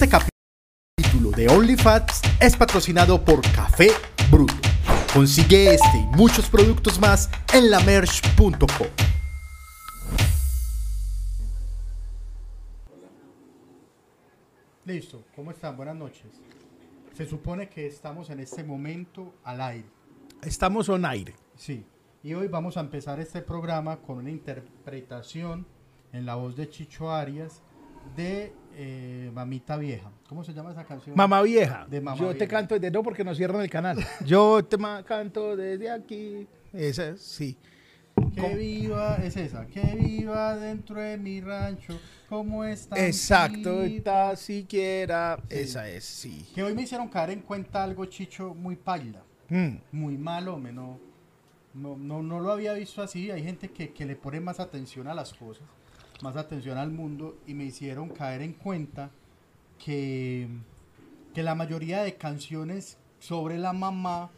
Este capítulo de OnlyFats es patrocinado por Café Bruto. Consigue este y muchos productos más en lamerch.com. Listo, ¿cómo están? Buenas noches. Se supone que estamos en este momento al aire. Estamos on aire. Sí, y hoy vamos a empezar este programa con una interpretación en la voz de Chicho Arias de eh, Mamita Vieja. ¿Cómo se llama esa canción? Mamá vieja. De Mamá Yo te Vieja. canto desde no porque nos cierran el canal. Yo te canto desde aquí. Esa, sí. Que ¿Cómo? viva, es esa, que viva dentro de mi rancho, como está. Exacto, está siquiera. Sí. Esa es, sí. Que hoy me hicieron caer en cuenta algo, Chicho, muy paila, Mm. muy malo, me no, no, no, no lo había visto así. Hay gente que, que le pone más atención a las cosas, más atención al mundo, y me hicieron caer en cuenta que, que la mayoría de canciones sobre la mamá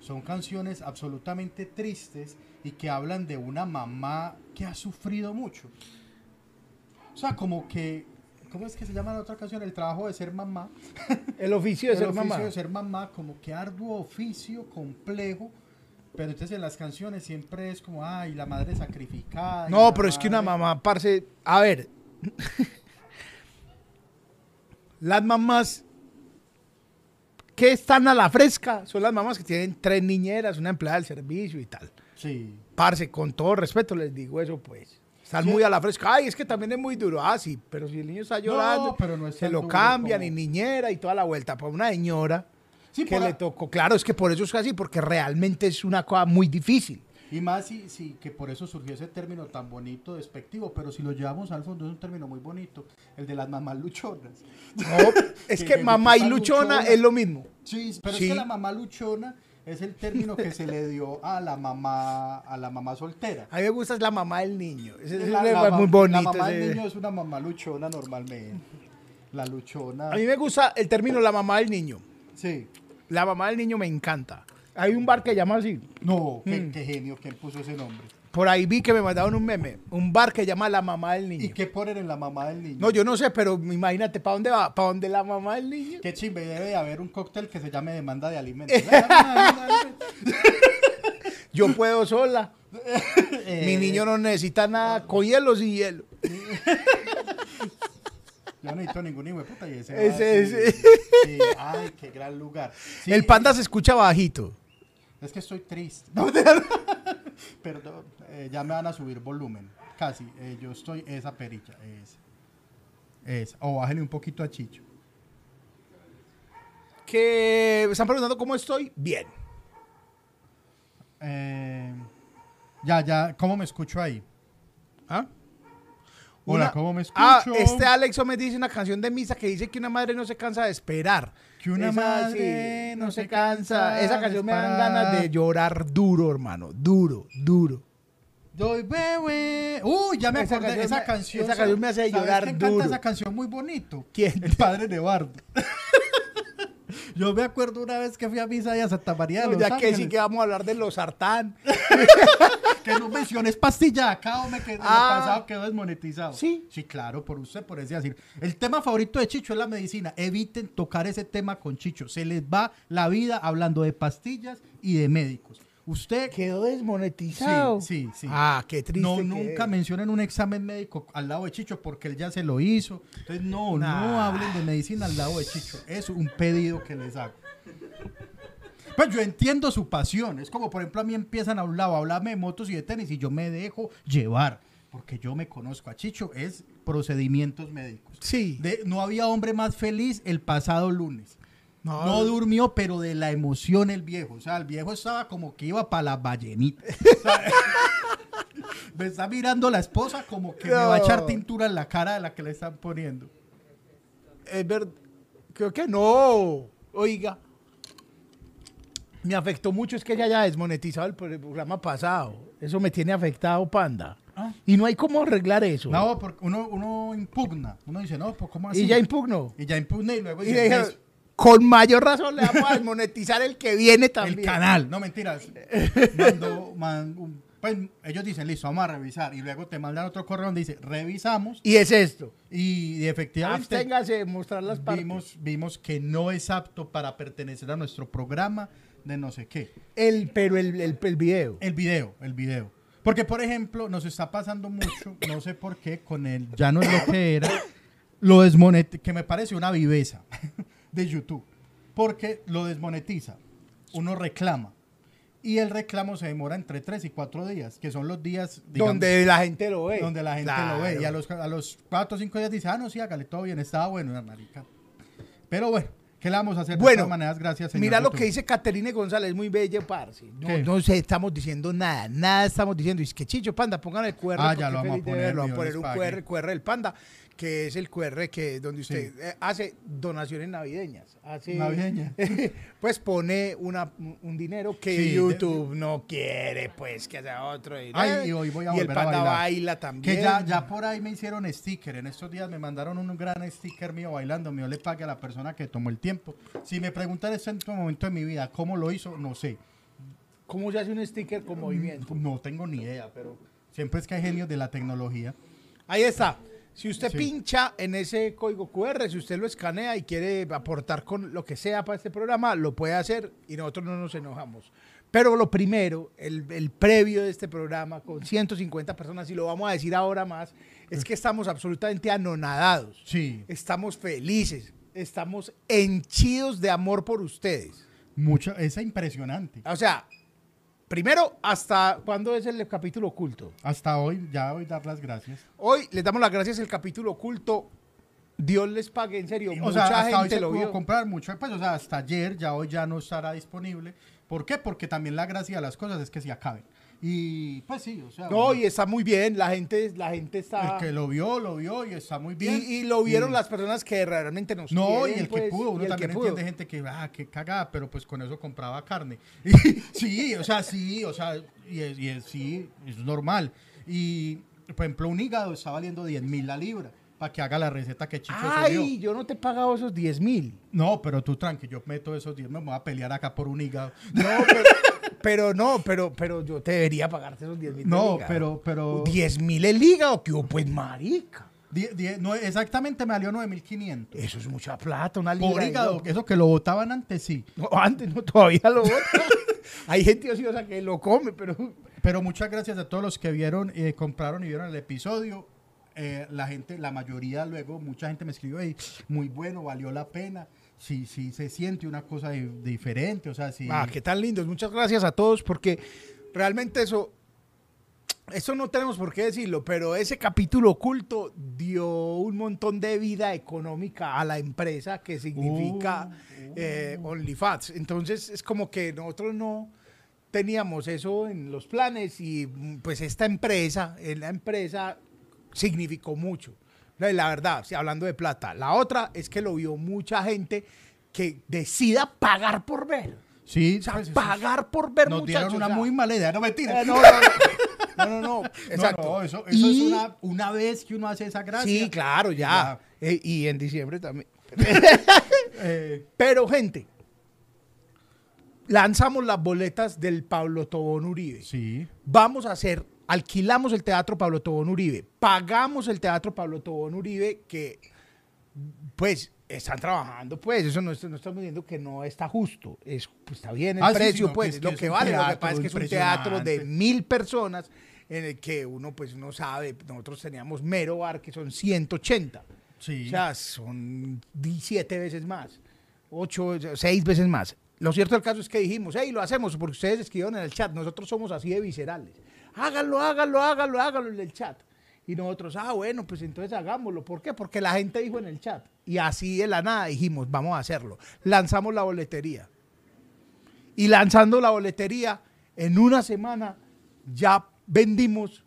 son canciones absolutamente tristes y que hablan de una mamá que ha sufrido mucho. O sea, como que, ¿cómo es que se llama la otra canción? El trabajo de ser mamá. El oficio de El ser oficio mamá. de ser mamá, como que arduo oficio, complejo. Pero entonces en las canciones siempre es como, ay, la madre sacrificada. No, pero es que una mamá, parce. A ver. las mamás que están a la fresca son las mamás que tienen tres niñeras, una empleada del servicio y tal. Sí. Parce, con todo respeto les digo eso, pues. Están Sí. muy a la fresca. Ay, es que también es muy duro. Ah, sí, pero si el niño está llorando, pero no es se lo cambian como- y niñera y toda la vuelta. Para una señora Sí, que le a- tocó. Claro, es que por eso es así, porque realmente es una cosa muy difícil. Y más si, si, que por eso surgió ese término tan bonito, despectivo, pero si lo llevamos al fondo es un término muy bonito, el de las mamás luchonas. No, es Que- mamá y luchona, luchona. es lo mismo. Sí, pero Sí. es que la mamá luchona es el término que se le dio a la mamá, a la mamá soltera. A mí me gusta es la mamá del niño. Ese, La- es la muy bonito. La mamá ese- del niño es una mamá luchona normalmente. La luchona. A mí me gusta el término la mamá del niño. Sí. La mamá del niño me encanta. Hay un bar que llama así. No, qué, Mm. qué genio, ¿quién puso ese nombre? Por ahí vi que me mandaron un meme. Un bar que llama la mamá del niño. ¿Y qué ponen en la mamá del niño? No, yo no sé, pero imagínate, ¿para dónde va? ¿Para dónde la mamá del niño? Qué chimbe, debe de haber un cóctel que se llame demanda de alimentos. Yo puedo sola. Eh, Mi niño no necesita nada con hielo sin hielo. Yo no necesito ningún hijo de puta y ese. Ese, ese. sí. Ay, qué gran lugar. Sí, el panda se escucha bajito. Es que estoy triste. Perdón, eh, ya me van a subir volumen. Casi. eh, yo estoy esa perilla. Esa. Esa. O bájenle un poquito a Chicho. Que me están preguntando cómo estoy. Bien. Eh, ya, ya. ¿Cómo me escucho ahí? ¿Ah? Hola, Una- ¿cómo me escucho? Ah, este Alexo me dice una canción de misa que dice que una madre no se cansa de esperar. Que una Esa, madre sí, no se cansa Esa canción me dan ganas de llorar duro, hermano. Duro, duro. Doy bebé. Uy, ya me Esa acordé. canción esa me- canción. esa canción me hace ¿sabes llorar duro? esa canción muy bonito? ¿Quién? El padre de Bardo. Yo me acuerdo una vez que fui a misa a Santa María de No, los ya que sí que vamos a hablar de los sartán. Que no menciones pastilla acá, hombre, que en el Ah. pasado quedó desmonetizado. Sí. Sí, claro, por usted, por ese decir. El tema favorito de Chicho es la medicina. Eviten tocar ese tema con Chicho. Se les va la vida hablando de pastillas y de médicos. Usted Quedó desmonetizado. Sí, sí, sí. Ah, qué triste. no que nunca es. mencionen un examen médico al lado de Chicho porque él ya se lo hizo. Entonces, no, no hablen de medicina al lado de Chicho. Es un pedido que les hago. Pues yo entiendo su pasión. Es como, por ejemplo, a mí empiezan a un lado a hablarme de motos y de tenis y yo me dejo llevar. Porque yo me conozco a Chicho. Es procedimientos médicos. Sí. De- no había hombre más feliz el pasado lunes. No. No durmió, pero de la emoción el viejo. O sea, el viejo estaba como que iba para. O sea, me está mirando la esposa como que me va a echar tintura en la cara de la que le están poniendo. Es verdad. Creo que no. Oiga. Me afectó mucho es que ella haya desmonetizado el, pro- el programa pasado. Eso me tiene afectado, panda. Ah. Y no hay cómo arreglar eso. No, porque uno, uno impugna. Uno dice, no, pues ¿cómo así? y ya impugnó. Y ya impugna y luego Y dice, "Ves, con mayor razón le vamos a desmonetizar el que viene también. el canal. No, mentiras. Mandó man- un Pues ellos dicen, listo, vamos a revisar. Y luego te mandan otro correo donde dice, revisamos. Y es esto. Y, efectivamente Absténgase de mostrar las partes. vimos, vimos que no es apto para pertenecer a nuestro programa de no sé qué. El, pero el, el, el video. El video, el video. Porque, por ejemplo, nos está pasando mucho, no sé por qué, con el ya no es lo que era, lo desmonetiza, que me parece una viveza de YouTube. Porque lo desmonetiza. Uno reclama. Y el reclamo se demora entre 3 y 4 días, que son los días digamos, donde la gente lo ve. donde la gente lo ve. Y a los, a los 4 o 5 días dice, ah, no, sí, hágale todo bien, estaba bueno, una marica. Pero bueno, ¿qué le vamos a hacer? de Bueno, todas maneras, gracias, señor Mira lo YouTube. que dice Caterine González, muy bella, parce. No, ¿Qué? no sé, estamos diciendo nada, nada estamos diciendo. Y es que Chicho Panda, pongan el QR. Ah, ya lo vamos a de poner, verlo. Vamos a Dios poner un. QR, QR del Panda, que es el QR que donde usted Sí. eh, hace donaciones navideñas. Hace, Navideña. pues pone una, un dinero que Sí, de- YouTube no quiere, pues, que sea otro dinero. Ay, y hoy voy a Y el volver a Panda bailar. baila también. Que ya, ya por ahí me hicieron sticker. En estos días me mandaron un gran sticker mío bailando. Yo le pague a la persona que tomó el tiempo. Si me preguntan en este momento de mi vida cómo lo hizo, no sé. ¿Cómo se hace un sticker con movimiento? No tengo ni idea, pero siempre es que hay genios de la tecnología. Ahí está. Si usted Sí. pincha en ese código QR, si usted lo escanea y quiere aportar con lo que sea para este programa, lo puede hacer y nosotros no nos enojamos. Pero lo primero, el, el previo de este programa con 150 personas, y lo vamos a decir ahora más, es que estamos absolutamente anonadados. Sí, Estamos felices. Estamos henchidos de amor por ustedes. mucho, es impresionante. O sea, primero, ¿hasta cuándo es el capítulo oculto? Hasta hoy, ya voy a dar las gracias. Hoy les damos las gracias el capítulo oculto. Dios les pague, en serio. O mucha sea, hasta hoy gente se lo pudo vio. comprar mucho, pues, o sea, hasta ayer, ya hoy ya no estará disponible. ¿Por qué? Porque también la gracia de las cosas es que se acaben. Y pues sí, o sea, No, y está muy bien. La gente, la gente está. el que lo vio, lo vio y está muy bien. y, y lo vieron las personas que realmente nos No, y el que pues, pudo, y uno el también que pudo. entiende gente que, ah, qué cagada, pero pues con eso compraba carne. Y, sí, o sea, sí, o sea, y, es, y es- sí, es normal. Y, por ejemplo, un hígado está valiendo 10 mil la libra para que haga la receta que Chicho Ay, subió. yo no te he pagado esos 10 mil. No, pero tú tranqui, yo meto esos 10, me voy a pelear acá por un hígado. No, pero, pero no, pero, pero yo te debería pagarte esos 10 mil. No, pero, pero... 10 mil el hígado, que pues marica. die- die- no, exactamente me valió 9.500. Eso es mucha plata, una libra. Por hígado, eso que lo votaban antes sí. No, antes no, todavía lo botan. Hay gente ociosa que lo come, pero Pero muchas gracias a todos los que vieron, eh, compraron y vieron el episodio. Eh, la gente, la mayoría luego, mucha gente me escribió, "Ey, muy bueno, valió la pena. Sí, sí, se siente una cosa di- diferente, o sea, sí. Ah, qué tan lindos. Muchas gracias a todos porque realmente eso, eso no tenemos por qué decirlo, pero ese capítulo oculto dio un montón de vida económica a la empresa que significa Uh, eh, OnlyFans. Entonces es como que nosotros no teníamos eso en los planes y pues esta empresa, en la empresa significó mucho. La verdad, sí, hablando de plata. La otra es que lo vio mucha gente que decida pagar por ver. Sí, eso- pagar por ver nos dieron muchachos, una o sea, muy mala idea, no mentira. eh, no, no, no, no, no, no, exacto. No, eso, eso Y- es una, una vez que uno hace esa gracia. Sí, claro, ya. Eh, y en diciembre también. Eh, Pero, gente, lanzamos las boletas del Pablo Tobón Uribe. sí. Vamos a hacer, alquilamos el Teatro Pablo Tobón Uribe, pagamos el Teatro Pablo Tobón Uribe, que pues están trabajando, pues eso no, no estamos diciendo que no está justo, es, pues, está bien el Ah, sí, precio, pues que lo que vale, lo que pasa es que es un teatro de mil personas en el que uno pues no sabe, nosotros teníamos mero bar que son 180. Sí. O sea, son 17 veces más, 8, 6 veces más. Lo cierto del caso es que dijimos, hey, lo hacemos porque ustedes escribieron en el chat, nosotros somos así de viscerales. Háganlo, háganlo, háganlo, háganlo en el chat. Y nosotros, ah, bueno, pues entonces hagámoslo. ¿Por qué? Porque la gente dijo en el chat. Y así de la nada dijimos, vamos a hacerlo. Lanzamos la boletería. Y lanzando la boletería, en una semana ya vendimos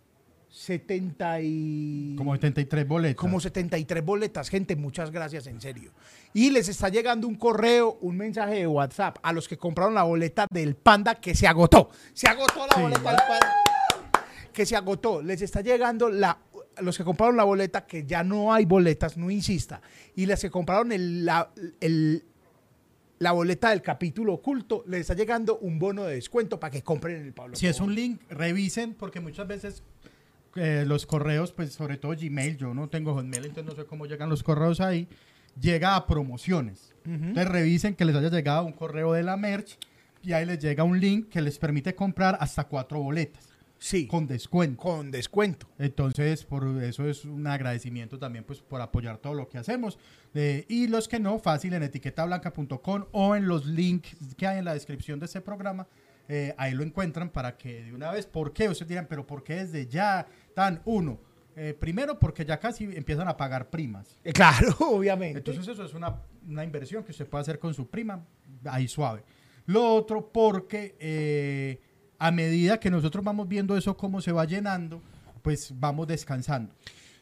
70 y... Como 73 boletas. Como 73 boletas, gente, muchas gracias, en serio. Y les está llegando un correo, un mensaje de WhatsApp a los que compraron la boleta del Panda que se agotó. Se agotó la Sí. boleta del Panda. Que se agotó. Les está llegando la los que compraron la boleta que ya no hay boletas, no insista. Y las que compraron el, la- el la boleta del capítulo oculto, les está llegando un bono de descuento para que compren el Pablo. Si es un link, revisen, porque muchas veces eh, los correos, pues sobre todo Gmail, yo no tengo Hotmail, entonces no sé cómo llegan los correos ahí, llega a promociones. Entonces revisen que les haya llegado un correo de la merch y ahí les llega un link que les permite comprar hasta cuatro boletas Sí, con, con descuento. descuento. Entonces, por eso es un agradecimiento también pues por apoyar todo lo que hacemos. Eh, y los que no, fácil en etiquetablanca.com o en los links que hay en la descripción de este programa, eh, ahí lo encuentran para que de una vez, ¿por qué? Ustedes dirán, pero ¿por qué desde ya tan uno? Eh, primero, porque ya casi empiezan a pagar primas. Eh, Claro, obviamente. Entonces eso es una, una inversión que usted puede hacer con su prima, ahí suave. Lo otro porque eh, a medida que nosotros vamos viendo eso cómo se va llenando, pues vamos descansando.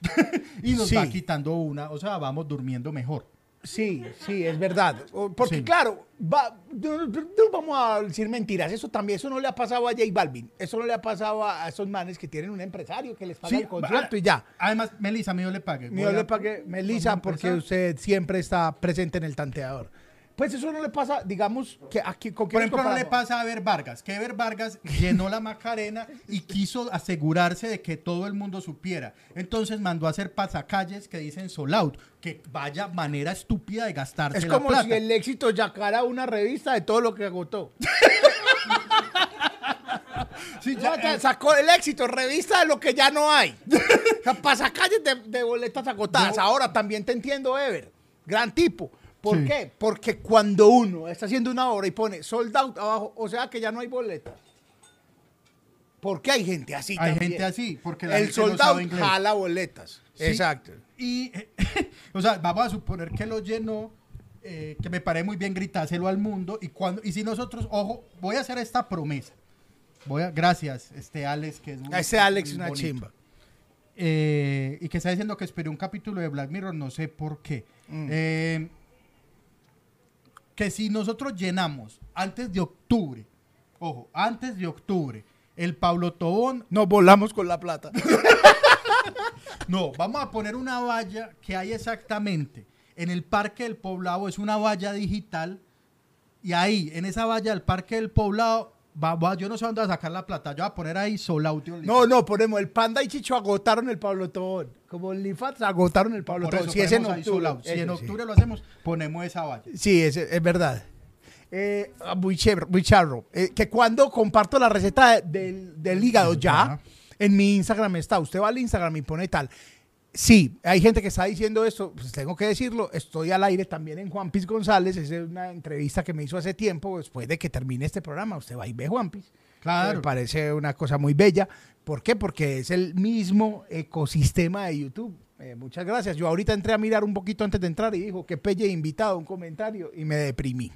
y nos Sí. va quitando una, o sea, vamos durmiendo mejor. Sí, sí, es verdad. Porque Sí. claro, va, no, no vamos a decir mentiras. Eso también, eso no le ha pasado a J Balvin. Eso no le ha pasado a esos manes que tienen un empresario que les paga Sí, el contrato y ya. Además, Melissa, mío le pague. Mío le pagué, Melissa, porque usted siempre está presente en el tanteador. Pues eso no le pasa, digamos, que aquí con Por ejemplo, no le pasa a Ever Vargas, que Ever Vargas llenó la Macarena y quiso asegurarse de que todo el mundo supiera. Entonces mandó a hacer pasacalles que dicen sold out, que vaya manera estúpida de gastarse Es la como plata. si el éxito sacara una revista de todo lo que agotó. Sí, Ya, eh, sacó el éxito, revista de lo que ya no hay. O sea, pasacalles de, de boletas agotadas. Ahora también te entiendo, Ever. Gran tipo. ¿Por Sí. qué? Porque cuando uno está haciendo una obra y pone sold out abajo, o sea que ya no hay boletas. Porque hay gente así hay también. gente así, porque la El gente no sold sabe out inglés. jala boletas. Sí, Exacto. Y, o sea, vamos a suponer que lo llenó, eh, que me parece muy bien gritárselo al mundo. Y, cuando, y si nosotros, ojo, voy a hacer esta promesa. Voy a, gracias, este Alex, que es un- Ese Alex es un una bonito. chimba. Eh, y que está diciendo que esperé un capítulo de Black Mirror, no sé por qué. Mm. Eh, que si nosotros llenamos antes de octubre, ojo, antes de octubre, el Pablo Tobón, Nos volamos con la plata. no, vamos a poner una valla que hay exactamente en el Parque del Poblado, es una valla digital, y ahí, en esa valla del Parque del Poblado, va- va- yo no sé dónde va a sacar la plata, yo voy a poner ahí Solaudio. No, no, ponemos el Panda y Chicho agotaron el Pablo Tobón. Como el Lifats agotaron el Pablo Tobón. Si es en octubre. En Eso sí. octubre lo hacemos, ponemos esa valla. Sí, es, es verdad. Eh, ah, muy chévere, muy charro. Eh, que cuando comparto la receta de- del, del hígado ya, en mi Instagram está. Usted va al Instagram y pone tal. Sí, hay gente que está diciendo esto, pues tengo que decirlo. Estoy al aire también en Juan Piz González. Esa es una entrevista que me hizo hace tiempo, después de que termine este programa. Usted va y ve Juan Piz. Claro. Me parece una cosa muy bella. ¿Por qué? Porque es el mismo ecosistema de YouTube. Eh, muchas gracias. Yo ahorita entré a mirar un poquito antes de entrar y dijo que pelle invitado un comentario y me deprimí.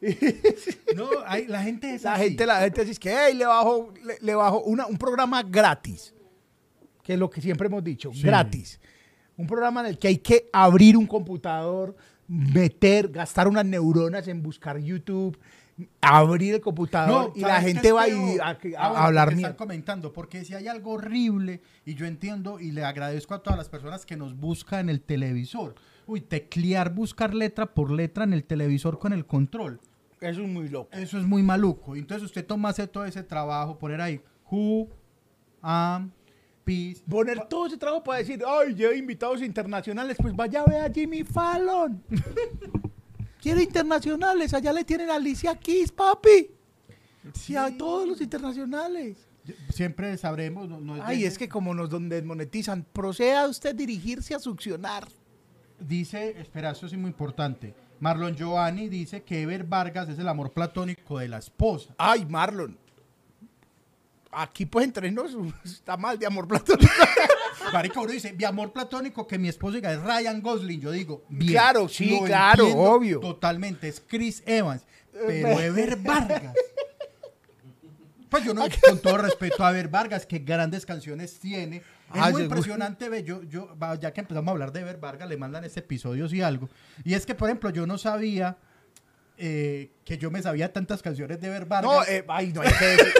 No, hay, la gente es La así. gente, la gente dice que "Ey, le bajo, le, le bajo una- un programa gratis, que es lo que siempre hemos dicho, Sí. gratis. Un programa en el que hay que abrir un computador, meter, gastar unas neuronas en buscar YouTube, abrir el computador y la ¿sabes qué gente va y a, a- Ah, a hablar mierda. están comentando, porque si hay algo horrible, y yo entiendo y le agradezco a todas las personas que nos buscan en el televisor. Uy, teclear, buscar letra por letra en el televisor con el control. Eso es muy loco. Eso es muy maluco. Entonces usted toma hacer todo ese trabajo, poner ahí who, am, peace. Poner todo ese trabajo para decir, ay, lleva invitados internacionales, pues vaya a ver a Jimmy Fallon. Quiere internacionales, allá le tienen a Alicia Keys, papi. Sí, a todos los internacionales. Siempre sabremos. no- no Ay, de- es que como nos desmonetizan, proceda usted dirigirse a succionar. Dice, espera, esto es muy importante. Marlon Giovanni dice que Ever Vargas es el amor platónico de la esposa. Ay, Marlon. Aquí pues entre nos está mal de amor platónico. Marica, uno dice, mi amor platónico que mi esposa diga es Ryan Gosling. Yo digo, bien. Claro, sí, lo claro, obvio. Totalmente, es Chris Evans. Pero Ever Vargas. Pues yo no, con todo respeto a Ever Vargas, que grandes canciones tiene. Es Ah, muy impresionante, ve, yo, yo, ya que empezamos a hablar de Ever Vargas, le mandan este episodio y algo. Y es que, por ejemplo, yo no sabía eh, que yo me sabía tantas canciones de Ever Vargas. No, eh, ay, no hay que decir.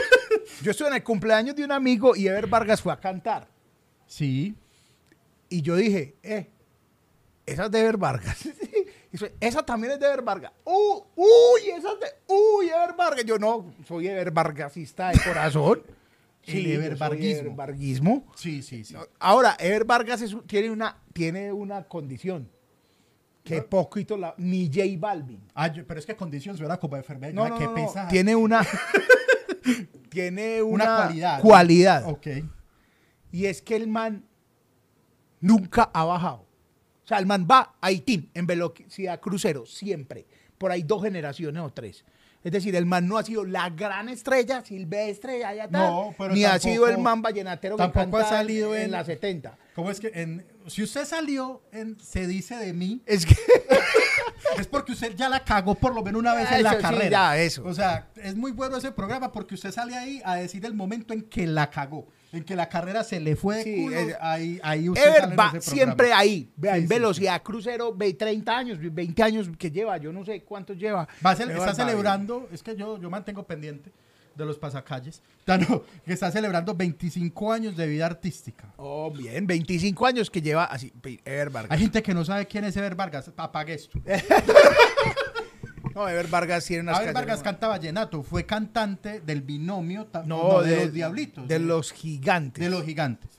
Yo estuve en el cumpleaños de un amigo y Ever Vargas fue a cantar. Sí. Y yo dije, eh, esa es de Ever Vargas. Esa también es de Ever Vargas. Uh, uy, esa es de, uy, Ever Vargas. Yo no, soy Ever Vargasista de corazón. Soy evervarguismo. evervarguismo. Sí, sí, sí. Ahora, Ever Vargas es tiene, una, tiene una condición. Que poquito la, ni J Balvin. Ah, yo- pero es que condición suena como enfermedad. No, no, qué no, no. pesar. Tiene una, tiene una, una cualidad. ¿no? cualidad. Ok. Y es que el man nunca ha bajado. O sea, el man va a Haití en velocidad crucero, siempre. Por ahí dos generaciones o tres. Es decir, el man no ha sido la gran estrella, silvestre, allá tal, No, pero ni ha tampoco- sido el man vallenatero que tampoco ha canta salido en, en- la 70. ¿Cómo es que en, si usted salió en Se dice de mí, Es que es porque usted ya la cagó por lo menos una vez en la Eso sí, carrera. ya, eso. O sea, es muy bueno ese programa porque usted sale ahí a decir el momento en que la cagó, en que la carrera se le fue de Sí, culo, es- ahí, ahí usted sale Ever en va ese siempre ahí. Vea, Sí, en velocidad crucero, ve 30 años, 20 años que lleva, yo no sé cuántos lleva. Va a Ever está celebrando, es que yo, yo mantengo pendiente de los pasacalles, que está celebrando 25 años de vida artística. Oh, bien, 25 años que lleva así, Ever Vargas. Hay gente que no sabe quién es Ever Vargas, apague esto. No, Ever Vargas tiene unas Ever Vargas canta vallenato, fue cantante del binomio, No, de, de, los diablitos. De los gigantes. de los gigantes.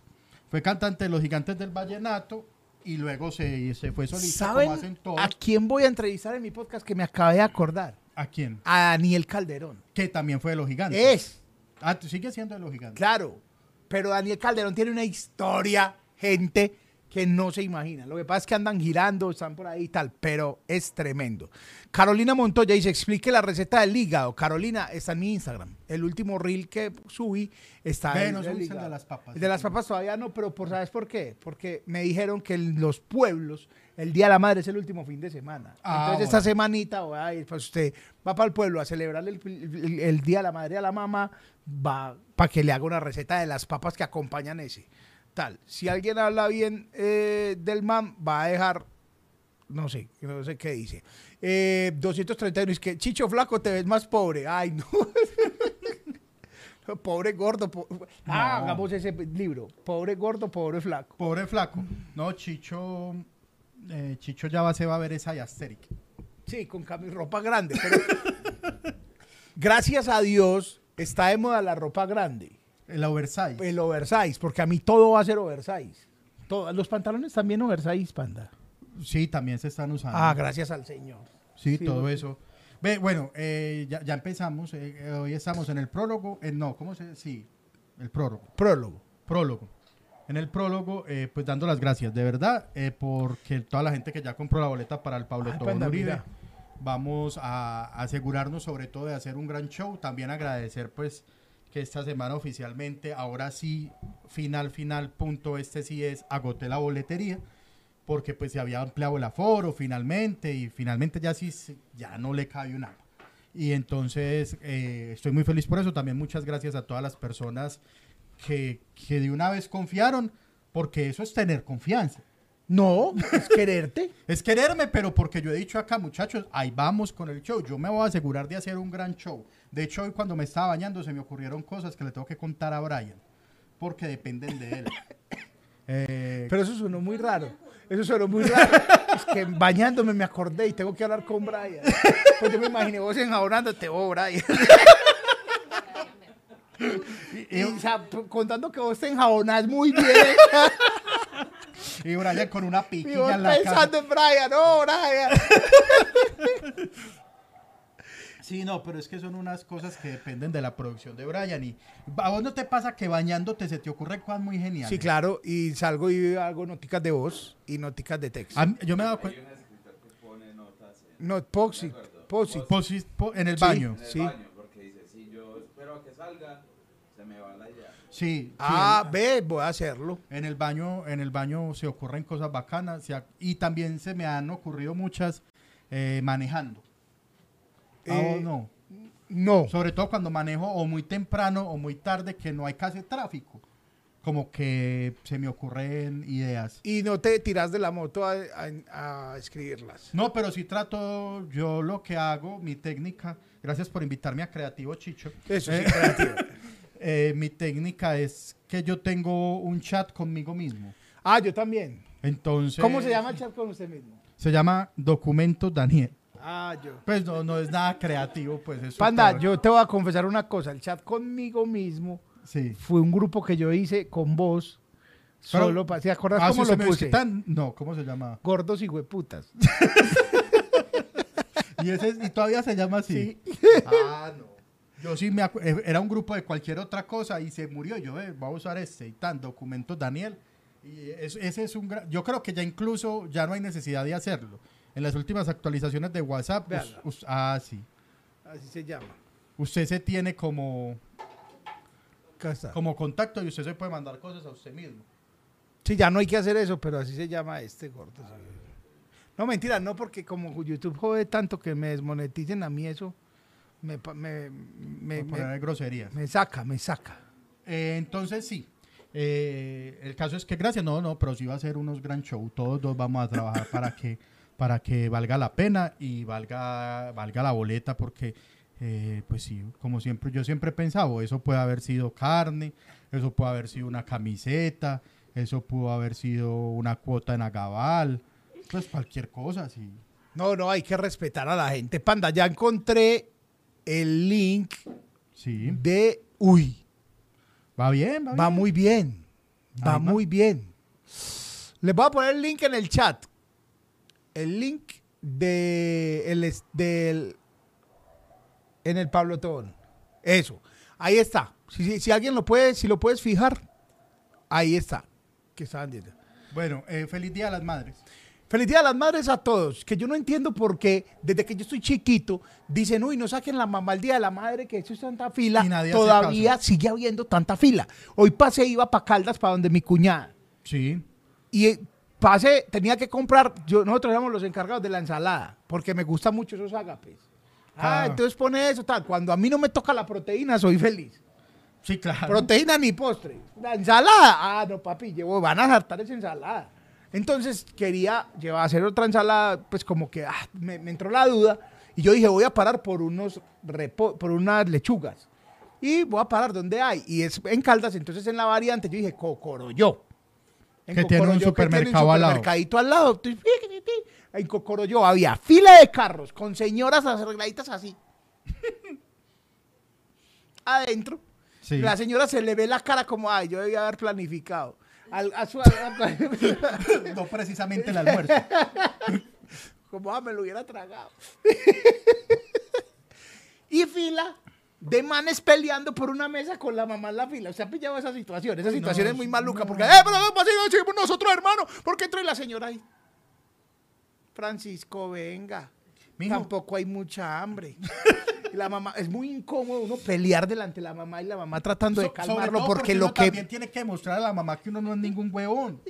Fue cantante de los gigantes del vallenato y luego se, se fue solista ¿Saben como hacen todos. a quién voy a entrevistar en mi podcast que me acabé de acordar? ¿A quién? A Daniel Calderón. Que también fue de los gigantes. Es, Ah, tú sigue siendo de los gigantes. claro. Pero Daniel Calderón tiene una historia, gente, que no se imagina. Lo que pasa es que andan girando, están por ahí y tal, pero es tremendo. Carolina Montoya dice, explique la receta del hígado. Carolina, está en mi Instagram. El último reel que subí está Ve, en no el el de las papas. El de las papas todavía no, pero por ¿sabes por qué? Porque me dijeron que los pueblos el Día de la Madre es el último fin de semana. Ah, Entonces esta semanita voy a ir, pues usted va para el pueblo a celebrar el, el- el Día de la Madre a la mamá, va para que le haga una receta de las papas que acompañan ese. Tal. Si alguien habla bien eh, del man, va a dejar no sé, no sé qué dice. Eh, 231 es que Chicho Flaco te ves más pobre. Ay, no. pobre gordo. po- Ah, No. hagamos ese libro. Pobre gordo, pobre flaco. Pobre flaco. No, Chicho. Eh, Chicho ya va, se va a ver esa Yasteric. Sí, con ropa grande. pero- Gracias a Dios está de moda la ropa grande. El oversize. El oversize, porque a mí todo va a ser oversize. Todo- los pantalones también oversize, panda. Sí, también se están usando. Ah, gracias al Señor. Sí, Sí, todo eso. Ve, bueno, eh, ya, ya empezamos. eh, hoy estamos en el prólogo. eh, no, ¿cómo se Sí, el prólogo. Prólogo. Prólogo. En el prólogo, eh, pues dando las gracias, de verdad, eh, porque toda la gente que ya compró la boleta para el Pablo Ay, Tobón panda, Uribe, mira. vamos a asegurarnos sobre todo de hacer un gran show. También agradecer, pues, que esta semana oficialmente, ahora sí, final, final, punto, este sí es, agoté la boletería porque pues se había ampliado el aforo finalmente y finalmente ya sí ya no le cabe un agua. Y entonces eh, estoy muy feliz por eso. También muchas gracias a todas las personas que, que de una vez confiaron, porque eso es tener confianza. No, es quererte. Es quererme, pero porque yo he dicho acá, muchachos, ahí vamos con el show. Yo me voy a asegurar de hacer un gran show. De hecho, hoy cuando me estaba bañando se me ocurrieron cosas que le tengo que contar a Brian, porque dependen de él. Eh, Pero eso sonó muy raro. Eso sonó muy raro. es que bañándome me acordé y tengo que hablar con Brian. Pues yo me imaginé vos enjabonándote, oh, Brian. y, o sea, p- contando que vos te enjabonás muy bien. y Brian con una y vos piquilla en la cara. pensando en Brian, oh, Brian. Sí, no, pero es que son unas cosas que dependen de la producción de Brian. Y a vos no te pasa que bañándote se te ocurre cosas muy geniales. Sí, claro. Y salgo y hago noticas de voz y noticas de texto. Mí- yo me he dado cuenta. No, Poxit. Poxit. Posi- po- en el Sí. baño. En el Sí. baño, porque dice, si yo espero a que salga, Sí. sí, Ah, en- ve, voy a hacerlo. En el baño, en el baño se ocurren cosas bacanas se y también se me han ocurrido muchas eh, manejando. ¿A Eh, no? No. Sobre todo cuando manejo o muy temprano o muy tarde que no hay casi tráfico. Como que se me ocurren ideas. Y no te tiras de la moto a, a- a escribirlas. No, pero sí trato, yo lo que hago, mi técnica, gracias por invitarme a Creativo Chicho. Eso sí, Eh, creativo. eh, mi técnica es que yo tengo un chat conmigo mismo. Ah, yo también. Entonces. ¿Cómo se llama el chat con usted mismo? Se llama Documentos Daniel. Ah, yo. Pues no, no es nada creativo, pues eso. Panda, yo te voy a confesar una cosa. El chat conmigo mismo Sí. fue un grupo que yo hice con vos. Pero- Solo para. ¿Te acuerdas Ah, cómo sí, lo puse? tan- No, ¿cómo se llama? Gordos y hueputas. Y, ese, y todavía se llama así. Ah, no. Yo sí me acu- eh, era un grupo de cualquier otra cosa y se murió. Yo, eh, voy a usar este y tan, documentos Daniel. Y es- ese es un gran. Yo creo que ya incluso ya no hay necesidad de hacerlo. En las últimas actualizaciones de WhatsApp. us- ah, sí. Así se llama. Usted se tiene como, como contacto y usted se puede mandar cosas a usted mismo. Sí, ya no hay que hacer eso, pero así se llama este gordo. No, mentira, no, porque como YouTube jode tanto que me desmoneticen a mí eso, me, me, me, por poner groserías. me saca, me saca. Eh, entonces sí. Eh, el caso es que gracias, no, no, pero sí va a ser unos gran show. Todos dos vamos a trabajar para que para que valga la pena y valga valga la boleta porque eh, pues sí, como siempre yo siempre he pensado, eso puede haber sido carne, eso puede haber sido una camiseta, eso pudo haber sido una cuota en Agabal, pues cualquier cosa, sí. No, no, hay que respetar a la gente. Panda, ya encontré el link Sí, de... Uy, va bien, va, va bien. muy bien. Va Ahí va. muy bien. Les voy a poner el link en el chat. El link de el, del en el Pablo Tobón. Eso. Ahí está. Si, si- si alguien lo puede, si lo puedes fijar, ahí está. Que estaban diciendo. Bueno, eh, feliz Día de las Madres. Feliz Día de las Madres a todos. Que yo no entiendo por qué, desde que yo estoy chiquito, dicen, uy, no saquen la mamá el Día de la Madre, que eso es tanta fila. Y nadie Todavía sigue habiendo tanta fila. Hoy pasé, iba para Caldas, para donde mi cuñada. Sí. Y eh, pasé, tenía que comprar, yo, nosotros éramos los encargados de la ensalada, porque me gustan mucho esos ágapes. Ah, Ah. entonces pone eso, tal. Cuando a mí no me toca la proteína, soy feliz. Sí, claro. Proteína ni postre. La ensalada. Ah, no, papi, llevo, van a saltar esa ensalada. Entonces quería llevar a hacer otra ensalada, pues como que ah, me, me entró la duda. Y yo dije, voy a parar por unos repo- por unas lechugas. Y voy a parar donde hay. Y es en Caldas, entonces en la variante yo dije, Cocoroyo. En Que tiene un supermercado al lado. supermercadito al lado. En Cocoroyo había fila de carros con señoras arregladitas así. Adentro. Sí. La señora se le ve la cara como, ay, yo debía haber planificado. Al- a su- a- no precisamente el almuerzo. como, ah, me lo hubiera tragado. y fila de manes peleando por una mesa con la mamá en la fila. ¿Se ha pillado esa situación? Esa situación no, es muy maluca. no. Porque, eh, pero ¿cómo así no decimos nosotros, hermano? ¿Por qué entra la señora ahí? Francisco, venga. Mijo. Tampoco hay mucha hambre. La mamá, es muy incómodo uno pelear delante de la mamá y la mamá tratando de So- calmarlo porque, uno lo que también tiene que demostrar a la mamá que uno no es ningún huevón.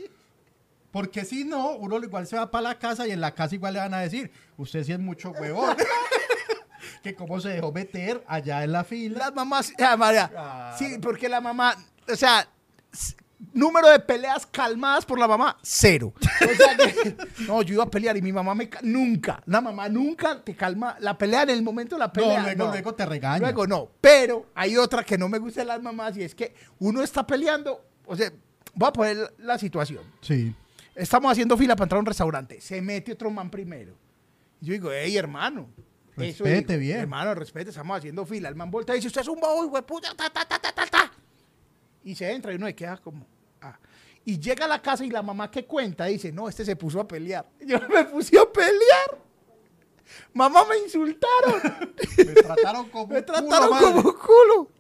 Porque si no, uno igual se va para la casa y en la casa igual le van a decir, usted sí es mucho huevón. que cómo se dejó meter allá en la fila. Las mamás, ah, María, sí, porque la mamá, o sea, número de peleas calmadas por la mamá, cero. O sea que, no, yo iba a pelear y mi mamá me, ca- nunca, la mamá nunca te calma, la pelea en el momento de la pelea. no, luego, luego te regaña. Luego no, pero hay otra que no me gusta de las mamás y es que uno está peleando, o sea, voy a poner la situación. Sí. Estamos haciendo fila para entrar a un restaurante. Se mete otro man primero. Y yo digo, hey, hermano. eso Respete digo, bien. Hermano, respete, estamos haciendo fila. El man voltea y dice, usted es un bobo, hijo de puta, ta, ta, ta, ta, ta, ta. Y se entra y uno se queda como, ah. Y llega a la casa y la mamá que cuenta dice, no, este se puso a pelear. Yo me puse a pelear. Mamá, me insultaron. Me trataron como me trataron culo, madre. como culo.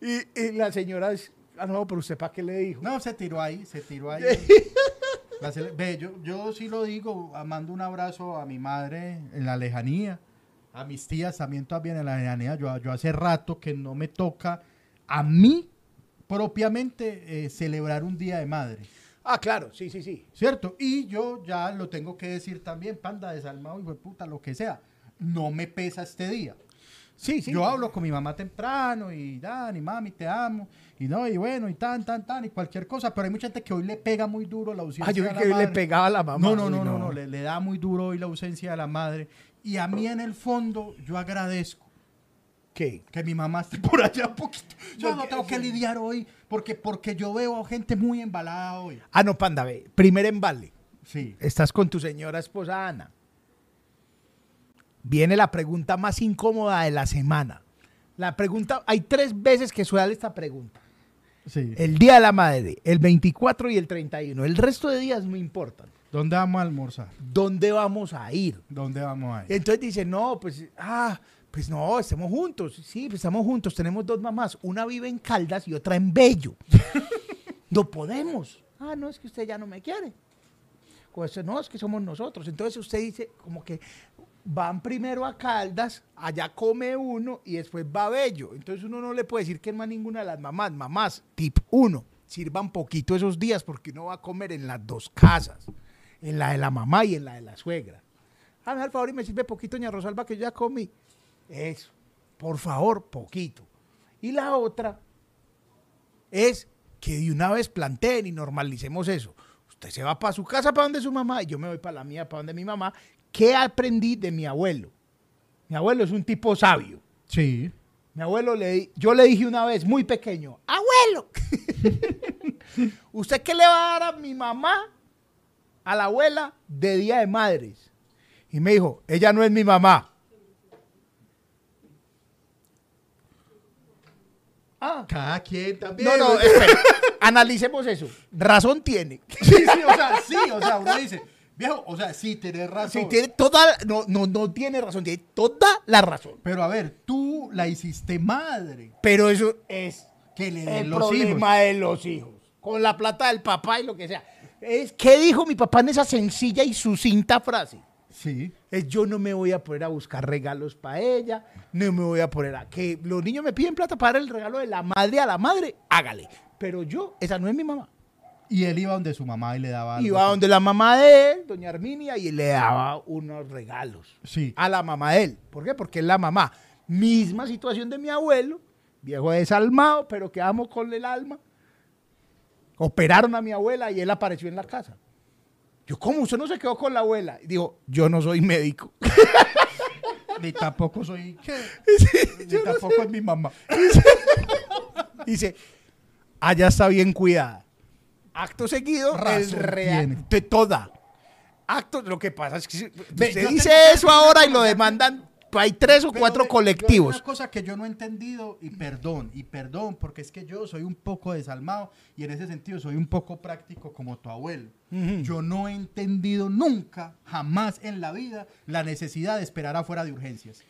Y, y la señora dice, ah, no, pero usted para qué le dijo. No, se tiró ahí, se tiró ahí. La Ve, yo, yo sí lo digo, mando un abrazo a mi madre en la lejanía, a mis tías también también en la lejanía. Yo, yo hace rato que no me toca a mí propiamente eh, celebrar un día de madre, Ah, claro, sí, sí, sí. ¿cierto? Y yo ya lo tengo que decir también, panda desalmado, hijo de puta, lo que sea. No me pesa este día. Sí, sí. Yo hablo con mi mamá temprano y Dani, mami, te amo. Y no, y bueno, y tan, tan, tan, y cualquier cosa. Pero hay mucha gente que hoy le pega muy duro la ausencia Ah, yo de la que le madre. pegaba a la mamá. No, no, no, no, no, le, le da muy duro hoy la ausencia de la madre. Y a mí en el fondo yo agradezco ¿Qué? que mi mamá esté por allá un poquito. Yo no tengo que lidiar hoy porque, porque yo veo a gente muy embalada hoy. Ah, no, panda, ve. Primer embale. Sí. Estás con tu señora esposa Ana. viene la pregunta más incómoda de la semana. La pregunta, hay tres veces que suele esta pregunta. Sí. El día de la madre, el 24 y el 31. El resto de días no importan. ¿Dónde vamos a almorzar? ¿Dónde vamos a ir? ¿Dónde vamos a ir? Entonces dice, no, pues, ah, pues no, estamos juntos. Sí, pues estamos juntos. Tenemos dos mamás. Una vive en Caldas y otra en Bello. no podemos. Ah, no, es que usted ya no me quiere. Pues no, es que somos nosotros. Entonces usted dice, como que van primero a Caldas, allá come uno y después va a Bello. Entonces uno no le puede decir que no a ninguna de las mamás. Mamás, tip uno, sirvan poquito esos días porque uno va a comer en las dos casas, en la de la mamá y en la de la suegra. Hazme al favor y me sirve poquito, doña Rosalba, que yo ya comí. Eso, por favor, poquito. Y la otra es que de una vez planteen y normalicemos eso. Usted se va para su casa, para donde su mamá, y yo me voy para la mía, para donde mi mamá. ¿Qué aprendí de mi abuelo? Mi abuelo es un tipo sabio. Sí. Mi abuelo le yo le dije una vez, muy pequeño, abuelo, ¿usted qué le va a dar a mi mamá, a la abuela, de Día de Madres? Y me dijo, ella no es mi mamá. Ah, Cada quien también. no, no, espera, analicemos eso. Razón tiene. Sí, sí, o sea, sí, o sea, uno dice, viejo, o sea, sí, tenés razón. Sí, tiene toda, no, no, no tiene razón, tiene toda la razón. Pero a ver, tú la hiciste madre. Pero eso es Que le den el los hijos. problema de los hijos. Con la plata del papá y lo que sea. Es, ¿Qué dijo mi papá en esa sencilla y sucinta frase? Sí. Es yo no me voy a poner a buscar regalos para ella, no me voy a poner a que los niños me piden plata para dar el regalo de la madre a la madre, hágale. Pero yo, esa no es mi mamá. Y él iba donde su mamá y le daba algo. Iba donde la mamá de él, doña Arminia, y le daba unos regalos Sí. a la mamá de él. ¿Por qué? Porque es la mamá. Misma situación de mi abuelo, viejo desalmado, pero que amo con el alma. Operaron a mi abuela y él apareció en la casa. Yo, ¿cómo? ¿Usted no se quedó con la abuela? Y dijo, yo no soy médico. Ni tampoco soy. ¿qué? Ni tampoco es mi mamá. Dice, allá está bien cuidada. Acto seguido, el Razón real, tiene. de toda. Acto, lo que pasa es que Ve, usted dice tengo- eso ahora y lo demandan, hay tres o Pero cuatro hay colectivos. Una cosa que yo no he entendido, y perdón, y perdón, porque es que yo soy un poco desalmado y en ese sentido soy un poco práctico como tu abuelo. Yo no he entendido nunca, jamás en la vida, la necesidad de esperar afuera de urgencias.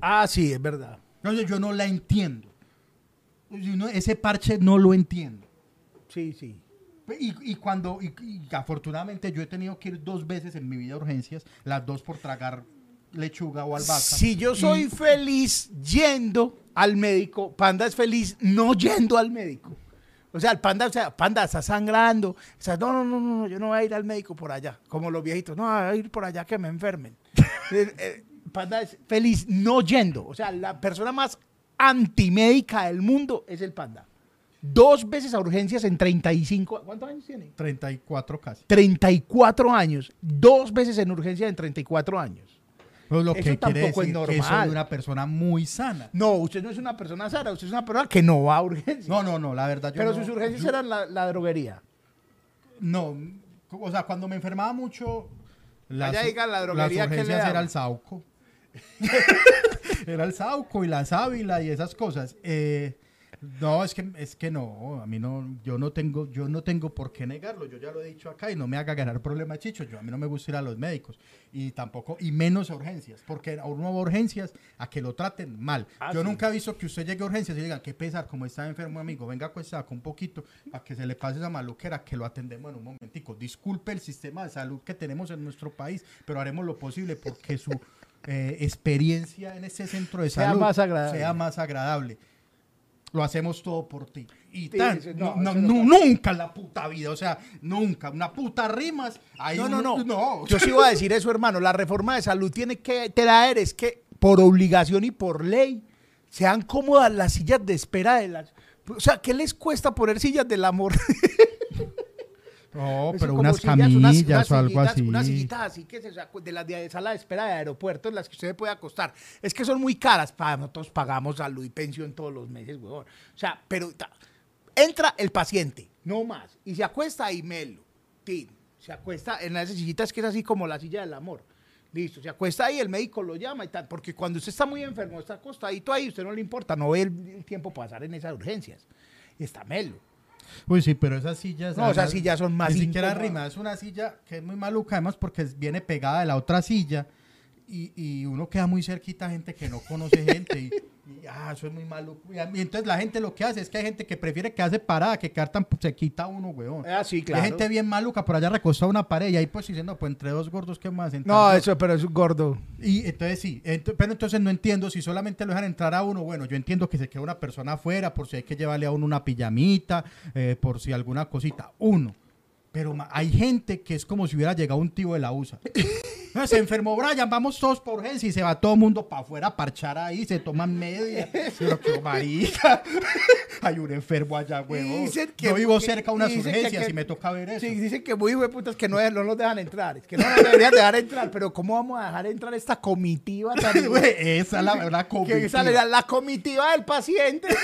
Ah, sí, es verdad. No, yo, no la entiendo. No- ese parche no lo entiendo. Sí, sí. Y, y cuando, y, y afortunadamente yo he tenido que ir dos veces en mi vida a urgencias, las dos por tragar lechuga o albahaca. Si yo Y- soy feliz yendo al médico, Panda es feliz no yendo al médico. O sea, el panda, o sea, panda está sangrando. O sea, no, no, no, no, yo no voy a ir al médico por allá. Como los viejitos, no, voy a ir por allá que me enfermen. Eh, eh, panda es feliz no yendo. O sea, la persona más antimédica del mundo es el panda. Dos veces a urgencias en 35. ¿Cuántos años tiene? 34 casi. 34 años. Dos veces en urgencias en 34 años. Pues lo Eso que tampoco es decir que normal. soy una persona muy sana. No, usted no es una persona sana, usted es una persona que no va a urgencias. No, no, no, la verdad yo Pero no- sus urgencias yo- eran la, la droguería. No, o sea, cuando me enfermaba mucho... Las, diga, la droguería, las ¿qué le urgencias daba? era el sauco. era el sauco y la sábila y esas cosas. Eh, no, es que, es que no, a mí no, yo no tengo, yo no tengo por qué negarlo, yo ya lo he dicho acá y no me haga ganar problemas, Chicho, yo a mí no me gusta ir a los médicos y tampoco, y menos a urgencias, porque a uno va a urgencias a que lo traten mal. Ah, yo sí. nunca he visto que usted llegue a urgencias y digan, qué pesar, como está enfermo amigo, venga cuesta con un poquito para que se le pase esa maluquera, que lo atendemos en un momentico. Disculpe el sistema de salud que tenemos en nuestro país, pero haremos lo posible porque su eh, experiencia en ese centro de Sea salud más sea más agradable. Lo hacemos todo por ti. Y Sí, tan, no, no, no, eso no nu- nunca en la puta vida, o sea, nunca. Una puta rimas. ahí No, no, uno- no. Yo sí iba a decir eso, hermano. La reforma de salud tiene que traer es que por obligación y por ley sean cómodas las sillas de espera de las... O sea, ¿qué les cuesta poner sillas del amor? No, pero unas sillas, camillas unas- o unas algo sillitas- así. Unas sillitas así que se de las de sala de espera de aeropuerto en las que usted puede acostar. Es que son muy caras. Para nosotros pagamos salud y pensión todos los meses, huevón. O sea, pero entra el paciente, no más, y se acuesta ahí melo. Tin, se acuesta en las sillitas que es así como la silla del amor. Listo, se acuesta ahí, el médico lo llama y tal. Porque cuando usted está muy enfermo, está acostadito ahí, usted no le importa, no ve el, el tiempo pasar en esas urgencias. Y está melo. Uy, sí, pero esas sillas. No, esas sillas son más Ni siquiera rima, es una silla que es muy maluca, además porque viene pegada de la otra silla y, y uno queda muy cerquita a gente que no conoce gente y, y, ah, eso es muy maluco. Y, entonces la gente lo que hace es que hay gente que prefiere quedarse parada que quedar tan se quita uno, weón. Ah, sí, claro. Hay gente bien maluca por allá recostada una pared y ahí pues diciendo, pues entre dos gordos, ¿qué más? No, eso, pero es un gordo. Y entonces sí, ent- pero entonces no entiendo si solamente lo dejan entrar a uno. Bueno, yo entiendo que se queda una persona afuera por si hay que llevarle a uno una pijamita, eh, por si alguna cosita. Uno. Pero hay gente que es como si hubiera llegado un tío de la USA. No, se enfermó Brian, vamos todos por urgencia y se va todo el mundo para afuera a parchar ahí, se toman media. Pero que marica, hay un enfermo allá, huevón. Yo vivo cerca de unas urgencias que- y me toca ver eso. Sí, dicen que muy putas que no, no nos dejan entrar. Es que no nos deberían dejar entrar. Pero ¿cómo vamos a dejar entrar esta comitiva tan esa es la, la que comitiva. sale la, la comitiva del paciente?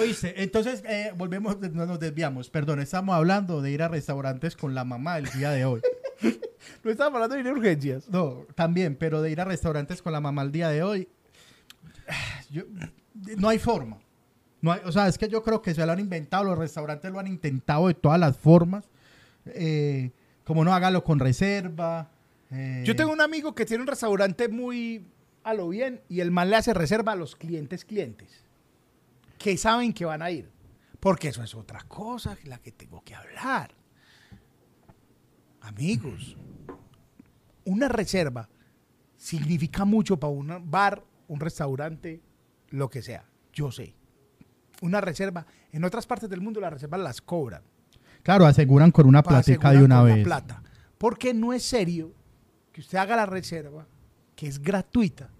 Oíste, entonces eh, volvemos, no nos desviamos, perdón, estamos hablando de ir a restaurantes con la mamá el día de hoy. No estamos hablando de ir a urgencias. No, también, pero de ir a restaurantes con la mamá el día de hoy, yo- no hay forma. No hay- o sea, es que yo creo que se lo han inventado, los restaurantes lo han intentado de todas las formas. eh, como no hágalo con reserva. eh, Yo tengo un amigo que tiene un restaurante muy a lo bien y el man le hace reserva a los clientes clientes que saben que van a ir. Porque eso es otra cosa la que tengo que hablar. Amigos, una reserva significa mucho para un bar, un restaurante, lo que sea. Yo sé. Una reserva, en otras partes del mundo las reservas las cobran. Claro, aseguran con una asegurar de una con vez. plata. Porque no es serio que usted haga la reserva, que es gratuita,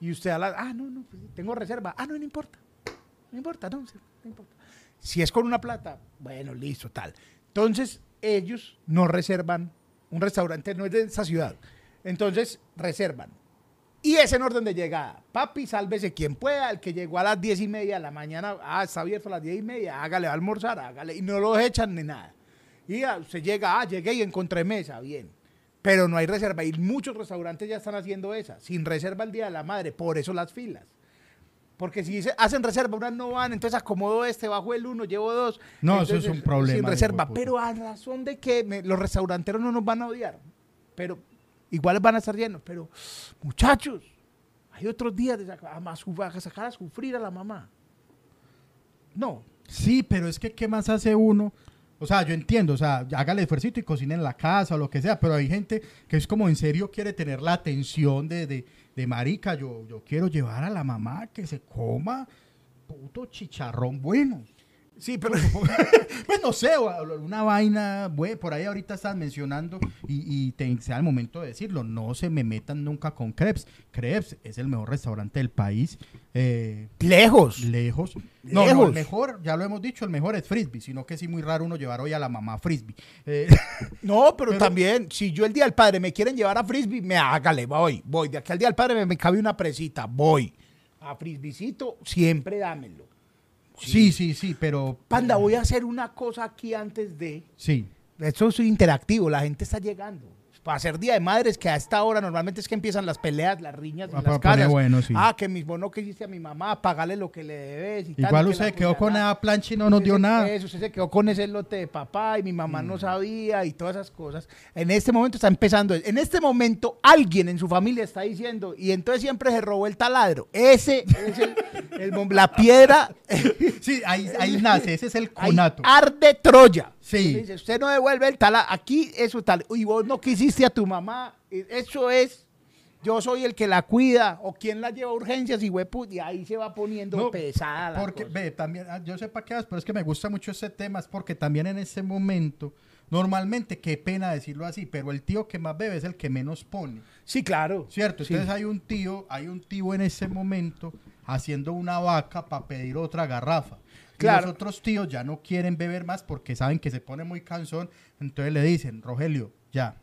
y usted a la, ah, no, no, pues, tengo reserva, ah, no, no importa, no importa, no, no importa. Si es con una plata, bueno, listo, tal. Entonces, ellos no reservan, un restaurante no es de esa ciudad, entonces reservan. Y es en orden de llegada. Papi, sálvese quien pueda. El que llegó a las diez y media de la mañana, ah, está abierto a las diez y media, hágale a almorzar, hágale. Y no lo echan ni nada. Y ah, usted llega, ah, llegué y encontré mesa, bien. Pero no hay reserva. Y muchos restaurantes ya están haciendo esa, sin reserva el Día de la Madre. Por eso las filas. Porque si dice- hacen reserva, unas no van, entonces acomodo este, bajo el uno, llevo dos. No, eso es un problema, Sin reserva. Pero a razón de que me- los restauranteros no nos van a odiar. Pero igual van a estar llenos. Pero, muchachos, hay otros días de sacar a sacar a sufrir a la mamá. No. Sí, pero es que ¿qué más hace uno? O sea, yo entiendo, o sea, hágale esfuerzo y cocine en la casa o lo que sea, pero hay gente que es como en serio quiere tener la atención de, de, de marica, yo, yo quiero llevar a la mamá que se coma puto chicharrón bueno. Sí, pero Pues no sé, una vaina, güey, por ahí ahorita estás mencionando y, y te, sea el momento de decirlo, no se me metan nunca con Krebs. Krebs es el mejor restaurante del país, eh, lejos. lejos. No, no, Lejos. el mejor, ya lo hemos dicho, el mejor es Frisbee, sino que sí muy raro uno llevar hoy a la mamá Frisbee. Eh, No, pero, Pero- también, si yo el día del padre me quieren llevar a frisbee, me hágale, voy, voy. De aquí al día del padre me, me cabe una presita, voy. A frisbeecito, siempre dámelo. Sí, sí, sí, pero... Panda, voy a hacer una cosa aquí antes de. Sí. Esto es interactivo, la gente está llegando. Para hacer Día de Madres, que a esta hora normalmente es que empiezan las peleas, las riñas Ah, en para las casas. bueno, sí. Ah, que mis vos no quisiste a mi mamá, pagarle lo que le debes. Y tal, Igual que usted se quedó con esa plancha y no nos dio se- nada. Mm. Eso, usted se quedó con ese lote de papá y mi mamá no sabía y todas esas cosas. En este momento está empezando. En este momento alguien en su familia está diciendo, y entonces siempre se robó el taladro. Ese es el, el la piedra. Sí, ahí, ahí nace, ese es el ahí conato. arde Troya. Sí. Dice, usted no devuelve el taladro. Aquí eso tal. Y vos no quisiste a tu mamá. Eso es. Yo soy el que la cuida. O quién la lleva a urgencias y huepu. Y ahí se va poniendo No, pesada. la Porque, cosa. ve, también, ah, yo sé para qué vas, pero es que me gusta mucho ese tema, es porque también en ese momento, normalmente, qué pena decirlo así, pero el tío que más bebe es el que menos pone, Sí, claro. ¿cierto? Sí. Entonces hay un tío, hay un tío en ese momento haciendo una vaca para pedir otra garrafa. Y Claro. los otros tíos ya no quieren beber más porque saben que se pone muy cansón, entonces le dicen, Rogelio, ya,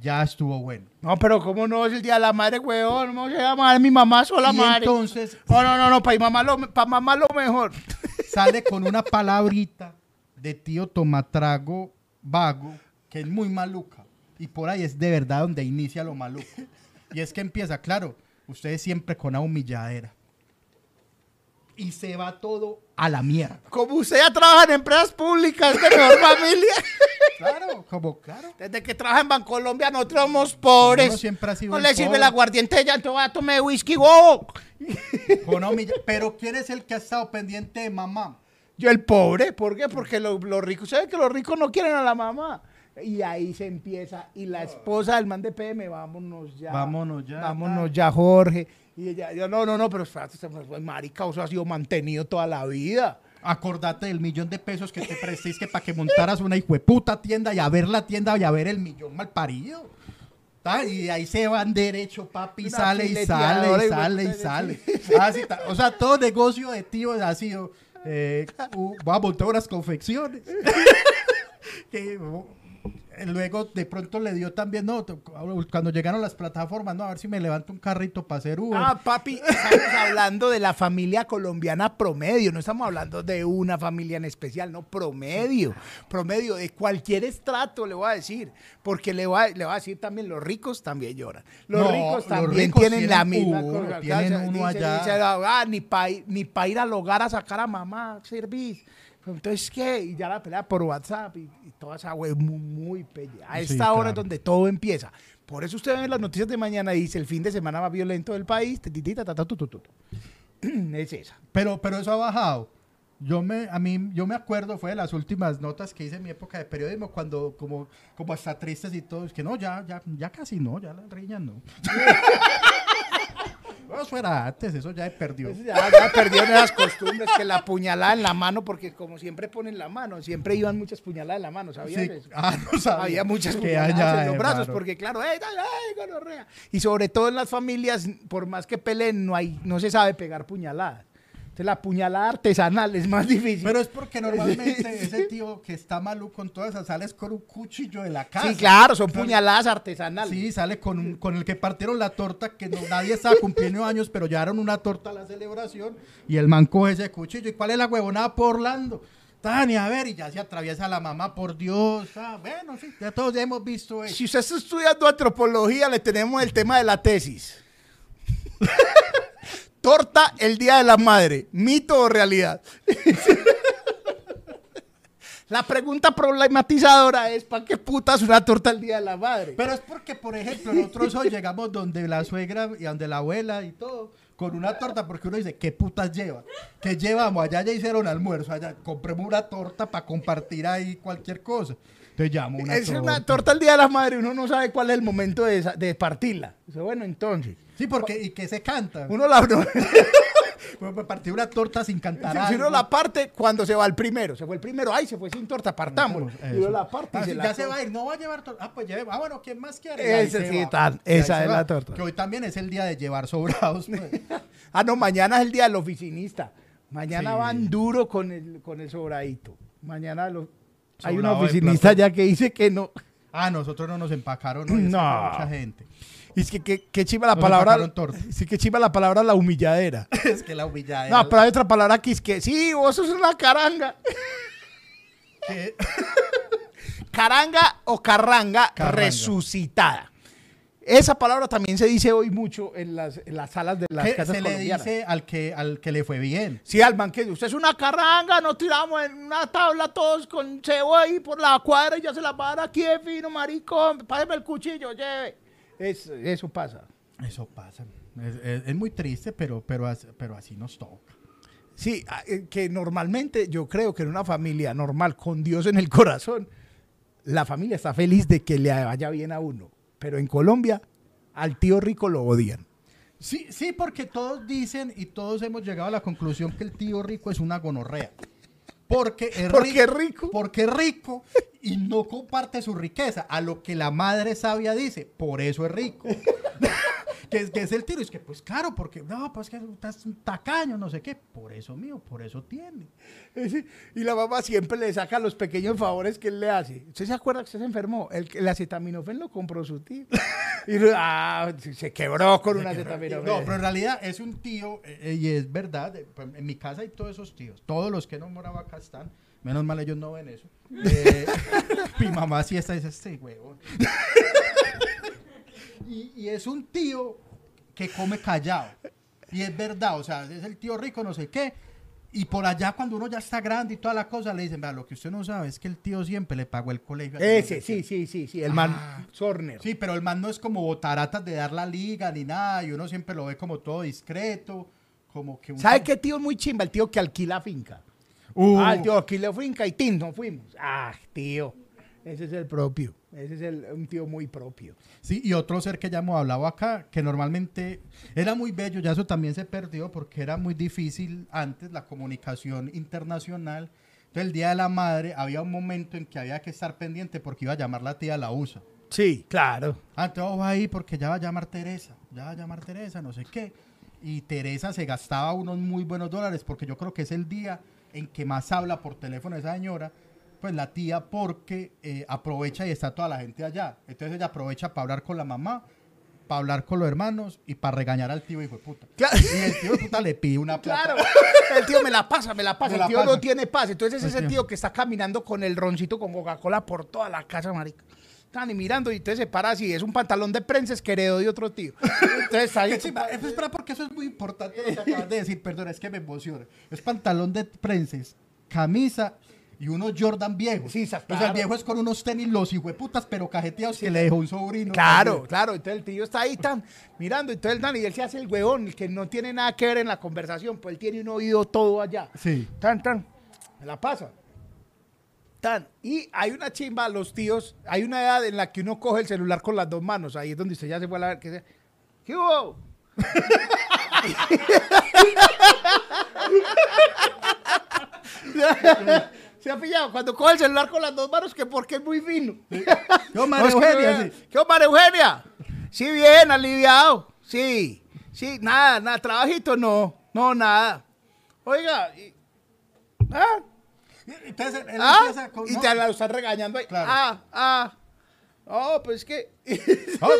ya estuvo bueno. No, pero ¿cómo no es el día de la madre, weón? No se llama mi mamá sola y madre. entonces No, no, no, no, para mamá lo, mamá lo mejor. sale con una palabrita de tío tomatrago vago que es muy maluca. Y por ahí es de verdad donde inicia lo maluco. Y es que empieza, claro, ustedes siempre con una humilladera. Y se va todo a la mierda. Como usted ya trabaja en empresas públicas de mejor familia. Claro, como, claro. Desde que trabaja en Bancolombia, nosotros somos pobres. Uno siempre ha sido no le sirve la aguardiente, ya entonces va a tomar whisky, bobo. Humilla- Pero ¿quién es el que ha estado pendiente de mamá? Yo el pobre, ¿por qué? Porque los, ricos, ¿saben que los ricos no quieren a la mamá? Y ahí se empieza, y la esposa del man de PM, vámonos ya. Vámonos ya, Vámonos ya, Jorge. Y ella, yo, no, no, no, pero espérate, este, marica, eso ha sido mantenido toda la vida. Acordate del millón de pesos que te presté para que montaras una hijueputa tienda y a ver la tienda y a ver el millón mal parido. Y ahí se van derecho, papi, sale y sale y de sale y sale. Así ta- o sea, todo negocio de tío ha sido, eh, uh, voy a montar unas confecciones. Que, uh, luego de pronto le dio también, no, cuando llegaron las plataformas, no, a ver si me levanto un carrito para hacer Uber. Ah, papi, estamos hablando de la familia colombiana promedio, no estamos hablando de una familia en especial, no, promedio, promedio de cualquier estrato, le voy a decir, porque le voy a, le voy a decir también, los ricos también lloran, los No, ricos los también ricos tienen, la tienen misma uno, cosa, tienen uno dice- allá. dice, ah, ni para ni pa ir al hogar a sacar a mamá, servir. Entonces, ¿qué? Y ya la pelea por WhatsApp y, y toda esa güey muy, muy. A Sí, esta hora es claro. donde todo empieza. Por eso usted ve en las noticias de mañana y dice el fin de semana más violento del país. Es esa. Pero, pero eso ha bajado. Yo me, a mí, yo me acuerdo, fue de las últimas notas que hice en mi época de periodismo, cuando como, como hasta tristes y todo, es que no, ya, ya, ya casi no, ya las riñas no. no, eso era antes, eso ya perdió. Eso Ya, ya perdieron esas costumbres que la puñalada en la mano, porque como siempre ponen la mano, siempre iban muchas puñaladas en la mano, ¿sabías Sí. eso? Ah, no sabía. Había muchas Que puñaladas en los brazos, porque claro, ¡ay, ay, ay, gonorrea! Y sobre todo en las familias, por más que peleen, no, hay, no se sabe pegar puñaladas. Entonces la puñalada artesanal es más difícil. Pero es porque normalmente ese tío que está maluco con todas esas sales con un cuchillo de la casa. sí, claro, son puñaladas artesanales. Sí, sale con, un- con el que partieron la torta, que no, nadie estaba cumpliendo años, pero llevaron una torta a la celebración y el man coge ese cuchillo. ¿Y cuál es la huevonada por Orlando? Tania, a ver, y ya se atraviesa la mamá, por Dios. Ah, bueno, sí, ya todos ya hemos visto eso. Si usted está estudiando antropología, le tenemos el tema de la tesis. Torta el Día de la Madre, mito o realidad. la pregunta problematizadora es, ¿para qué putas una torta el Día de la Madre? Pero es porque, por ejemplo, nosotros hoy llegamos donde la suegra y donde la abuela y todo, con una torta, porque uno dice, ¿qué putas lleva? ¿Qué llevamos? Allá ya hicieron almuerzo, allá compremos una torta para compartir ahí cualquier cosa. Entonces llamo una es torta. una torta el Día de la Madre, uno no sabe cuál es el momento de, de partirla. Dice, bueno, entonces, Sí, porque, y que se canta. uno la... Partí una torta sin cantar. Si, si uno la parte cuando se va el primero. Se fue el primero, ay, se fue sin torta, partamos. Y uno la parte y Ah, se la ya se va a ir, no va a llevar torta. Ah, pues lleve. Ah, bueno, ¿quién más quiere? Ese se sí, ahí esa es va. la torta. Que hoy también es el día de llevar sobrados. pues. Ah, no, mañana es el día del oficinista. Mañana Sí. van duro con el, con el sobradito. Mañana lo- hay un Sobrado de oficinista ya que dice que no. ah, nosotros no nos empacaron. No. que No. mucha gente. Y es que que, que chiva la Nos palabra. Sí, que chiva la palabra la humilladera. es que la humillada. No, pero hay otra palabra aquí es que sí, vos sos una caranga. que- Caranga o carranga, Carranga. resucitada. Esa palabra también se dice hoy mucho en las, en las salas de las casas se le dice al que, al que le fue bien. Sí, al man que usted es una carranga, nos tiramos en una tabla todos con cebo ahí por la cuadra y ya se la va a dar aquí de fino, maricón, páseme el cuchillo, lleve. Es- eso pasa. Eso pasa. Es, es- es muy triste, pero, pero, pero así nos toca. Sí, a- eh, que normalmente yo creo que en una familia normal, con Dios en el corazón, la familia está feliz de que le vaya bien a uno. Pero en Colombia, al tío rico lo odian. Sí, sí, porque todos dicen y todos hemos llegado a la conclusión que el tío rico es una gonorrea. Porque es Porque es rico. Porque es rico y no comparte su riqueza. A lo que la madre sabia dice, por eso es rico. Que, que es el tiro. Y es que, pues claro, porque, no, pues que estás un tacaño, no sé qué. Por eso mío, por eso tiene. Y la mamá siempre le saca los pequeños favores que él le hace. ¿Usted se acuerda que usted se enfermó? El, el acetaminofén lo compró su tío. Y ah, se quebró con un acetaminofén. No, pero en realidad es un tío, eh, y es verdad, eh, pues, en mi casa hay todos esos tíos. Todos los que no moraba acá están. Menos mal ellos no ven eso. Eh, mi mamá sí está dice, este huevón. Y, es un tío que come callado. Y es verdad, o sea, es el tío rico, no sé qué. Y por allá, cuando uno ya está grande y toda la cosa, le dicen, vea, lo que usted no sabe es que el tío siempre le pagó el colegio. Ese, sí, qué". sí, sí, sí, el man Ah. Sorner. Sí, pero el man no es como botaratas de dar la liga ni nada, y uno siempre lo ve como todo discreto, como que... un- ¿Sabe qué tío es muy chimba? El tío que alquila finca. Uh, Ah, el tío alquila finca y tin, nos fuimos. Ah, tío. Ese es el propio. Ese es el- un tío muy propio. Sí, y otro ser que ya hemos hablado acá, que normalmente era muy bello, ya eso también se perdió porque era muy difícil antes la comunicación internacional. Entonces el Día de la Madre había un momento en que había que estar pendiente porque iba a llamar la tía la USA. Sí, claro. Ah, entonces ojo ahí porque ya va a llamar Teresa, ya va a llamar Teresa, no sé qué. Y Teresa se gastaba unos muy buenos dólares porque yo creo que es el día en que más habla por teléfono esa señora, pues la tía porque eh, aprovecha y está toda la gente allá. Entonces ella aprovecha para hablar con la mamá, para hablar con los hermanos y para regañar al tío hijo de puta. Claro. Y el tío de puta le pide una plata. Claro. El tío me la pasa, me la pasa. Me el tío pasa. no tiene paz. Entonces es El ese tío. que está caminando con el roncito con Coca-Cola por toda la casa, marica. Están y mirando y entonces se para así. Es un pantalón de prenses que heredó de otro tío. Entonces está ahí. Pues, espera, porque eso es muy importante lo que acabas de decir, perdona, es que me emociona. Es pantalón de prenses, camisa y unos Jordan viejos. Sí, sa- O sea, claro. el viejo es con unos tenis los hijueputas, pero cajeteados que le dejó un sobrino. Claro, claro. Entonces el tío está ahí tan mirando. Entonces Dan, y él se hace el huevón, el que no tiene nada que ver en la conversación. Pues él tiene un oído todo allá. Sí. Tan, tan. Me la pasa. Tan. Y hay una chimba, los tíos, hay una edad en la que uno coge el celular con las dos manos. Ahí es donde usted ya se puede ver que sea. ¿Qué hubo? ¿Se ha pillado? Cuando coge el celular con las dos manos, que porque es muy fino. María Oscar, Eugenia, sí. ¿Qué María Eugenia? Sí, bien, aliviado. Sí, sí, nada, nada, trabajito no, no, nada. Oiga, y- ¿ah? Entonces él ¿Ah? empieza con. y no, te la están regañando ahí. Claro. Ah, ah. Oh, pues que. oh,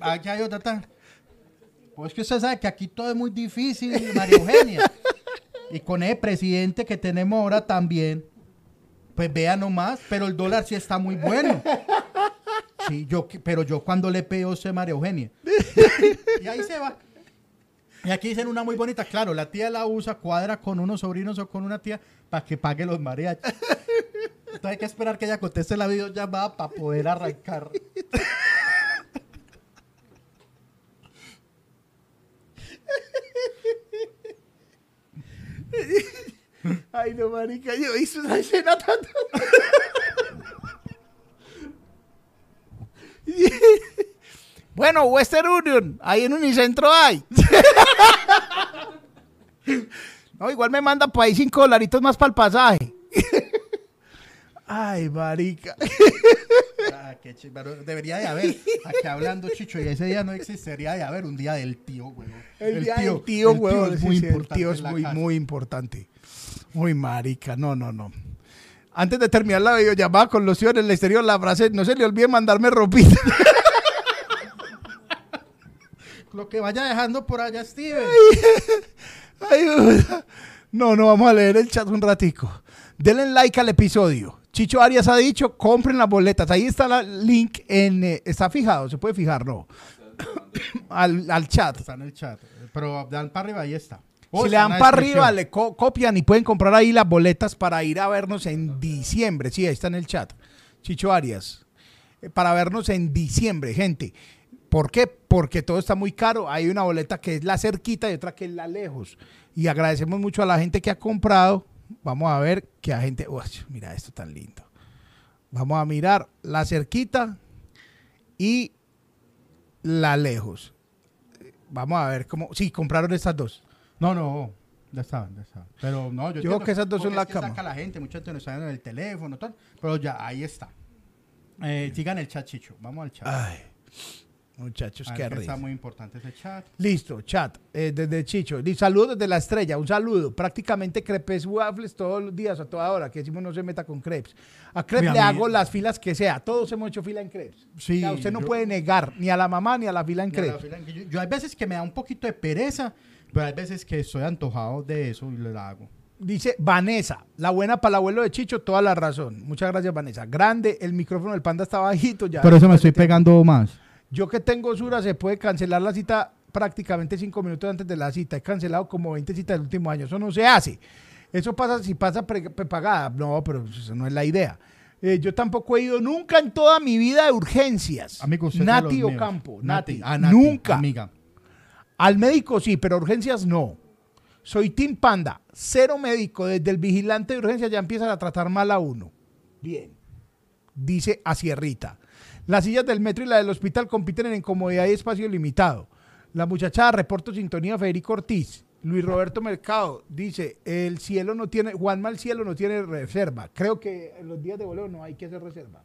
aquí hay otra tan. Pues que usted sabe que aquí todo es muy difícil, María Eugenia. Y con el presidente que tenemos ahora también, pues vea nomás, pero el dólar sí está muy bueno. Sí, yo, pero yo cuando le a usted, María Eugenia. Y ahí se va. Y aquí dicen una muy bonita, claro, la tía la usa, cuadra con unos sobrinos o con una tía para que pague los mariachis. Entonces hay que esperar que ella conteste la videollamada para poder arrancar. Ay, no, marica, yo hice una escena tanto. bueno, Western Union, ahí en Unicentro hay. no, igual me manda por ahí cinco dolaritos más para el pasaje. Ay, marica. Ah, qué Debería de haber, aquí hablando, Chicho, y ese día no existiría de haber un día del tío, güey. El, día del tío, el huevón, es sí, muy sí, el tío es muy importante. Muy marica, no, no, no. Antes de terminar la videollamada con los tíos en el exterior, la frase, no se le olvide mandarme ropita. Lo que vaya dejando por allá, Steven. Ay, no, no, vamos a leer el chat un ratico. Denle like al episodio. Chicho Arias ha dicho, compren las boletas. Ahí está el link en... eh, está fijado, se puede fijar, ¿no? al, al chat. Está en el chat. Pero dan para arriba, ahí está. Si le dan para arriba, le co- copian y pueden comprar ahí las boletas para ir a vernos en diciembre. Sí, ahí está en el chat. Chicho Arias. Eh, Para vernos en diciembre, gente. ¿Por qué? Porque todo está muy caro. Hay una boleta que es la cerquita y otra que es la lejos. Y agradecemos mucho a la gente que ha comprado. Vamos a ver que a gente. Uy, mira esto tan lindo. Vamos a mirar la cerquita y la lejos. Vamos a ver cómo. Sí, compraron estas dos. No, no. Ya estaban, ya estaban. Pero no, yo, Yo creo que esas dos son porque la es que cama. saca la gente, mucha gente no está en el teléfono, tal, pero ya, ahí está. Eh, sigan el chat, Chicho. Vamos al chat. Ay. Muchachos, qué risa. está muy importante ese chat. Listo, chat, eh, desde Chicho. Saludos desde la estrella, un saludo. Prácticamente crepes waffles todos los días, a toda hora, que decimos no se meta con crepes. A crepes le hago las filas que sea. Todos hemos hecho fila en crepes. Sí, O sea, usted no yo- puede negar ni a la mamá ni a la fila en crepes. Yo, yo hay veces que me da un poquito de pereza, pero hay veces que estoy antojado de eso y lo hago. Dice Vanessa, la buena para el abuelo de Chicho, toda la razón. Muchas gracias, Vanessa. Grande, el micrófono del panda está bajito ya. Por eso me estoy pegando más. Yo que tengo Sura, se puede cancelar la cita prácticamente cinco minutos antes de la cita. He cancelado como 20 citas del último año. Eso no se hace. Eso pasa si pasa pre- prepagada. No, pero eso no es la idea. Eh, yo tampoco he ido nunca en toda mi vida de urgencias. Amigo, usted es de Nati. Ocampo. Nati. Ah, Nati, nunca. Amiga. Al médico sí, pero urgencias no. Soy Team Panda. Cero médico. Desde el vigilante de urgencias ya empiezan a tratar mal a uno. Bien. Dice Acierrita. Las sillas del metro y la del hospital compiten en incomodidad y espacio limitado. La muchachada reporto sintonía Federico Ortiz. Luis Roberto Mercado dice, el cielo no tiene, Juanma el cielo no tiene reserva. Creo que en los días de voleo no hay que hacer reserva.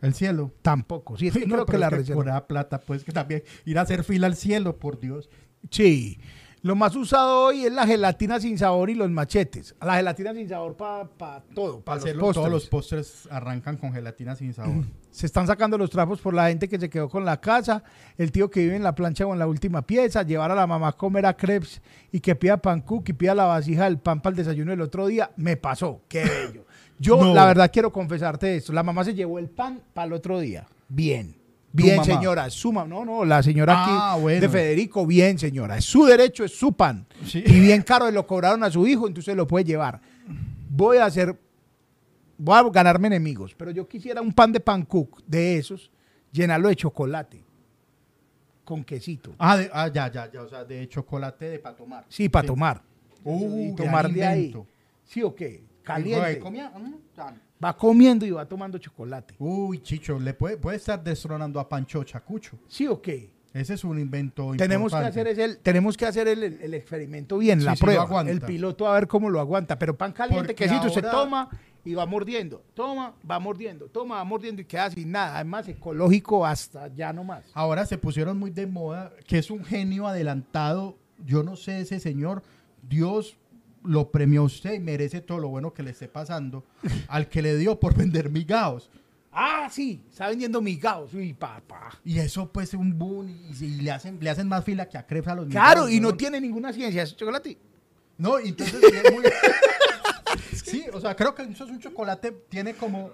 El cielo. Tampoco. Sí, es que No, creo que la es que por esa plata, pues que también ir a hacer fila al cielo, por Dios. Sí. Lo más usado hoy es la gelatina sin sabor y los machetes. La gelatina sin sabor para todo, Para postres. todos los postres arrancan con gelatina sin sabor. Se están sacando los trapos por la gente que se quedó con la casa, el tío que vive en la plancha o en la última pieza, llevar a la mamá a comer a crepes y que pida pan cook y pida la vasija del pan para el desayuno del otro día. Me pasó, qué bello. Yo, No. la verdad, quiero confesarte esto. La mamá se llevó el pan para el otro día. Bien. Bien, señora. Su ma- no, no, la señora Ah, aquí bueno. de Federico, bien, señora. Es su derecho, es su pan. Sí. Y bien caro lo cobraron a su hijo, entonces lo puede llevar. Voy a hacer voy a ganarme enemigos, pero yo quisiera un pan de pan cook de esos, llenarlo de chocolate con quesito. Ah, de- ah, ya, ya, ya. O sea, de chocolate de para tomar. Sí, para tomar. Uh, y tomar de ahí. Sí o qué, caliente. mm. Va comiendo y va tomando chocolate. Uy, Chicho, le puede, puede estar destronando a Pancho Chacucho. Sí o qué. Ese es un invento Tenemos que hacer, el, tenemos que hacer el, experimento bien, Sí, la sí prueba. el piloto a ver cómo lo aguanta. Pero pan caliente, Porque quesito, se ahora- toma y va mordiendo. Toma, va mordiendo. Toma, va mordiendo y queda sin nada. Además, ecológico hasta ya no más. Ahora se pusieron muy de moda, que es un genio adelantado. Yo no sé, ese señor, Dios lo premió usted y merece todo lo bueno que le esté pasando al que le dio por vender migaos. Ah, sí, está vendiendo migaos. Uy, papá. Y eso pues es un boom y, y le, hacen, le hacen más fila que a Crepes a los Claro, migaos, y no tiene ninguna ciencia. Es chocolate. No, entonces es muy... sí, o sea, creo que eso es un chocolate, tiene como...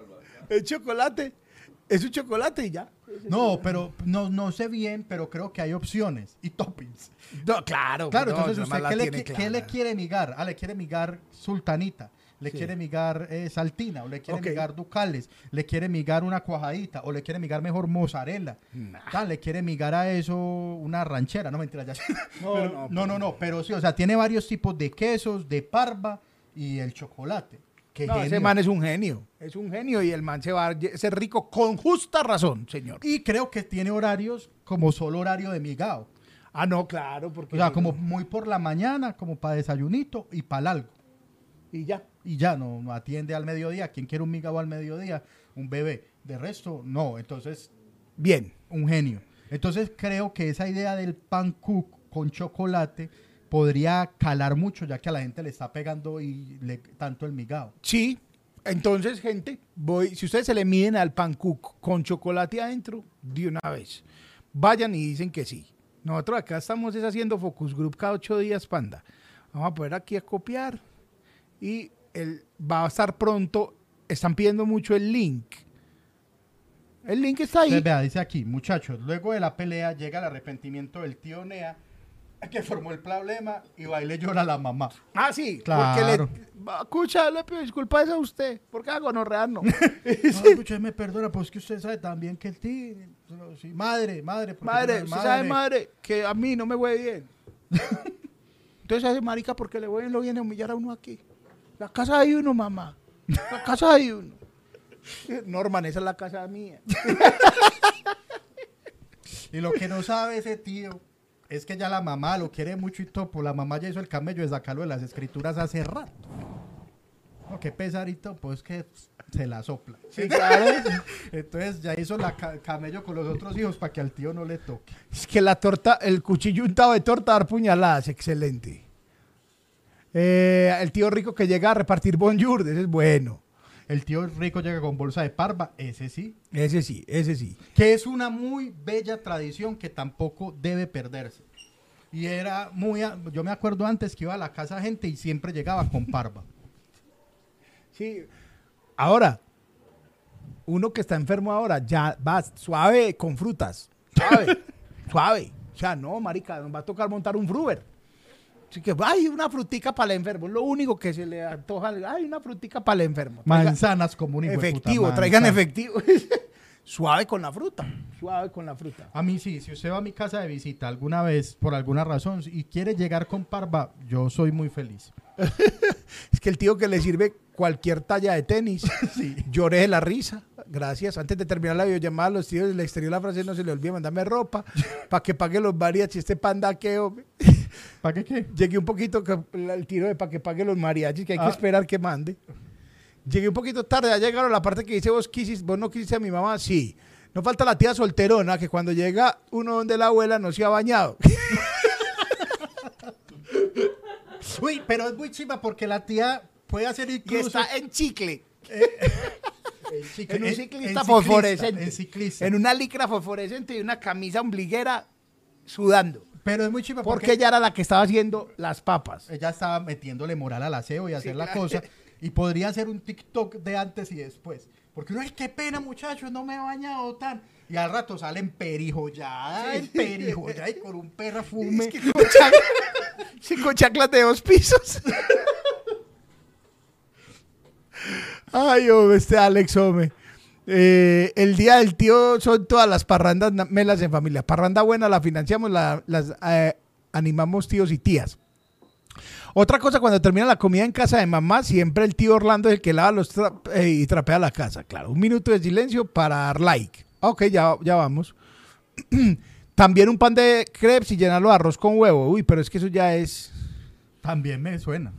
El chocolate. Es un chocolate y ya. No, pero no, no sé bien, pero creo que hay opciones y toppings. No, claro. Claro, no, entonces usted, ¿qué le, tiene qui- clara. qué le quiere migar? Ah, le quiere migar sultanita, le Sí. quiere migar eh, saltina, o le quiere migar ducales, le quiere migar una cuajadita, o le quiere migar mejor mozzarella. Nah. Ah, le quiere migar a eso una ranchera, no mentira ya. No, Pero- no, no, no, no, pero sí, o sea, tiene varios tipos de quesos, de parva y el chocolate. Qué No, ese man es un genio. Es un genio y el man se va a ser rico con justa razón, señor. Y creo que tiene horarios como solo horario de migao. Ah, no, claro, porque. O sea, como muy por la mañana, como para desayunito y para algo. Y ya. y ya no, no atiende al mediodía. ¿Quién quiere un migao al mediodía? Un bebé. De resto, no. Entonces, Bien. un genio. Entonces, creo que esa idea del pan cook con chocolate podría calar mucho, ya que a la gente le está pegando y le, tanto el migao. Sí. Entonces, gente, voy. Si ustedes se le miden al pan cook con chocolate adentro, de una vez. Vayan y dicen que sí. Nosotros acá estamos es haciendo focus group cada ocho días, panda. Vamos a poder aquí a copiar. Y el, va a estar pronto. Están pidiendo mucho el link. El link está ahí. Entonces, vea, dice aquí, muchachos, luego de la pelea llega el arrepentimiento del tío Nea, que formó el problema y va y le llora a la mamá. Ah, sí, Claro. porque le, va, escucha, le pido disculpas a usted, porque hago no real no. No, escucha, me perdona, pues que usted sabe también que el tío, sí, madre, madre, madre, no usted sabe, madre, que a mí no me voy bien. Entonces hace marica porque le voy lo viene a humillar a uno aquí. La casa hay uno, mamá. La casa hay uno. Norman, esa es la casa mía. Y lo que no sabe ese tío es que ya la mamá lo quiere mucho y todo, pues la mamá ya hizo el camello de sacarlo de las escrituras hace rato. No, qué pesarito, pues que se la sopla. Sí, claro. Entonces ya hizo la ca- camello con los otros hijos para que al tío no le toque. Es que la torta, el cuchillo untado de torta dar puñaladas, excelente. Eh, el tío rico que llega a repartir bonjour, ese es bueno. El tío rico llega con bolsa de parva, ese sí. Ese sí, ese sí. Que es una muy bella tradición que tampoco debe perderse. Y era muy... a- Yo me acuerdo antes que iba a la casa gente y siempre llegaba con parva. Sí. Ahora, uno que está enfermo ahora ya va suave con frutas. Suave, suave. O sea, no, marica, nos va a tocar montar un fruber. Así que, hay una frutica para el enfermo. Lo único que se le antoja. Hay una frutica para el enfermo. Manzanas como un hijo de puta, efectivo, traigan efectivo. suave con la fruta. Suave con la fruta. A mí sí, si usted va a mi casa de visita alguna vez, por alguna razón, y quiere llegar con parva, yo soy muy feliz. Es que el tío que le sirve cualquier talla de tenis, lloré de la risa. Gracias. Antes de terminar la videollamada, los tíos le exterior la frase, no se le olvide mandarme ropa para que pague los mariachis. Este panda que, hombre. ¿Para qué qué? Llegué un poquito el tiro de para que pague los mariachis, que hay que Ah. esperar que mande. Llegué un poquito tarde, ya llegaron la parte que dice vos quisiste, vos no quisiste a mi mamá, sí. No falta la tía solterona, que cuando llega uno donde la abuela no se ha bañado. Uy, pero es muy chiva porque la tía puede hacer y incluso... está en chicle. cicli- En un ciclista en fosforescente. En ciclista. En una licra fosforescente y una camisa ombliguera sudando. Pero es muy chiva Porque porque ella era la que estaba haciendo las papas. ella estaba metiéndole moral al aseo y hacer Sí, la claro. cosa. Y podría hacer un TikTok de antes y después. Porque uno, ay, qué pena, muchachos, no me he bañado tan. Y al rato sale en perijo ya, en perijo ya, y con un perfume. Es que con, chac- sí, con chaclas de dos pisos. Ay, hombre, este Alex, hombre. Eh, el día del tío son todas las parrandas melas en familia. Parranda buena la financiamos, la- las eh, animamos tíos y tías. Otra cosa, cuando termina la comida en casa de mamá, siempre el tío Orlando es el que lava los tra- eh, y trapea la casa. Claro, un minuto de silencio para dar like. Ok, ya, ya vamos. También un pan de crepes y llenarlo de arroz con huevo. Uy, pero es que eso ya es También me suena.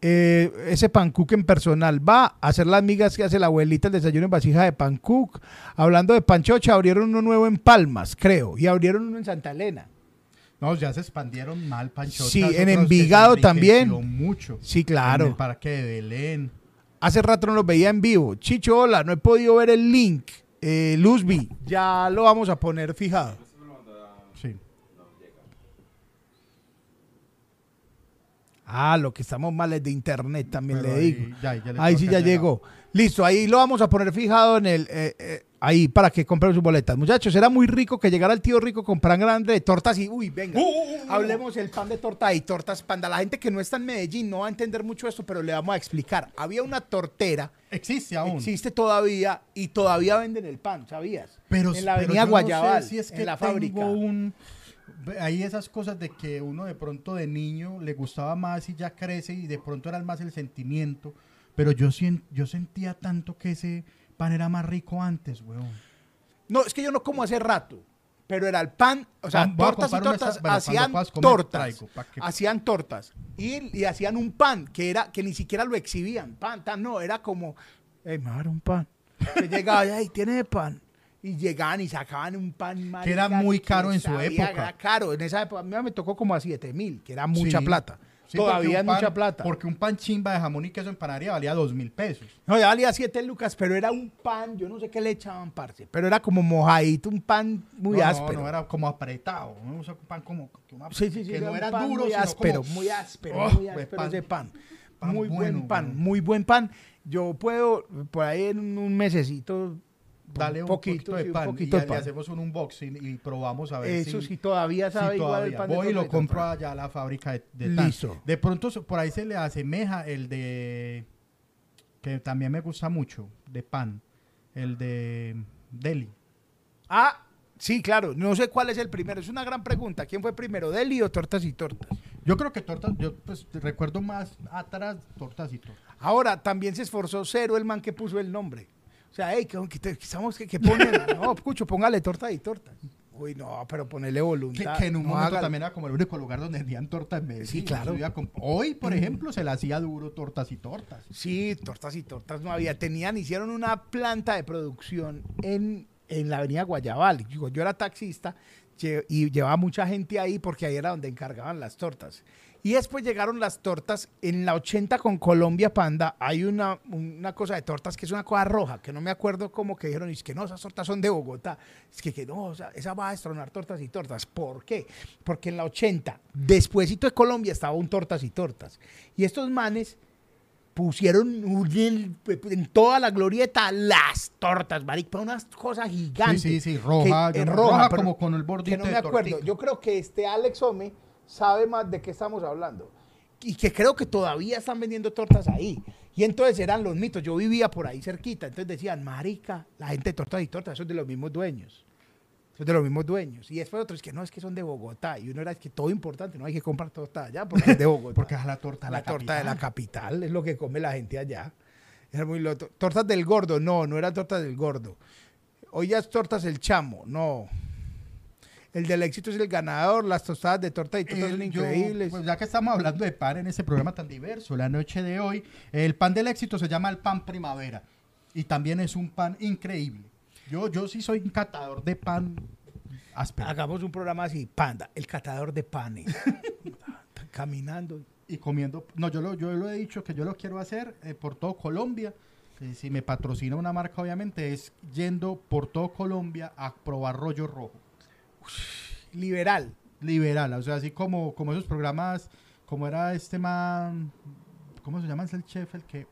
Eh, ese pancook en personal. Va a hacer las migas que hace la abuelita el desayuno en vasija de pancook. Hablando de panchocha, abrieron uno nuevo en Palmas, creo. Y abrieron uno en Santa Elena. No, ya se expandieron mal, Panchotas. Sí, en Envigado también. mucho. Sí, En claro. el Parque de Belén. Hace rato no los veía en vivo. Chicho, hola, no he podido ver el link. Eh, Luzby, ya lo vamos a poner fijado. Sí. Ah, lo que estamos mal es de internet, también Pero le ahí digo. ya- ya le ahí sí ya llegó. Listo, ahí lo vamos a poner fijado en el. eh, eh, ahí para que compren sus boletas. Muchachos, era muy rico que llegara el tío rico con pan grande de tortas y. Uy, venga. Hablemos el pan de torta y tortas panda. La gente que no está en Medellín no va a entender mucho esto, pero le vamos a explicar. Había una tortera, Existe aún. existe todavía y todavía venden el pan, ¿sabías? Pero, en la pero avenida yo no Guayabal, sé si es que en la tengo fábrica. un... Hay esas cosas de que uno de pronto de niño le gustaba más y ya crece y de pronto era más el sentimiento. Pero yo, yo sentía tanto que ese pan era más rico antes, weón. No, es que yo no como hace rato. Pero era el pan, o sea, Ah, tortas y tortas, bueno, hacían comer, tortas, traigo, pa' que- hacían tortas y, y hacían un pan que era que ni siquiera lo exhibían, pan, tan, no, era como, hey, me un pan, que llegaba, hey, tiene pan, y llegaban y sacaban un pan, Que era marica, muy caro en su época. Era caro, en esa época, a mí me tocó como a 7 mil, que era mucha Sí. plata, Sí, todavía es un pan- mucha plata. Porque un pan chimba de jamón y queso en panadería valía dos mil pesos. No, ya valía 7 lucas, pero era un pan, yo no sé qué le echaban, parce, pero era como mojadito, un pan muy no, áspero. No, era como apretado. No usa un pan como que, una- Sí, sí, sí. que no era pan duro, muy sino áspero, como- muy áspero, Oh, muy áspero pan- ese pan. pan muy bueno, buen pan, muy buen pan. Yo puedo, por ahí en un mesecito, Dale un poquito, de un pan poquito y de le hacemos un unboxing y probamos a ver Eso si, sí, todavía si sabe igual el pan de Voy y lo compro allá a la fábrica de, de tan. Listo. De pronto por ahí se le asemeja el de que también me gusta mucho de pan, el de Deli. Ah, sí, claro. No sé cuál es el primero. Es una gran pregunta. ¿Quién fue primero, Deli o Tortas y Tortas? Yo creo que tortas, yo pues recuerdo más atrás tortas y tortas. Ahora, también se esforzó cero el man que puso el nombre. O sea, hey, que, que, que que, que ponen, no, escucho, póngale torta y tortas. Uy, no, pero ponerle Que, voluntad. que en un no momento haga- también era como el único lugar donde vendían tortas en Medellín. Sí, claro. Hoy, por ejemplo, se le hacía duro tortas y tortas. Sí, tortas y tortas no había. Tenían, hicieron una planta de producción en, en la avenida Guayabal. Yo, yo era taxista y llevaba mucha gente ahí porque ahí era donde encargaban las tortas. Y después llegaron las tortas en la 80 con Colombia Panda. Hay una, una cosa de tortas que es una cosa roja, que no me acuerdo cómo que dijeron. Es que no, esas tortas son de Bogotá. Es que, que no, o sea, esa va a destronar tortas y tortas. ¿Por qué? Porque en la 80, despuésito de Colombia, estaba un tortas y tortas. Y estos manes pusieron en, en toda la glorieta las tortas, marica, unas cosas gigantes. Sí, sí, sí, roja, Que- eh, roja, roja pero como con el bordito Que no me acuerdo. Yo creo que este Alex Ome sabe más de qué estamos hablando. Y que creo que todavía están vendiendo tortas ahí. Y entonces eran los mitos. Yo vivía por ahí cerquita. Entonces decían, marica, la gente de tortas y tortas, es de los mismos dueños. Es de los mismos dueños. Y después otros que no, es que son de Bogotá. Y uno era es que todo importante, no hay que comprar tortas allá porque es de Bogotá. Porque es la torta de la, la, torta de la capital. es lo que come la gente allá. Era muy. Tortas del gordo, no, no eran tortas del gordo. Hoy ya es tortas el chamo, no. El del éxito es el ganador, las tostadas de torta y tortas son El- yo, increíbles. pues ya que estamos hablando de pan en ese programa tan diverso, la noche de hoy, el pan del éxito se llama el pan primavera y también es un pan increíble. Yo, yo sí soy un catador de pan áspero Hagamos un programa así, panda, el catador de panes. Caminando. y comiendo. No, yo lo, yo lo he dicho que yo lo quiero hacer eh, por todo Colombia. Eh, si me patrocina una marca, obviamente, es yendo por todo Colombia a probar rollo rojo. Liberal. liberal, o sea, así como, como esos programas, como era este man, ¿cómo se llama? Es el chef, el que,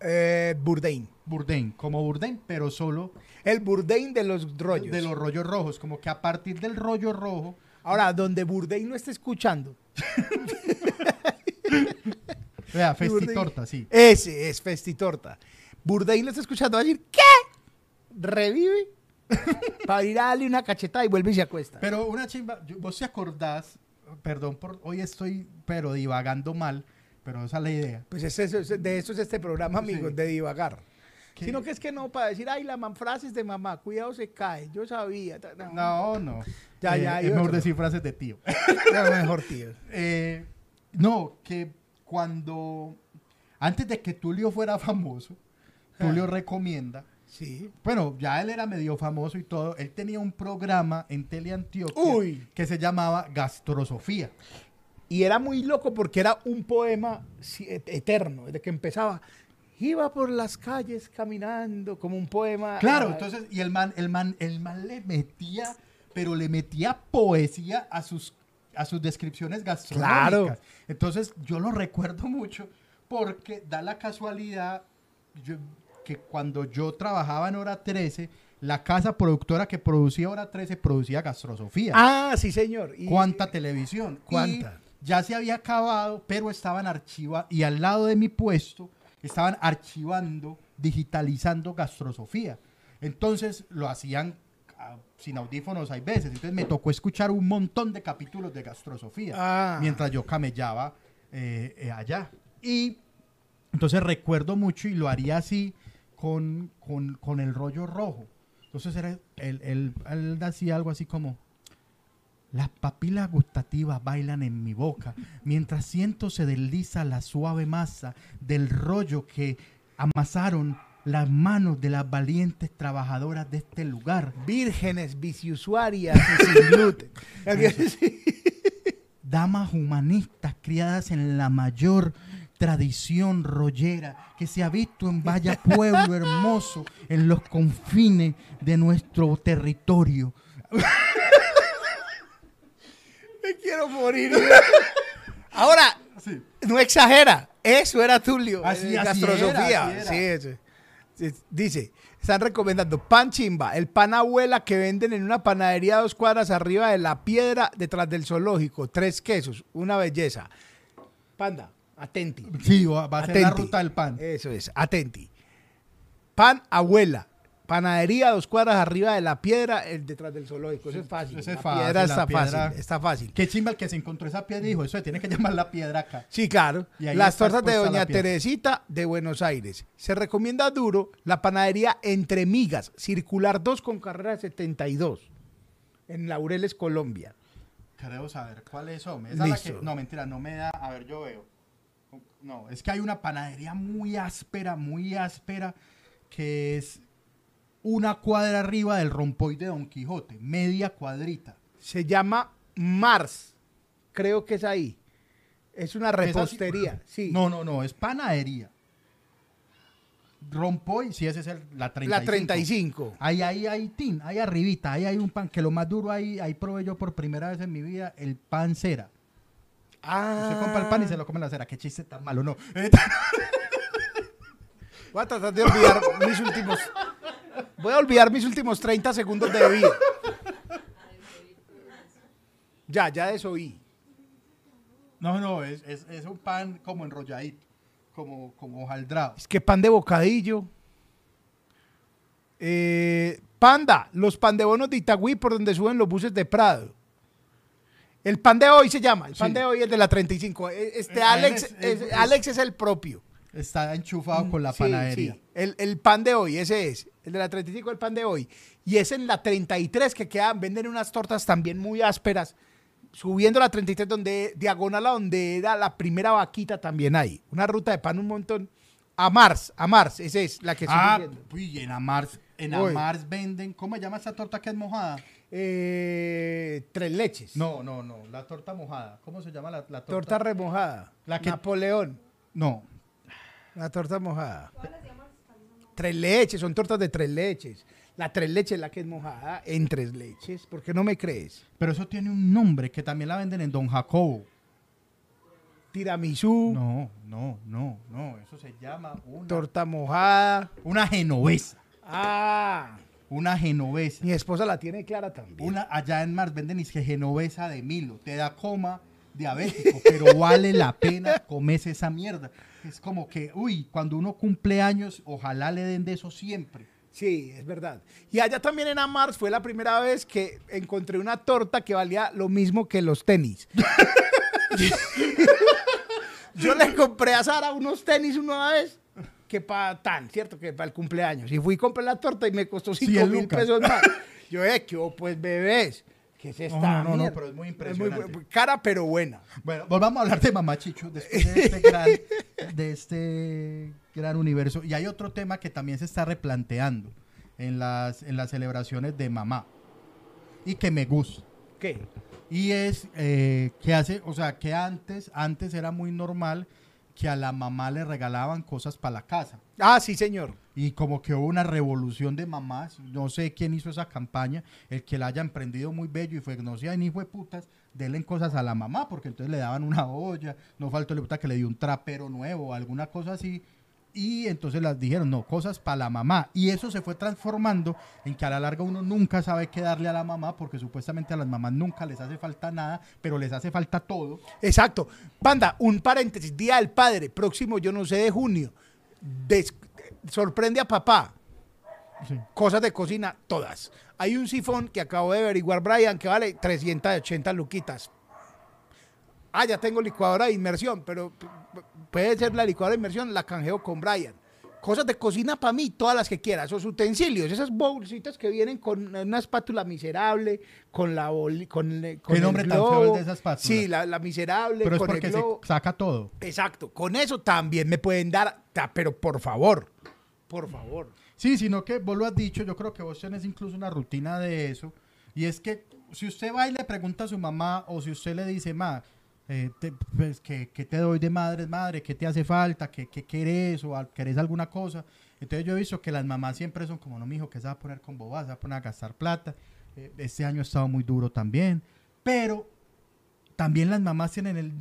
Eh, Bourdain. Bourdain, como Bourdain, pero solo El Bourdain de los rollos. de los rollos rojos, como que a partir del rollo rojo, Ahora, donde Bourdain no esté escuchando, vea, festitorta, sí. ese es Festitorta. Bourdain lo está escuchando, va a decir, ¿qué? ¿Revive? Para ir a darle una cachetada y vuelve y se acuesta. Pero una chimba, vos te acordás, perdón por, hoy estoy, pero divagando mal, pero esa es la idea. Pues es eso- es- de eso es este programa, amigos, Sí. de divagar. ¿Qué? Sino que es que no, para decir, ay, la man frases de mamá, cuidado se cae, yo sabía. No, No, no. Ya, Eh, ya, hay Es mejor otro. decir frases de tío. mejor, tío. Eh, no, que cuando, antes de que Tulio fuera famoso, Tulio recomienda Sí. Bueno, ya él era medio famoso y todo. Él tenía un programa en Teleantioquia Uy. que se llamaba Gastrosofía. Y era muy loco porque era un poema eterno, desde que empezaba. Iba por las calles caminando, como un poema. Claro, ah, entonces, y el man, el man, el man le metía, pero le metía poesía a sus, a sus descripciones gastronómicas. Claro. Entonces, yo lo recuerdo mucho porque da la casualidad yo- que cuando yo trabajaba en Hora 13, la casa productora que producía Hora 13 producía Gastrosofía. Ah, sí, señor. Y- cuánta televisión. ¿Cuánta? Y ya se había acabado, pero estaban archivando, y al lado de mi puesto estaban archivando, digitalizando gastrosofía. Entonces lo hacían ah, sin audífonos hay veces. Entonces me tocó escuchar un montón de capítulos de gastrosofía Ah. mientras yo camellaba eh, eh, allá. Y entonces recuerdo mucho y lo haría así con, con- con el rollo rojo. Entonces era, él, él- él decía algo así como, las papilas gustativas bailan en mi boca, mientras siento se desliza la suave masa del rollo que amasaron las manos de las valientes trabajadoras de este lugar. Vírgenes, biciusuarias y sin gluten. Sí. damas humanistas criadas en la mayor tradición rollera que se ha visto en Vaya Pueblo hermoso, en los confines de nuestro territorio. Me quiero morir. Ahora, no exagera. Eso era Tulio. Así- eh, así gastrosofía. era, así era. Sí, eso. Sí, Dice, están recomendando pan chimba, el pan abuela que venden en una panadería a dos cuadras arriba de la piedra detrás del zoológico. Tres quesos, una belleza. Panda, atenti. Sí, va a ser la ruta del pan. Eso es, atenti. Pan abuela. Panadería dos cuadras arriba de la piedra el detrás del zoológico. Eso es fácil. Eso es la fácil, piedra la está piedra- fácil. Está fácil. Qué chimba el que se encontró esa piedra y dijo, eso se tiene que llamar la piedra acá. Sí, claro. Las tortas de Doña. Teresita de Buenos Aires. Se recomienda duro la panadería Entre Migas, circular 2 con carrera 72. en Laureles, Colombia. Creo saber cuáles son. Esa es la que- no, mentira, no me da. A ver, yo veo. No, es que hay una panadería muy áspera, muy áspera, que es una cuadra arriba del rompoy de Don Quijote, media cuadrita. Se llama Mars. Creo que es ahí. Es una repostería. Sí. No, no, no, es panadería. Rompoy, sí, ese es el, la 35. la 35. Ahí, ahí, ahí, tin, ahí arribita, ahí hay un pan, que lo más duro ahí, ahí probé yo por primera vez en mi vida, el pan cera. Ah. Usted compra el pan y se lo come en la cera. Qué chiste tan malo, no. Voy a tratar de olvidar mis últimos. Voy a olvidar mis últimos 30 segundos de vida. Ya, ya desoí. No, no, es, es, es un pan como enrolladito, como, como hojaldrado. Es que pan de bocadillo. Eh, panda, los pan de bonos de Itagüí por donde suben los buses de Prado. El pan de hoy se llama, el pan Sí. de hoy es de la 35. Eh, Este Eh, Alex, es, es- Alex es el propio. Está enchufado con la Sí, panadería. sí. El, pan de hoy, ese es. El de la 35, el pan de hoy. Y es en la 33 que quedan, venden unas tortas también muy ásperas. Subiendo la 33, donde diagonal a donde era la primera vaquita, también hay. Una ruta de pan un montón. A Mars, a Mars, esa es la que estoy Ah, uy, en Amars, en. Amars venden, ¿cómo se llama esa torta que es mojada? Eh, tres leches. No, no, no, la torta mojada. ¿Cómo se llama la, la torta? Torta remojada. La que- Napoleón. No, La torta mojada. Tres leches, son tortas de tres leches. La tres leches es la que es mojada en tres leches. ¿Por qué no me crees? pero eso tiene un nombre que también la venden en Don Jacobo. Tiramisú, No, no, no, no, eso se llama una, torta mojada. una genovesa. Ah, Una genovesa. mi esposa la tiene clara también. Una, allá en Mars venden que genovesa de Milo. Te da coma diabético, pero vale la pena comerse esa mierda. Es como que, uy, cuando uno cumple años, ojalá le den de eso siempre. Sí, es verdad. Y allá también en Amars fue la primera vez que encontré una torta que valía lo mismo que los tenis. Yo le compré a Sara unos tenis una vez que para tan, ¿cierto? Que para el cumpleaños. Y fui y compré la torta y me costó 5 Cien mil pesos más. Yo, eh, ¿qué hubo, pues bebés? ¿Qué es esta No, no, no, pero es muy muy impresionante. bu- cara, pero buena. Bueno, volvamos a hablar de Mamá Chicho después de este, gran, de este gran universo. Y hay otro tema que también se está replanteando en las, en las celebraciones de mamá y que me gusta. ¿Qué? Y es eh, que hace, o sea, que antes, antes era muy normal que a la mamá le regalaban cosas para la casa. Ah, sí, señor. Y como que hubo una revolución de mamás, no sé quién hizo esa campaña, el que la haya emprendido muy bello y fue, no sean hijo de putas, denle cosas a la mamá, porque entonces le daban una olla, no faltó le puta que le dio un trapero nuevo alguna cosa así, y entonces las dijeron, no, cosas para la mamá, y eso se fue transformando en que a la larga uno nunca sabe qué darle a la mamá, porque supuestamente a las mamás nunca les hace falta nada, pero les hace falta todo. Exacto. Panda, un paréntesis. Día del Padre, próximo, yo no sé, de junio. Des- sorprende a papá. Sí. Cosas de cocina, todas. Hay un sifón que acabo de averiguar, Brian, que vale 380 luquitas. Ah, ya tengo licuadora de inmersión, pero puede ser la licuadora de inmersión, la canjeo con Brian. Cosas de cocina para mí, todas las que quieras. Esos utensilios, esas bolsitas que vienen con una espátula miserable, con la boli- con, el- con ¿Qué el nombre tan feo de esa espátula? Sí, la, la miserable, Pero es con el porque se saca todo. Exacto, con eso también me pueden dar, pero por favor, por favor. Sí, sino que vos lo has dicho, yo creo que vos tenés incluso una rutina de eso. Y es que si usted va y le pregunta a su mamá o si usted le dice, ma, eh, te- pues, ¿qué, qué te doy de madre, madre? ¿Qué te hace falta? ¿Qué, qué querés? ¿O al- querés alguna cosa? Entonces yo he visto que las mamás siempre son como, no, mijo, que se va a poner con bobas, se va a poner a gastar plata. Eh, este año ha estado muy duro también. Pero también las mamás tienen el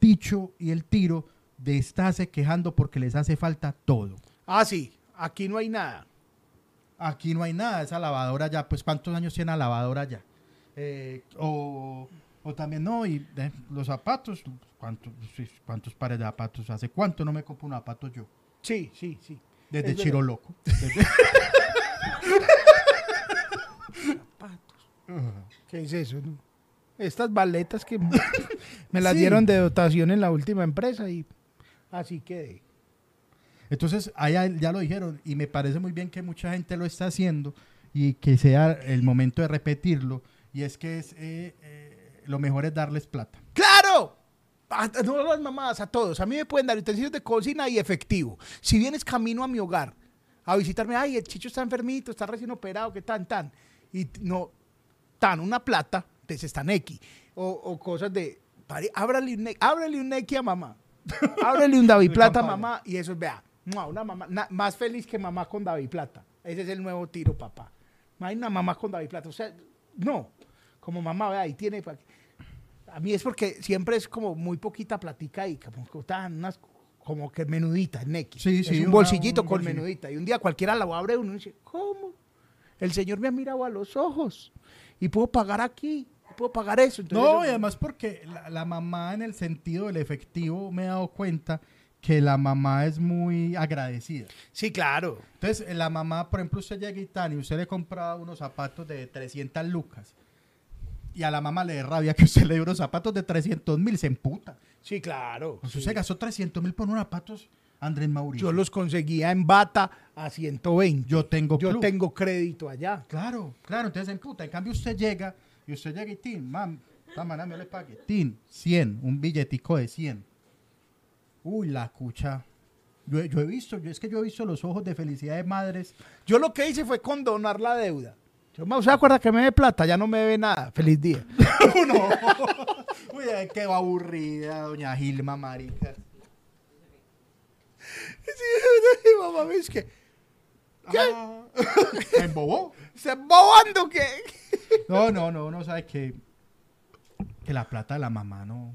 dicho y el tiro de estarse quejando porque les hace falta todo. Ah, sí, aquí no hay nada. Aquí no hay nada, esa lavadora ya, pues ¿cuántos años tiene la lavadora ya? Eh, o, o también no, y eh, los zapatos, ¿cuántos, ¿cuántos pares de zapatos? ¿Hace cuánto no me compro un zapato yo? Sí, sí, sí. Desde Es Chiro verdad. Loco. Desde- ¿Qué es eso? no? Estas baletas que me las Sí. dieron de dotación en la última empresa y así quedé. Entonces, allá ya lo dijeron y me parece muy bien que mucha gente lo está haciendo y que sea el momento de repetirlo. y es que es eh, eh, lo mejor es darles plata. ¡Claro! A, no las mamás, a todos. A mí me pueden dar utensilios de cocina y efectivo. Si vienes camino a mi hogar a visitarme, ay, el chicho está enfermito, está recién operado, que tan, tan. Y no, tan, una plata, entonces están X. O, o cosas de, pare- ábrale un, ábrale un X a mamá. Ábrele un David Plata a mamá y eso es, vea, una mamá na- más feliz que mamá con David Plata. Ese es el nuevo tiro, papá. No hay una mamá con David Plata. O sea, no. Como mamá, vea, ahí tiene. A mí es porque siempre es como muy poquita platica y como tan unas como que menudita en X. Sí, es sí, un una- bolsillito un con bolsillo. menudita. Y un día cualquiera la abre uno y dice, ¿cómo? El Señor me ha mirado a los ojos y puedo pagar aquí, puedo pagar eso. Entonces, No, eso- y además porque la, la mamá en el sentido del efectivo me he dado cuenta que la mamá es muy agradecida. Sí, claro. Entonces, eh, la mamá, por ejemplo, usted llega y tal, y usted le compra unos zapatos de 300 lucas. Y a la mamá le da rabia que usted le dé unos zapatos de 300 mil, se emputa. Sí, claro. Entonces, sí. usted gastó 300 mil por unos zapatos, Andrés Mauricio. Yo los conseguía en bata a 120. Yo tengo Yo tengo crédito allá. Claro, claro, entonces se emputa. En cambio, usted llega y usted llega y tin, mam, manera me le pague. Tin, 100, un billetico de 100. Uy, la cucha. Yo, he- yo he visto, yo, es que yo he visto los ojos de felicidad de madres. Yo lo que hice fue condonar la deuda. Yo, ¿Usted acuerda que me debe plata? Ya no me debe nada. Feliz día. no. Uy, qué aburrida, doña Gilma, marica. Sí, mamá, ¿ves que ¿Qué? Ah, ¿Me embobó? ¿Se bobando que No, no, no, no sabe que, que la plata de la mamá no.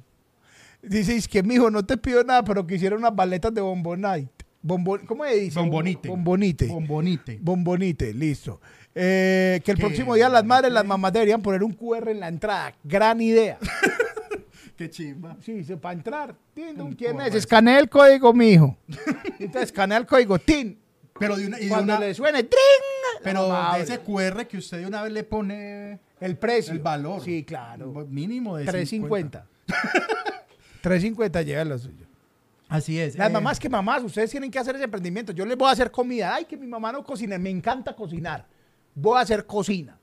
Dices que, mijo, no te pido nada, pero quisiera unas baletas de bombonite. Bombon, ¿Cómo se dice? Bombonite. Bombonite. Bombonite. Bombonite, listo. Eh, que el Qué próximo día las madres, las mamás deberían poner un QR en la entrada. Gran idea. Qué chimba. Sí, se para entrar. Tin, ¿Quién es? Escanea el código, mijo. Entonces, escanea el código. Tin. Pero de una, y de Cuando una- le suene, ¡tring! pero de ese QR que usted de una vez le pone El precio. el valor. Sí, claro. Mínimo de 350. 350 llega lo suyo. Así es. Las eh, mamás que mamás, ustedes tienen que hacer ese emprendimiento. Yo les voy a hacer comida. Ay, que mi mamá no cocina. Me encanta cocinar. Voy a hacer cocina.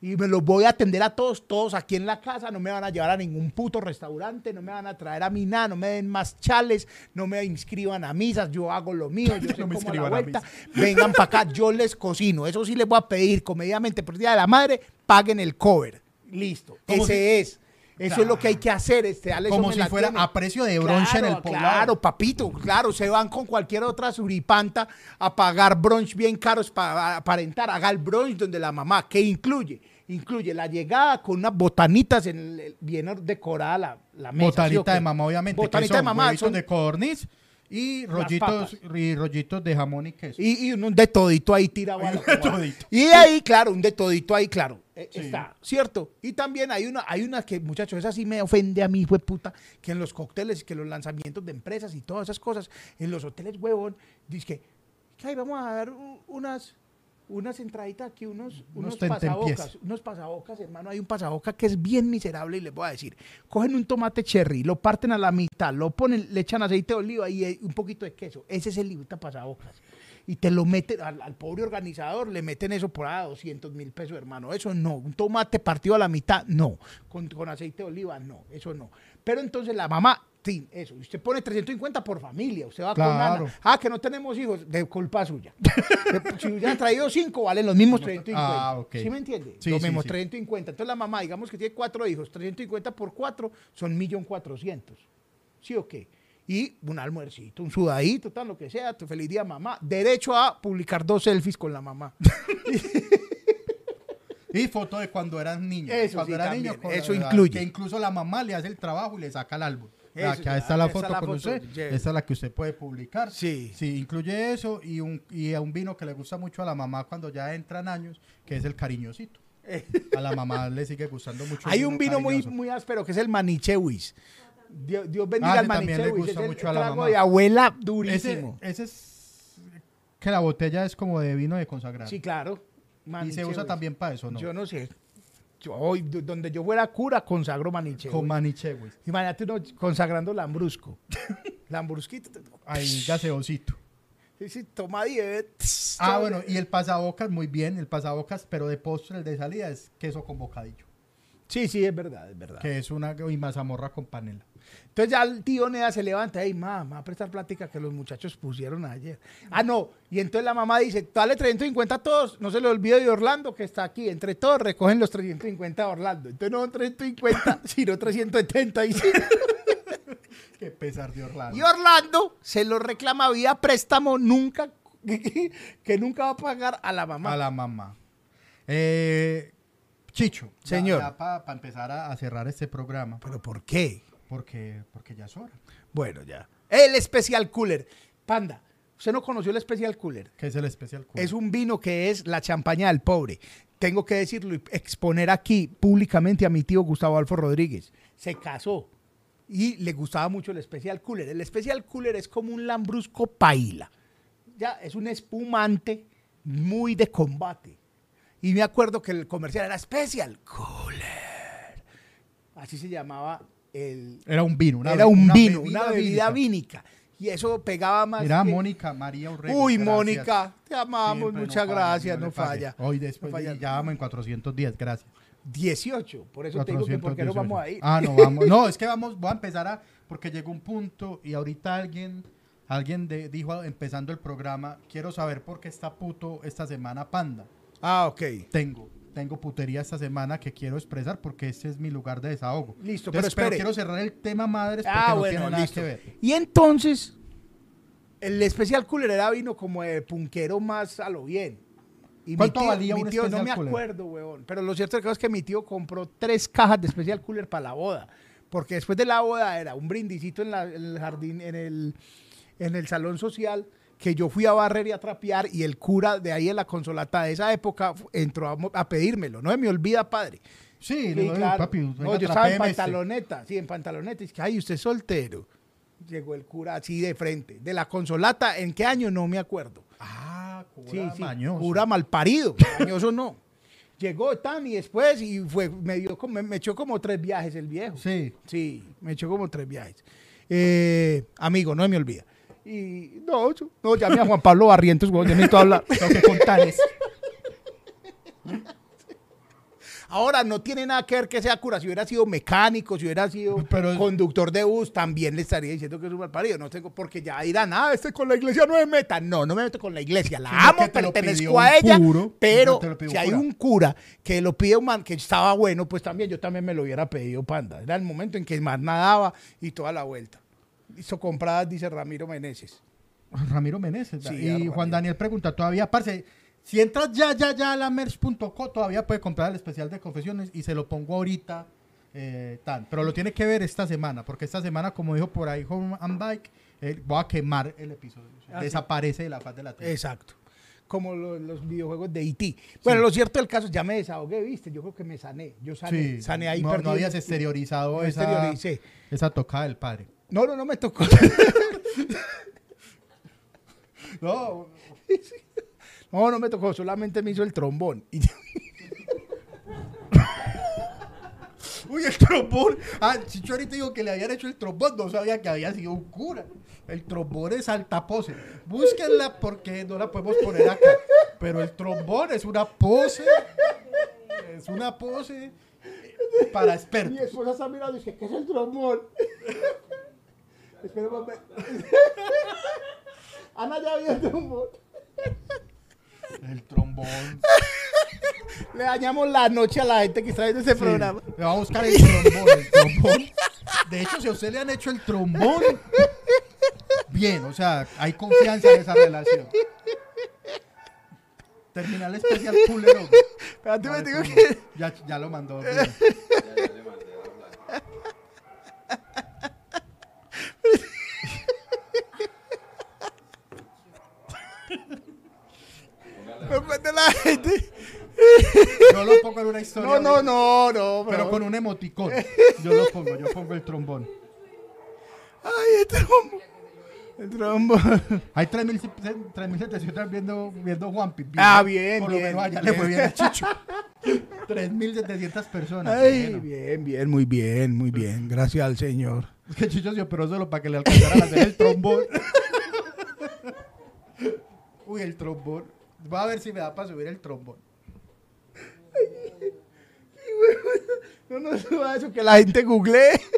Y me los voy a atender a todos, todos aquí en la casa. No me van a llevar a ningún puto restaurante. No me van a traer a mí nada. No me den más chales. No me inscriban a misas. Yo hago lo mío. Yo sé No me cómo a la a. Vengan para acá. Yo les cocino. Eso sí les voy a pedir comedidamente por Día de la Madre. Paguen el cover. Listo. Ese es. Eso es lo que hay que hacer. Este, Alex como si fuera tiene. a precio de bronce en el poblado. Claro, papito, claro, se van con cualquier otra suripanta a pagar brunch bien caros para aparentar. Haga el brunch donde la mamá, ¿qué incluye? Incluye la llegada con unas botanitas en el- bien decorada la, la mesa. ¿sí o Botanita de mamá, obviamente. que Botanita son de mamá. son- de codorniz y rollitos, y rollitos de jamón y queso. y, y un de todito ahí tirado. a la- Un de todito. Y ahí, claro, un de todito ahí, claro. Eh, Sí. Está, ¿cierto? Y también hay una, hay una que, muchachos, esa sí me ofende a mí, fue puta, que en los cócteles, que los lanzamientos de empresas y todas esas cosas, en los hoteles, huevón, dice que, que ahí vamos a dar unas, unas entraditas aquí, unos, Unos pasabocas, unos pasabocas, hermano, hay un pasaboca que es bien miserable y les voy a decir, cogen un tomate cherry, lo parten a la mitad, lo ponen, le echan aceite de oliva y eh, un poquito de queso, ese es el librita pasabocas. Y te lo meten, al, al pobre organizador le meten eso por a 200 mil pesos, hermano. Eso no. Un tomate partido a la mitad, no. Con, con aceite de oliva, no. Eso no. Pero entonces la mamá, sí, eso. Usted pone 350 por familia. Usted va con Claro. Ana. Ah, que no tenemos hijos, de culpa suya. si hubieran traído cinco, valen los mismos 350. Ah, ok. ¿Sí me entiende? Sí, los sí, mismos sí. 350. Entonces la mamá, digamos que tiene cuatro hijos, 350 por cuatro son 1.400.000. ¿Sí o qué? Y un almuercito, un sudadito, tal, lo que sea, tu feliz día, mamá. Derecho a publicar dos selfies con la mamá. Y foto de cuando eran niños. Eso cuando sí, era también. niño, con- Eso ah, incluye. Que incluso la mamá le hace el trabajo y le saca el álbum. Eso, Aquí ahí está ah, la foto la con foto, usted. Esta es la que usted puede publicar. Sí. Sí, incluye eso y un, y un vino que le gusta mucho a la mamá cuando ya entran años, que es el cariñosito. A la mamá le sigue gustando mucho. Hay un vino muy, muy áspero que es el manichewis. Dios, Dios bendiga Ah, al ese también le manichewis. gusta Es el mucho a la mamá. de abuela durísimo. ese es que la botella es como de vino de consagrado. Sí, claro. y se usa también para eso, ¿no? Yo no sé. Yo, hoy, donde yo fuera cura, consagro manichewis. Con manichewis. Imagínate uno consagrando lambrusco. Lambrusquito. Ahí gaseosito. Sí, sí, toma 10. Ah, bueno, y el pasabocas, muy bien, el pasabocas, pero de postre, el de salida es queso con bocadillo. Sí, sí, es verdad, es verdad. que es una y mazamorra con panela. Entonces ya el tío Nea se levanta, ey, mamá, me va a prestar plática que los muchachos pusieron ayer. Ah, no, y entonces la mamá dice, dale 350 a todos, no se le olvide de Orlando que está aquí, entre todos recogen los 350 de Orlando. Entonces no son 350, sino 375. Qué pesar de Orlando. Y Orlando se lo reclama vía préstamo nunca, que nunca va a pagar a la mamá. A la mamá. Eh, Chicho, Señor. Ya, para empezar a, a cerrar este programa, ¿Pero por qué? Porque, porque ya es hora. Bueno, ya. El Special Cooler. Panda, ¿usted no conoció el Special Cooler? ¿Qué es el especial? Es un vino que es la champaña del pobre. Tengo que decirlo y exponer aquí públicamente a mi tío Gustavo Alfo Rodríguez. Se casó y le gustaba mucho el Special Cooler. El Special Cooler es como un lambrusco paila. Ya, es un espumante muy de combate. Y me acuerdo que el comercial era Special Cooler. Así se llamaba el... Era un vino. Una, era un una vino, una bebida vínica. vínica. Y eso pegaba más Mira, que- Mónica, María Urrego. Uy, gracias. Mónica, te amamos, Siempre muchas no gracias, no falla. Hoy después No falla. y ya vamos en 410, gracias. 18, por eso te digo que por qué no 418. vamos a ir. Ah, no, vamos. No, es que vamos, voy a empezar a, porque llegó un punto y ahorita alguien, alguien de- dijo empezando el programa, quiero saber por qué está puto esta semana Panda. Ah, ok. Tengo, tengo putería esta semana que quiero expresar porque este es mi lugar de desahogo. Listo, Entonces, pero espere. quiero cerrar el tema madres porque Ah, no bueno, tiene nada listo. que ver. Y entonces, el especial cooler era vino como de punquero más a lo bien. Y mi ¿Cuánto tío- valía mi un tío, No me Cooler? acuerdo, weón. Pero lo cierto es que mi tío compró tres cajas de especial cooler para la boda. Porque después de la boda era un brindisito en, la- en el jardín, en el, en el salón social, que yo fui a barrer y a trapear y el cura de ahí en la consolata de esa época entró a, pedírmelo. No se me olvida, padre. Sí, Sí, claro. papi, No, yo estaba en este. pantaloneta, sí, en pantaloneta. Y es que, ay, usted es soltero. Llegó el cura así de frente. De la consolata, ¿en qué año? No me acuerdo. Ah, cura Sí, sí, mañoso. cura malparido. Mañoso no. Llegó tan y después y fue, me, dio, como- me echó como tres viajes el viejo. Sí. Sí, me echó como tres viajes. Eh, amigo, no me olvida. Y no, yo- no, llame a Juan Pablo Barrientos, güey, yo necesito hablar. Tengo que contarles. Ahora no tiene nada que ver que sea cura. Si hubiera sido mecánico, si hubiera sido Pero- conductor de bus, también le estaría diciendo que es un mal parido. No tengo, porque ya dirán, ah, este con la iglesia no me meta. No, no me meto con la iglesia. La Sino amo, que te lo pidió pertenezco a un ella. curo, pero te lo pidió si un hay cura. un cura que lo pide un man que estaba bueno, pues también yo también me lo hubiera pedido panda. Era el momento en que más nadaba y toda la vuelta. Hizo compradas, dice Ramiro Meneses. Ramiro Meneses. Sí, y Ramiro. Juan Daniel pregunta, todavía, parce, si entras ya, ya, ya a la merch.co, todavía puede comprar el especial de confesiones y se lo pongo ahorita, eh, tan. Pero lo tiene que ver esta semana, porque esta semana, como dijo por ahí Home and Bike, eh, voy a quemar el episodio. O sea, Ah, desaparece de la faz de la tierra. Exacto. Como lo- los videojuegos de E.T. Bueno, lo cierto del caso, ya me desahogué, ¿viste? Yo creo que me sané. Yo sané, Sí, sané ahí. no, no habías exteriorizado esa, esa tocada del padre. No, no, no me tocó. No, No, no me tocó, solamente me hizo el trombón. Y- Uy, el trombón. Ah, Chicho ahorita dijo que le habían hecho el trombón, no sabía que había sido un cura. El trombón es alta pose. Búsquenla porque no la podemos poner acá. Pero el trombón es una pose. Es una pose para Mi expertos. esposa está mirando y dice, ¿qué es el trombón? Momento. Ana ya vio el trombón. El trombón. Le dañamos la noche a la gente que está viendo ese Sí, programa. Le va a buscar el trombón, el trombón. De hecho, si a usted le han hecho el trombón, bien, o sea, hay confianza en esa relación. Terminal especial culero. Espérate, me cómo- que... Ya, ya lo mandó. bien. Ya, ya le mandé a hablar. Me cuenta la gente. Lo en una historia. No, no, no, no. Pero bro. con un emoticón. Yo lo pongo, yo pongo el trombón. Ay, el trombón. El trombón. Hay 3.000 3.700 viendo, viendo One Piece. Ah, bien, Por lo bien, menos allá bien. le fue bien a Chicho. 3.700 personas. Ay, Bueno. bien, bien, muy bien, muy bien. Gracias al Señor. Es que Chicho se operó solo para que le alcanzaran a hacer el trombón. Uy, el trombón. Voy a ver si me da para subir el trombón. No nos suba eso, que la gente googlee.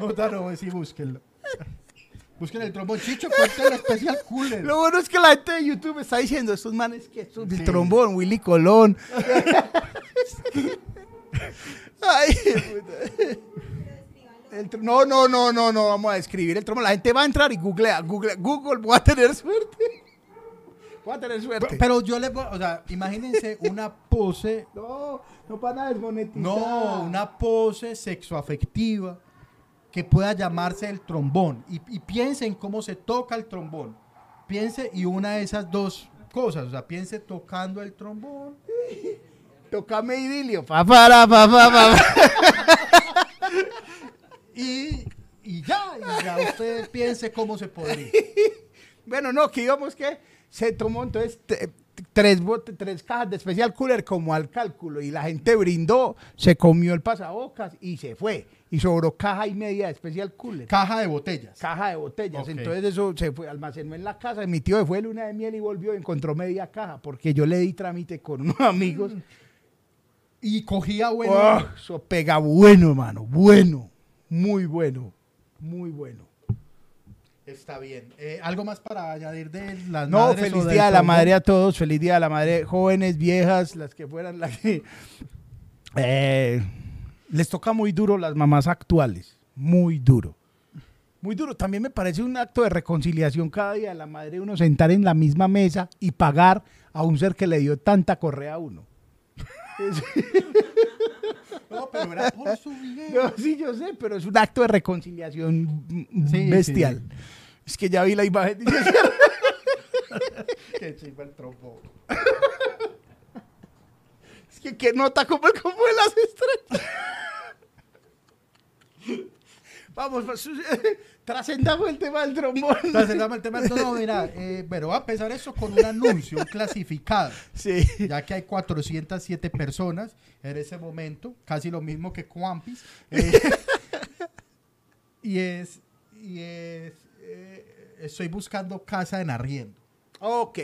No, sí, búsquenlo. Busquen el trombón. Chicho, ponte el especial cooler. Lo bueno es que la gente de YouTube está diciendo, estos manes que estos, el Sí. trombón, Willy Colón. Ay. El no, no, no, no, no, vamos a escribir el trombón. La gente va a entrar y googlea, googlea, Google, voy a tener suerte. Voy a tener suerte. Pero yo les voy, o sea, imagínense una pose, no, no van a desmonetizar. no, una pose sexoafectiva que pueda llamarse el trombón. Y, y piensen cómo se toca el trombón. Piense y una de esas dos cosas, o sea, piense tocando el trombón. Tócame idilio. Pa, para, pa, pa. Y, y ya, y ya usted piense cómo se podría. Bueno, no, que íbamos que se tomó entonces tres, tres cajas de especial cooler como al cálculo y la gente brindó, se comió el pasabocas y se fue. Y sobró caja y media de especial cooler. Caja de botellas. caja de botellas. Entonces eso se fue, almacenó en la casa. Mi tío se fue de luna de miel y volvió y encontró media caja porque yo le di trámite con unos amigos. Y cogía bueno. Oh, eso pega bueno, mano. Bueno. Muy bueno. Muy bueno. Está bien. Eh, ¿Algo más para añadir de las No, madres feliz o del día de la madre a todos, feliz día de la madre, jóvenes, viejas, las que fueran, las que... Eh, les toca muy duro las mamás actuales, muy duro. Muy duro. También me parece un acto de reconciliación cada día de la madre uno sentar en la misma mesa y pagar a un ser que le dio tanta correa a uno. No, pero era por su bien. No, sí, yo sé, pero es un acto de reconciliación Sí, bestial. Es que ya vi la imagen. Que chimba el trombón. Es que, que nota como el combo de las estrellas. Vamos, trascendamos el tema del trombón. Dame el tema. No, no, mira, eh, pero va a empezar eso con un anuncio, un clasificado. Sí. Ya que hay 407 personas en ese momento, casi lo mismo que Cuampis. eh, y es, y es, eh, estoy buscando casa en arriendo. Ok,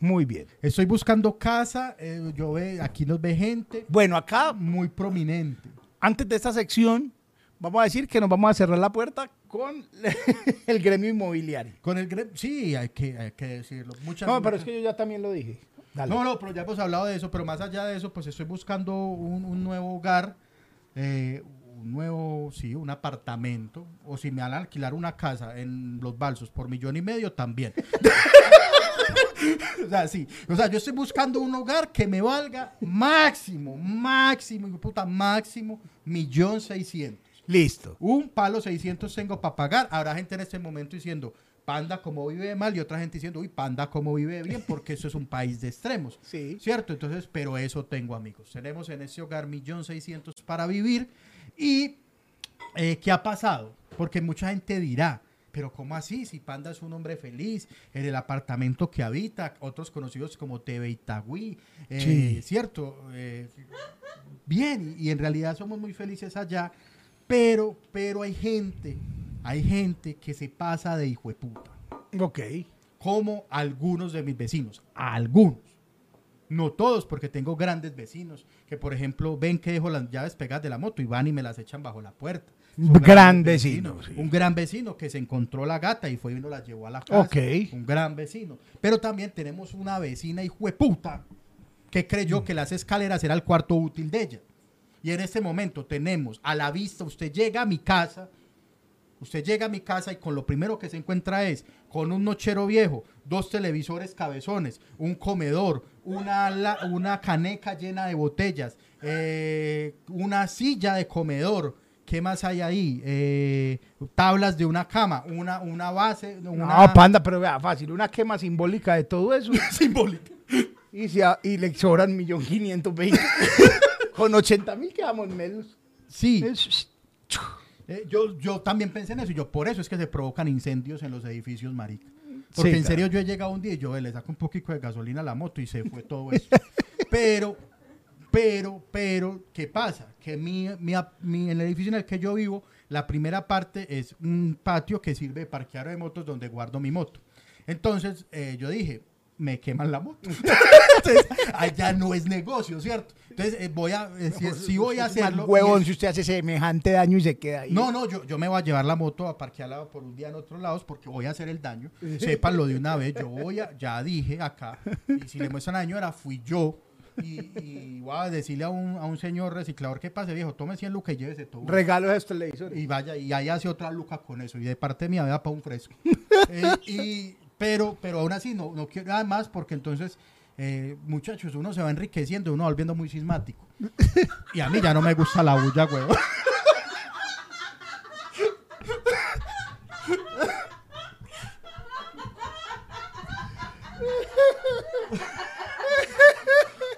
muy bien. Estoy buscando casa, eh, yo ve, aquí nos ve gente Bueno, acá, muy prominente. antes de esta sección, vamos a decir que nos vamos a cerrar la puerta con el gremio inmobiliario. Con el gre- sí, hay que, hay que decirlo. Muchas, No, pero es que yo ya también lo dije. Dale. No, no, pero ya hemos hablado de eso, pero más allá de eso, pues estoy buscando un, un nuevo hogar, eh, un nuevo, sí, un apartamento, o si me van a alquilar una casa en Los Balsos por millón y medio, también. o sea, sí, o sea, yo estoy buscando un hogar que me valga máximo, máximo, puta, máximo, millón seiscientos. Listo. Un palo 600 tengo para pagar. Habrá gente en este momento diciendo, Panda como vive mal, y otra gente diciendo, uy, Panda como vive bien, porque eso es un país de extremos. Sí. ¿Cierto? Entonces, pero eso tengo, amigos. Tenemos en ese hogar millón seiscientos para vivir. ¿Y eh, qué ha pasado? Porque mucha gente dirá, pero ¿cómo así? Si Panda es un hombre feliz, en el apartamento que habita, otros conocidos como TV Itagüí, eh, Sí. ¿cierto? Eh, bien, y en realidad somos muy felices allá, pero, pero hay gente, hay gente que se pasa de hijo de puta Ok. como algunos de mis vecinos. Algunos. No todos, porque tengo grandes vecinos que, por ejemplo, ven que dejo las llaves pegadas de la moto y van y me las echan bajo la puerta. Son Gran vecino, sí. Un gran vecino que se encontró la gata y fue y nos la llevó a la casa. Ok. Un gran vecino. Pero también tenemos una vecina hijueputa que creyó que las escaleras era el cuarto útil de ella. Y en este momento tenemos a la vista, usted llega a mi casa, Usted llega a mi casa y con lo primero que se encuentra es con un nochero viejo, dos televisores cabezones, un comedor, una, una caneca llena de botellas, eh, una silla de comedor. ¿Qué más hay ahí? Eh, tablas de una cama, una, una base, una No, panda, pero vea, fácil. Una quema simbólica de todo eso. simbólica. y, se y le sobran millón quinientos veinte. Con 80 mil quedamos menos. Sí, Es- eh, yo, yo también pensé en eso y yo por eso es que se provocan incendios en los edificios, marica. Porque Sí, en claro. serio yo he llegado un día y yo le saco un poquito de gasolina a la moto y se fue todo eso. pero, pero, pero, ¿qué pasa? Que mi, mi, mi- en el edificio en el que yo vivo, la primera parte es un patio que sirve de parqueadero de motos donde guardo mi moto. Entonces eh, yo dije, me queman la moto. Entonces, allá no es negocio, ¿cierto? Entonces, eh, voy a, eh, si, si voy a mal hacerlo. y huevón es- si usted hace semejante daño y se queda ahí. no, no, yo, yo me voy a llevar la moto a parquearla por un día en otros lados porque voy a hacer el daño. Sépanlo de una vez. Yo voy a, ya dije acá, y si le muestran a la señora, fui yo. Y, y voy a decirle a un, a un señor reciclador que pase, viejo, tome 100 lucas y llévese todo. Regalo de estos televisores. Y vaya, y ahí hace otra luca con eso. Y de parte mía, vea para un fresco. Eh, y, pero, pero aún así, no, no quiero nada más porque entonces, eh, muchachos, uno se va enriqueciendo, uno va volviendo muy sismático. Y a mí ya no me gusta la bulla, huevo.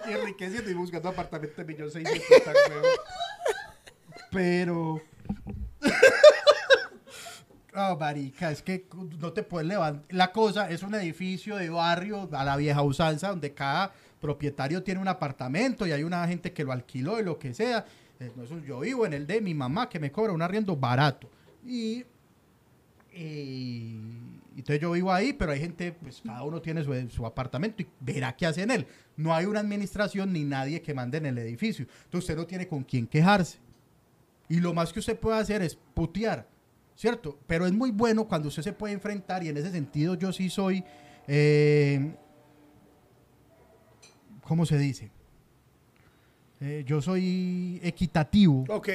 Y enriqueciendo y buscando apartamento de millón seiscientos. Pero. Ah, marica, es que no te puedes levantar. La cosa es un edificio de barrio a la vieja usanza donde cada propietario tiene un apartamento y hay una gente que lo alquiló y lo que sea. Eh, yo vivo en el de mi mamá que me cobra un arriendo barato. Y, y entonces yo vivo ahí, pero hay gente, pues cada uno tiene su, su apartamento y verá qué hace en él. No hay una administración ni nadie que mande en el edificio. Entonces usted no tiene con quién quejarse. Y lo más que usted puede hacer es putear, ¿cierto? Pero es muy bueno cuando usted se puede enfrentar y en ese sentido yo sí soy, eh, ¿cómo se dice? Eh, yo soy equitativo. Ok.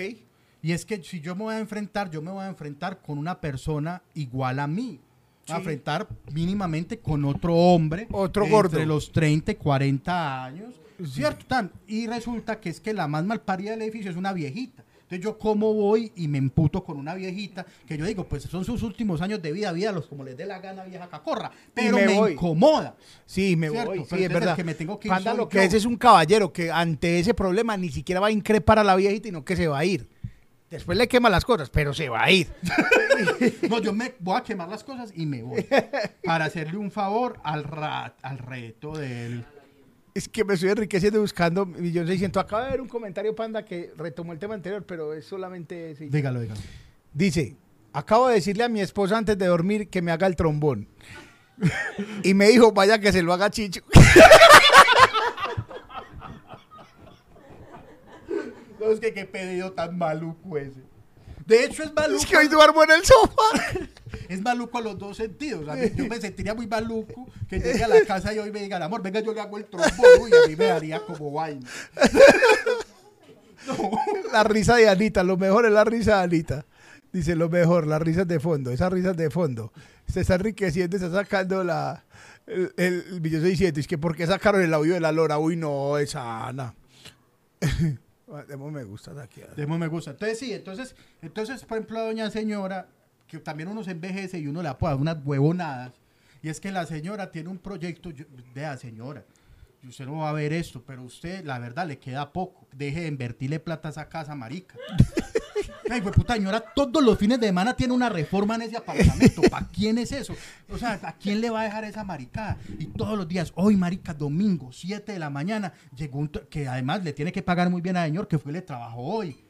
Y es que si yo me voy a enfrentar, yo me voy a enfrentar con una persona igual a mí. A enfrentar mínimamente con otro hombre. Otro entre gordo. los 30 y 40 años. ¿Cierto? Tan? Y resulta que es que la más malparida del edificio es una viejita. Entonces yo cómo voy y me emputo con una viejita que yo digo, pues son sus últimos años de vida, vida los como les dé la gana, vieja cacorra. Pero me incomoda. Sí, me Cierto, voy. pero Sí, es entonces el verdad. que me tengo que ir Panda lo que yo. es es un caballero que ante ese problema ni siquiera va a increpar a la viejita, sino que se va a ir. Después le quema las cosas, pero se va a ir. No, yo me voy a quemar las cosas y me voy. Para hacerle un favor al, ra- al reto del... Es que me estoy enriqueciendo buscando millón seiscientos. Acaba de ver un comentario, Panda, que retomó el tema anterior, pero es solamente... sí. Dígalo, dígalo. Dice, acabo de decirle a mi esposa antes de dormir que me haga el trombón. y me dijo, vaya que se lo haga Chicho. No, es que qué pedido tan maluco ese. De hecho, es maluco. es que hoy duermo en el sofá. Es maluco a los dos sentidos. A mí- yo me sentiría muy maluco que llegue a la casa y hoy me digan, amor, venga, yo le hago el trombón. Uy, a mí me daría como vaina. No. la risa de Anita, lo mejor es la risa de Anita. Dice lo mejor, las risas de fondo, esas risas de fondo. Se está enriqueciendo, está sacando la, el, el, el seiscientos. Es que ¿por qué sacaron el audio de la lora? Uy, no, es Ana. Demos me gusta aquí. Demo me gusta. Entonces, sí, entonces, entonces, por ejemplo, a doña señora, que también uno se envejece y uno le dar unas huevonadas. Y es que la señora tiene un proyecto, yo- vea señora, usted no va a ver esto, pero usted, la verdad, le queda poco. Deje de invertirle plata a esa casa, marica. Ay, pues puta señora, todos los fines de semana tiene una reforma en ese apartamento. ¿Para quién es eso? O sea, ¿a quién le va a dejar esa maricada? Y todos los días, hoy, marica, domingo, 7 de la mañana, llegó un, que además le tiene que pagar muy bien al señor, que fue y le trabajó hoy.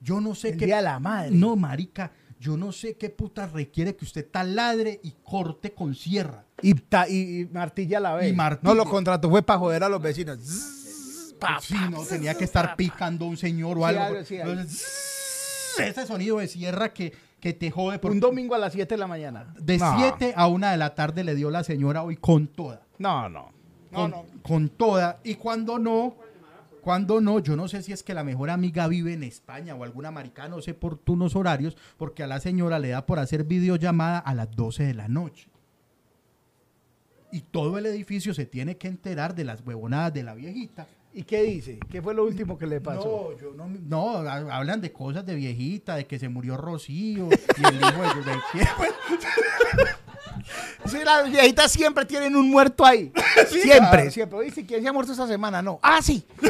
Yo no sé El qué. día de la madre. No, marica, yo no sé qué puta requiere que usted taladre y corte con sierra. Y, ta- y, y martilla a la vez. Y martilla. No, lo contrató fue para joder a los vecinos. Zzz, pa, Sí, pa, no, tenía que estar picando un señor o Sí, algo. sí, algo. Ese sonido de sierra que, que te jode por Un domingo a las 7 de la mañana. De No. 7 a 1 de la tarde le dio la señora hoy con toda. No, no. No, Con, no. con toda. Y cuando no, cuando no, yo no sé si es que la mejor amiga vive en España o alguna americana, no sé por turnos horarios, porque a la señora le da por hacer videollamada a las 12 de la noche. Y todo el edificio se tiene que enterar de las huevonadas de la viejita. ¿Y qué dice? ¿Qué fue lo último que le pasó? No, yo no, no, ha- hablan de cosas de viejita, de que se murió Rocío y el hijo de, quién. Sí, las viejitas siempre tienen un muerto ahí. siempre, siempre. Oye, ¿quién se ha muerto esta semana? No. Ah, sí.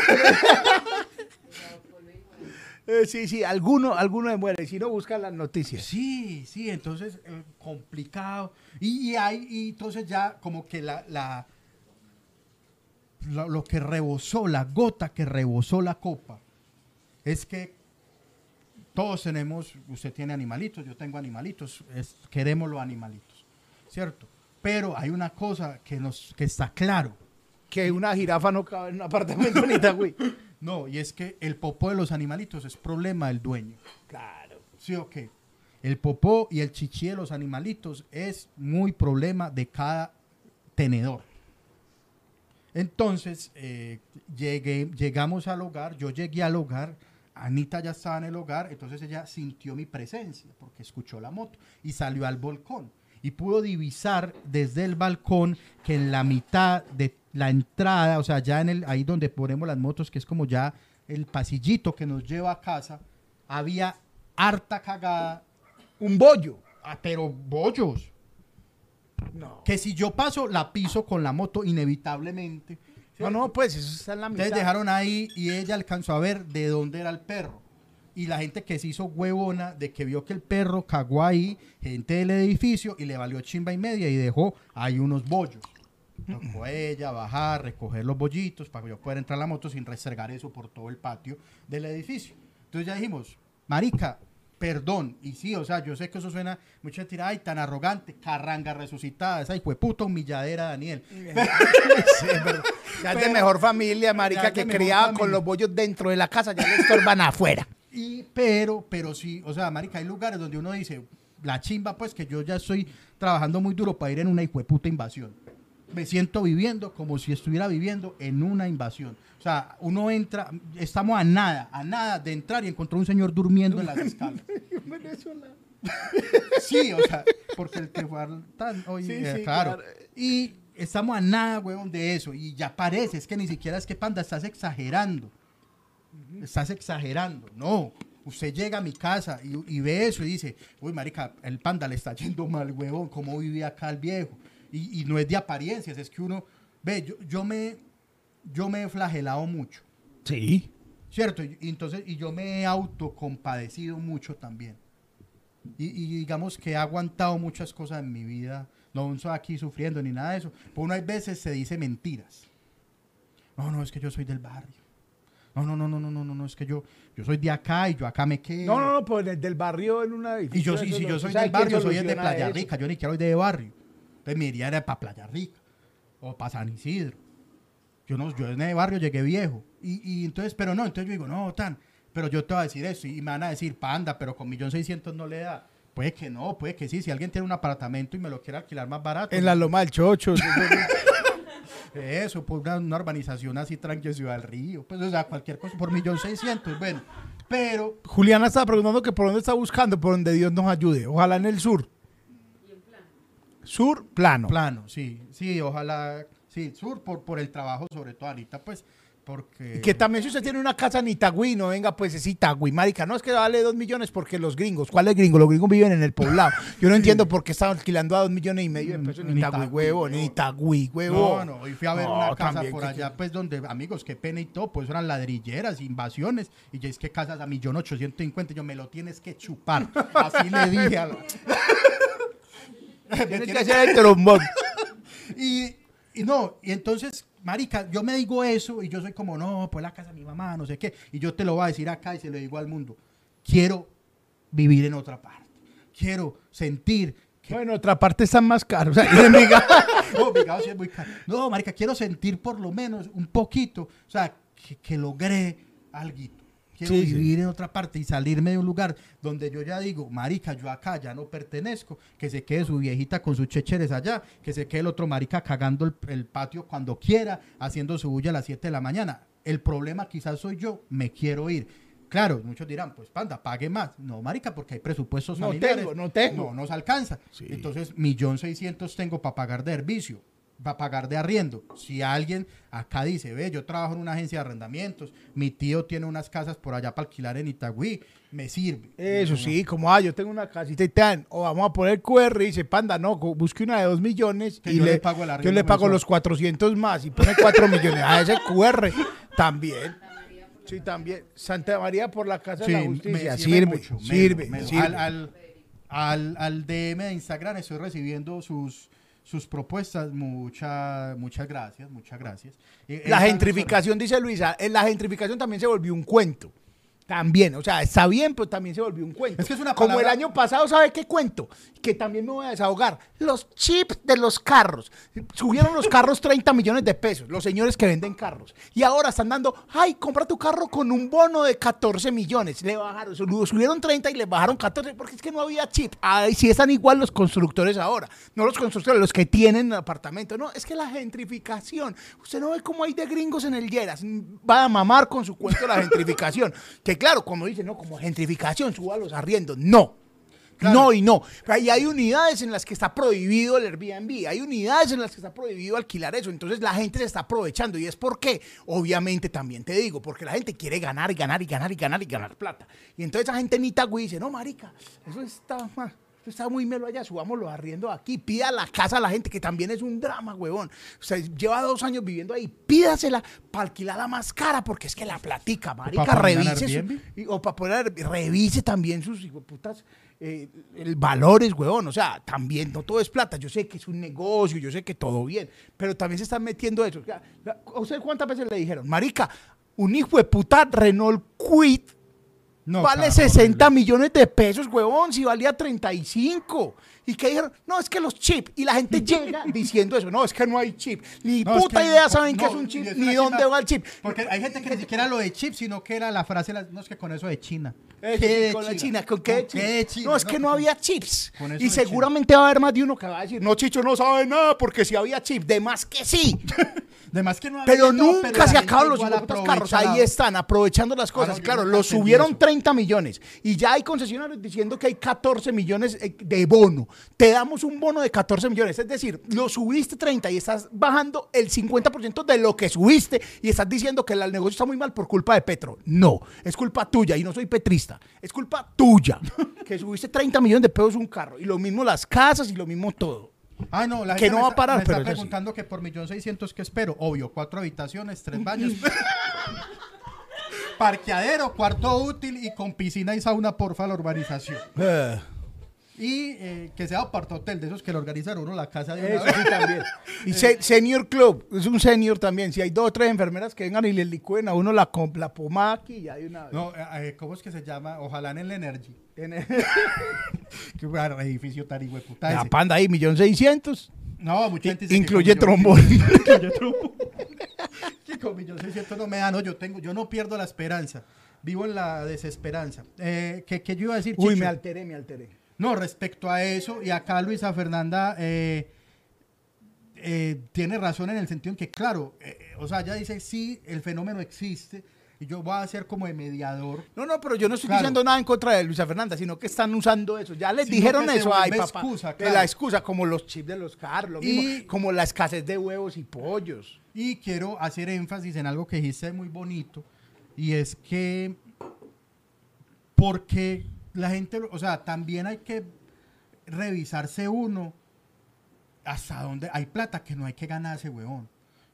Eh, sí, sí, alguno, alguno de muere. Si no, buscan las noticias. Sí, sí, entonces eh, complicado. Y, y hay, y entonces ya como que la, la, lo, que rebosó, la gota que rebosó la copa, es que todos tenemos, usted tiene animalitos, yo tengo animalitos, es- queremos los animalitos, ¿cierto? Pero hay una cosa que, nos, que está claro. Que una jirafa no cabe en un apartamento en Itagüí. No, y es que el popó de los animalitos es problema del dueño. Claro. ¿Sí o qué? El popó y el chichi de los animalitos es muy problema de cada tenedor. Entonces, eh, llegué, llegamos al hogar, yo llegué al hogar, Anita ya estaba en el hogar, entonces ella sintió mi presencia porque escuchó la moto y salió al balcón y pudo divisar desde el balcón que en la mitad de la entrada, o sea, ya en el ahí donde ponemos las motos, que es como ya el pasillito que nos lleva a casa, había harta cagada, Un bollo. ah, pero bollos, No. que si yo paso la piso con la moto inevitablemente. No, no, pues eso está en la mitad. Entonces dejaron ahí y ella alcanzó a ver de dónde era el perro. Y la gente que se hizo huevona de que vio que el perro cagó ahí, gente del edificio, y le valió chimba y media y dejó ahí unos bollos. Tocó a ella bajar, recoger los bollitos para que yo pueda entrar a la moto sin resergar eso por todo el patio del edificio. Entonces ya dijimos, marica, perdón. Y sí, o sea, yo sé que eso suena mucha mentira, ay, tan arrogante, carranga resucitada, esa hijo de puta humilladera, Daniel. Sí, es verdad. Ya es de mejor familia, marica, que criaba con los bollos dentro de la casa, ya le estorban afuera. Y, pero, pero sí, o sea, marica, hay lugares donde uno dice, la chimba, pues que yo ya estoy trabajando muy duro para ir en una hijueputa invasión. Me siento viviendo como si estuviera viviendo en una invasión. O sea, uno entra, estamos a nada, a nada de entrar y encontró un señor durmiendo en las escalas. Sí, o sea, porque el que tan, oye, Sí, eh, sí, claro. claro. Y estamos a nada, huevón, de eso. Y ya parece, es que ni siquiera es que panda, estás exagerando. Estás exagerando. No. Usted llega a mi casa y, y ve eso y dice, uy, marica, el panda le está yendo mal, huevón, cómo vive acá el viejo. Y, y no es de apariencias, es que uno, ve, yo, yo me, yo me he flagelado mucho. Sí. ¿Cierto? Y, entonces, y yo me he autocompadecido mucho también. Y, y digamos que he aguantado muchas cosas en mi vida. No estoy aquí sufriendo ni nada de eso. Pero uno hay veces se dice mentiras. No, no, es que yo soy del barrio. No, no, no, no, no, no, no, no, es que yo, yo soy de acá y yo acá me quedo. No, no, no, pues del barrio en una Y yo sí, si yo soy del barrio, soy el de Playa Rica. Yo ni quiero ir de barrio. Entonces me iría era para Playa Rica o para San Isidro. Yo no, yo en el barrio llegué viejo. Y, y entonces, pero no, entonces yo digo, no, tan, pero yo te voy a decir eso y me van a decir, panda, pero con millón seiscientos no le da. Puede que no, puede que sí. Si alguien tiene un apartamento y me lo quiere alquilar más barato. En la Loma del Chocho. Eso, por una, una urbanización así tranquila, Ciudad del Río. Pues, o sea, cualquier cosa, por millón seiscientos, bueno. Pero, Juliana estaba preguntando que por dónde está buscando, por donde Dios nos ayude. Ojalá en el sur. Sur, plano. plano, sí, sí, ojalá, sí, sur por, por el trabajo, sobre todo ahorita, pues, porque... Y que también si usted tiene una casa en Itagüí, no venga pues es Itagüí, marica. No es que vale dos millones porque los gringos, ¿cuál es gringo? Los gringos viven en el poblado. Yo no entiendo por qué están alquilando a dos millones y medio de pesos en Itagüí, huevo, en huevón. Itagüí, huevo. No, no, y fui a ver No, una casa por que- allá, pues, donde, amigos, qué pena y todo, pues eran ladrilleras, invasiones, y ya es que casas a millón ochocientos cincuenta, yo me lo tienes que chupar, así le dije a la... Tienes que hacer el trombón. Y, y no, y entonces, marica, yo me digo eso y yo soy como, no, pues la casa de mi mamá, no sé qué. Y yo te lo voy a decir acá y se lo digo al mundo. Quiero vivir en otra parte. Quiero sentir que... Bueno, otra parte están más caros. O sea, en No, Envigado sí es muy caro. No, marica, quiero sentir por lo menos un poquito, o sea, que, que logré algo. Quiero Sí, sí. vivir en otra parte y salirme de un lugar donde yo ya digo, marica, yo acá ya no pertenezco, que se quede su viejita con sus checheres allá, que se quede el otro marica cagando el, el patio cuando quiera, haciendo su bulla a las 7 de la mañana. El problema quizás soy yo, me quiero ir. Claro, muchos dirán, pues panda, pague más. No, marica, porque hay presupuestos No familiares. tengo, no tengo. No nos alcanza. Sí. Entonces, millón seiscientos tengo para pagar de servicio, para pagar de arriendo. Si alguien acá dice, ve, yo trabajo en una agencia de arrendamientos, mi tío tiene unas casas por allá para alquilar en Itagüí, me sirve. Eso No, sí, como, ah, yo tengo una casita y tan, o vamos a poner QR y dice, panda, no, busque una de dos millones Que y yo le, le pago el yo arriendo le pago los 400 más y pone 4 millones. A ese QR también. Sí, también. Santa María por la Casa Sí, de la me Justicia. sirve Sirve, mucho, me- sirve, me- sirve. Al, al, al, al DM de Instagram estoy recibiendo sus sus propuestas, muchas muchas gracias, muchas gracias. Eh, La gentrificación, dice Luisa, eh, la gentrificación también se volvió un cuento. También, o sea, está bien, pero también se volvió un cuento. Es que es una Como palabra- el año pasado, ¿sabe qué cuento? Que también me voy a desahogar. Los chips de los carros. Subieron los carros 30 millones de pesos, los señores que venden carros. Y ahora están dando, ay, compra tu carro con un bono de 14 millones. Le bajaron, sub- subieron 30 y le bajaron 14 porque es que no había chip. Ay, sí están igual los constructores ahora. No los constructores, los que tienen apartamento. No, es que la gentrificación. Usted no ve cómo hay de gringos en el Lleras. Va a mamar con su cuento la gentrificación. Que claro, como dicen, no, como gentrificación, suba los arriendos. No. No y no. Ahí hay unidades en las que está prohibido el Airbnb, hay unidades en las que está prohibido alquilar eso. Entonces la gente se está aprovechando. ¿Y es por qué? Obviamente también te digo, porque la gente quiere ganar y ganar y ganar y ganar y ganar plata. Y entonces esa gente ni tagüí dice, no, marica, eso está, ma, eso está muy melo allá, subámoslo arriendo aquí, pida la casa a la gente, que también es un drama, huevón. O sea, lleva dos años viviendo ahí, pídasela para alquilarla más cara, porque es que la platica, marica, para revise su- Airbnb. y- o para poner, revise también sus putas eh, el valores, huevón. O sea, también no todo es plata. Yo sé que es un negocio, yo sé que todo bien, pero también se están metiendo eso. O sea, ¿A usted cuántas veces le dijeron, Marica, un hijo de puta Renault Quit No, vale carro 60 horrible. millones de pesos, huevón, si valía 35. ¿Y que dijeron? No, es que los chips. Y la gente llega diciendo eso. No, es que no hay chip. Ni No, es puta que- idea saben no, qué es un chip, ni dónde va el chip. Porque hay gente que ni siquiera lo de chip, sino que era la frase, la- no es que con eso de China. Eso ¿Qué de con China, ¿con qué, ¿Con de China? qué de China? No, es que no había chips. Y China. seguramente va a haber más de uno que va a decir, no, Chicho no sabe nada porque si había chips. De más que sí. De más que no había Pero todo, nunca se acaban los carros. Ahí están, aprovechando las cosas. no, yo claro, nunca lo entendí subieron eso. 30 millones. Y ya hay concesionarios diciendo que hay 14 millones eh, de bono. Te damos un bono de 14 millones. Es decir, lo subiste 30 y estás bajando el 50% de lo que subiste y estás diciendo que el negocio está muy mal por culpa de Petro. No, es culpa tuya y no soy petrista. Es culpa tuya que subiste 30 millones de pesos un carro. Y lo mismo las casas y lo mismo todo. Ah, no, la Que gente no va a parar, me pero está preguntando que por millón seiscientos que espero. Obvio, cuatro habitaciones, tres baños. Parqueadero, cuarto útil y con piscina y sauna, porfa, la urbanización. Y eh, que sea aparta hotel, de esos que le organizan uno la casa de una Eso vez. sí también. Y se- Senior Club, es un senior también. Si hay dos o tres enfermeras que vengan y le licúen a uno la, com- la pomada aquí, y hay una. No, eh, eh, ¿cómo es que se llama? Ojalá en el Energy. En el- Qué buen edificio tan hijueputa la ese. panda ahí, millón seiscientos. No, mucha gente dice que Incluye con millón- trombón. Incluye trombón. Que con millón seiscientos no me da, no, yo tengo, yo no pierdo la esperanza. Vivo en la desesperanza. Eh, ¿qué, qué yo iba a decir, Uy, Chicho? me alteré, me alteré. No, respecto a eso, y acá Luisa Fernanda eh, eh, tiene razón en el sentido en que, claro, eh, o sea, ella dice, sí, el fenómeno existe, y yo voy a ser como de mediador. No, no, pero yo no estoy Claro. diciendo nada en contra de Luisa Fernanda, sino que están usando eso. Ya les Sino dijeron eso, ay, papá. excusa, claro. La excusa, como los chips de los carros, lo Y- mismo, como la escasez de huevos y pollos. Y quiero hacer énfasis en algo que dijiste muy bonito, y es que, porque la gente, o sea, también hay que revisarse uno hasta dónde hay plata que no hay que ganarse, huevón.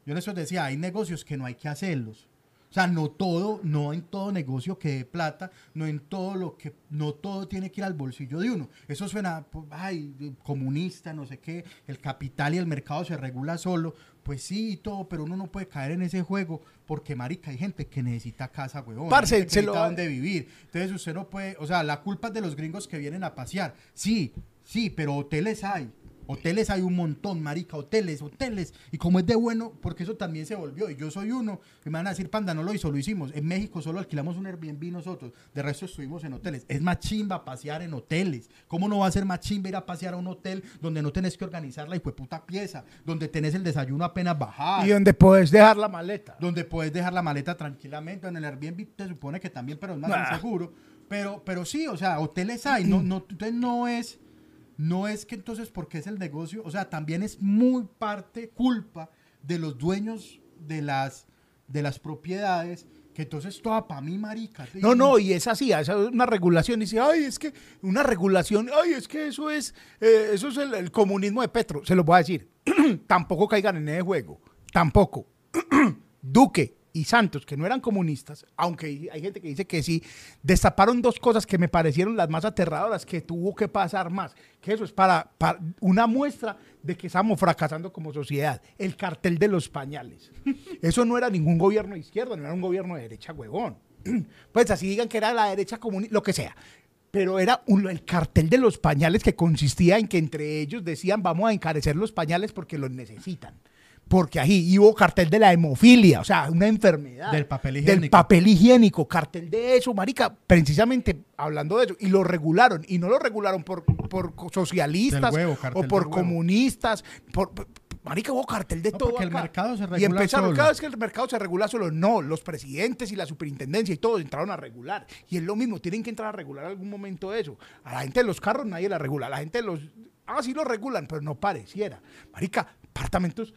Yo eso decía, hay negocios que no hay que hacerlos. O sea, no todo, no en todo negocio que dé plata, no en todo lo que, no todo tiene que ir al bolsillo de uno. Eso suena, pues, ay, comunista, no sé qué, el capital y el mercado se regula solo. Pues sí y todo, pero uno no puede caer en ese juego porque, marica, hay gente que necesita casa, huevón. hay Parce, gente que se necesita lo- dónde vivir. Entonces usted no puede, o sea, la culpa es de los gringos que vienen a pasear. Sí, sí, pero hoteles hay. Hoteles hay un montón, marica, hoteles, hoteles. Y como es de bueno, porque eso también se volvió. Y yo soy uno. Y me van a decir, panda, no lo hizo, lo hicimos. En México solo alquilamos un Airbnb nosotros. De resto estuvimos en hoteles. Es más chimba pasear en hoteles. ¿Cómo no va a ser más chimba ir a pasear a un hotel donde no tenés que organizar la puta pieza? Donde tenés el desayuno apenas bajar Y donde puedes dejar la maleta. donde puedes dejar la maleta tranquilamente. En el Airbnb te supone que también, pero es más Nah. inseguro. Pero, pero sí, o sea, hoteles hay. No, no, entonces no es, no es que entonces porque es el negocio, o sea, también es muy parte, culpa de los dueños de las, de las propiedades, que entonces toda para mí, marica. No, no, y es así, es una regulación. Dice, ay, es que una regulación, ay, es que eso es, eh, eso es el, el comunismo de Petro. Se los voy a decir. Tampoco caigan en ese juego. Tampoco. Duque y Santos, que no eran comunistas, aunque hay gente que dice que sí, destaparon dos cosas que me parecieron las más aterradoras, que tuvo que pasar más. Que eso es para, una muestra de que estamos fracasando como sociedad. El cartel de los pañales. Eso no era ningún gobierno de izquierda, no era un gobierno de derecha, huevón. pues así digan que era la derecha comunista, lo que sea. Pero era el cartel de los pañales que consistía en que entre ellos decían vamos a encarecer los pañales porque los necesitan. Porque ahí y hubo cartel de la hemofilia, o sea, una enfermedad. Del papel Del higiénico. papel higiénico, cartel de eso, marica, precisamente hablando de eso. Y lo regularon. Y no lo regularon por, por socialistas Del huevo, o por del comunistas. Por, por- marica, hubo cartel de No, todo porque el acá. mercado se Y regula empezaron, solo. cada vez que el mercado se regula solo, no, los presidentes y la superintendencia y todos entraron a regular. Y es lo mismo, tienen que entrar a regular algún momento eso. A la gente de los carros nadie la regula, a la gente de los... Ah, sí lo regulan, pero no pareciera. Marica, apartamentos,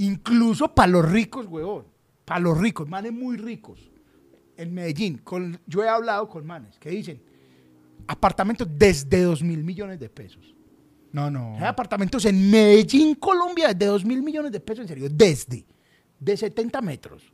incluso para los ricos, huevón. Para los ricos, manes muy ricos. En Medellín, con, yo he hablado con manes que dicen apartamentos desde 2 mil millones de pesos. No, no. Hay apartamentos en Medellín, Colombia, de 2 mil millones de pesos, en serio, desde, de 70 metros,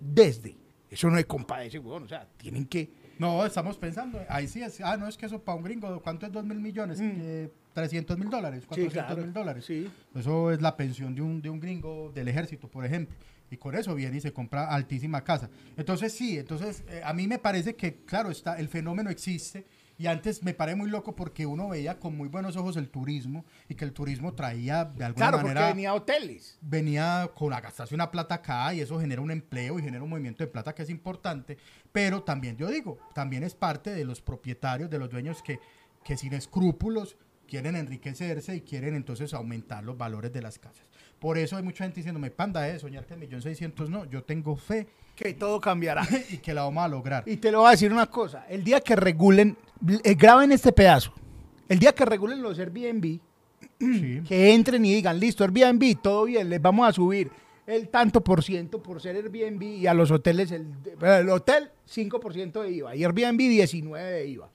desde. Eso no es compadece, weón, o sea, tienen que... No, estamos pensando. Ahí sí es. Ah, no, es que eso para un gringo, ¿cuánto es 2 mil millones? Eh, 300 mil dólares, 400 mil dólares. Sí. Eso es la pensión de un, de un gringo del ejército, por ejemplo. Y con eso viene y se compra altísima casa. Entonces sí, entonces eh, a mí me parece que, claro, está, el fenómeno existe. Y antes me paré muy loco porque uno veía con muy buenos ojos el turismo y que el turismo traía de alguna Claro, porque manera venía a hoteles. venía con a gastarse una plata acá y eso genera un empleo y genera un movimiento de plata que es importante, pero también yo digo, también es parte de los propietarios, de los dueños que, que sin escrúpulos quieren enriquecerse y quieren entonces aumentar los valores de las casas. Por eso hay mucha gente diciéndome, panda, de soñar que el millón seiscientos no, yo tengo fe Que todo cambiará. y que la vamos a lograr. y te lo voy a decir una cosa, el día que regulen, eh, graben este pedazo, el día que regulen los Airbnb, Sí. que entren y digan, listo, Airbnb, todo bien, les vamos a subir el tanto por ciento por ser Airbnb y a los hoteles, el, el hotel 5% de IVA y Airbnb 19% de IVA.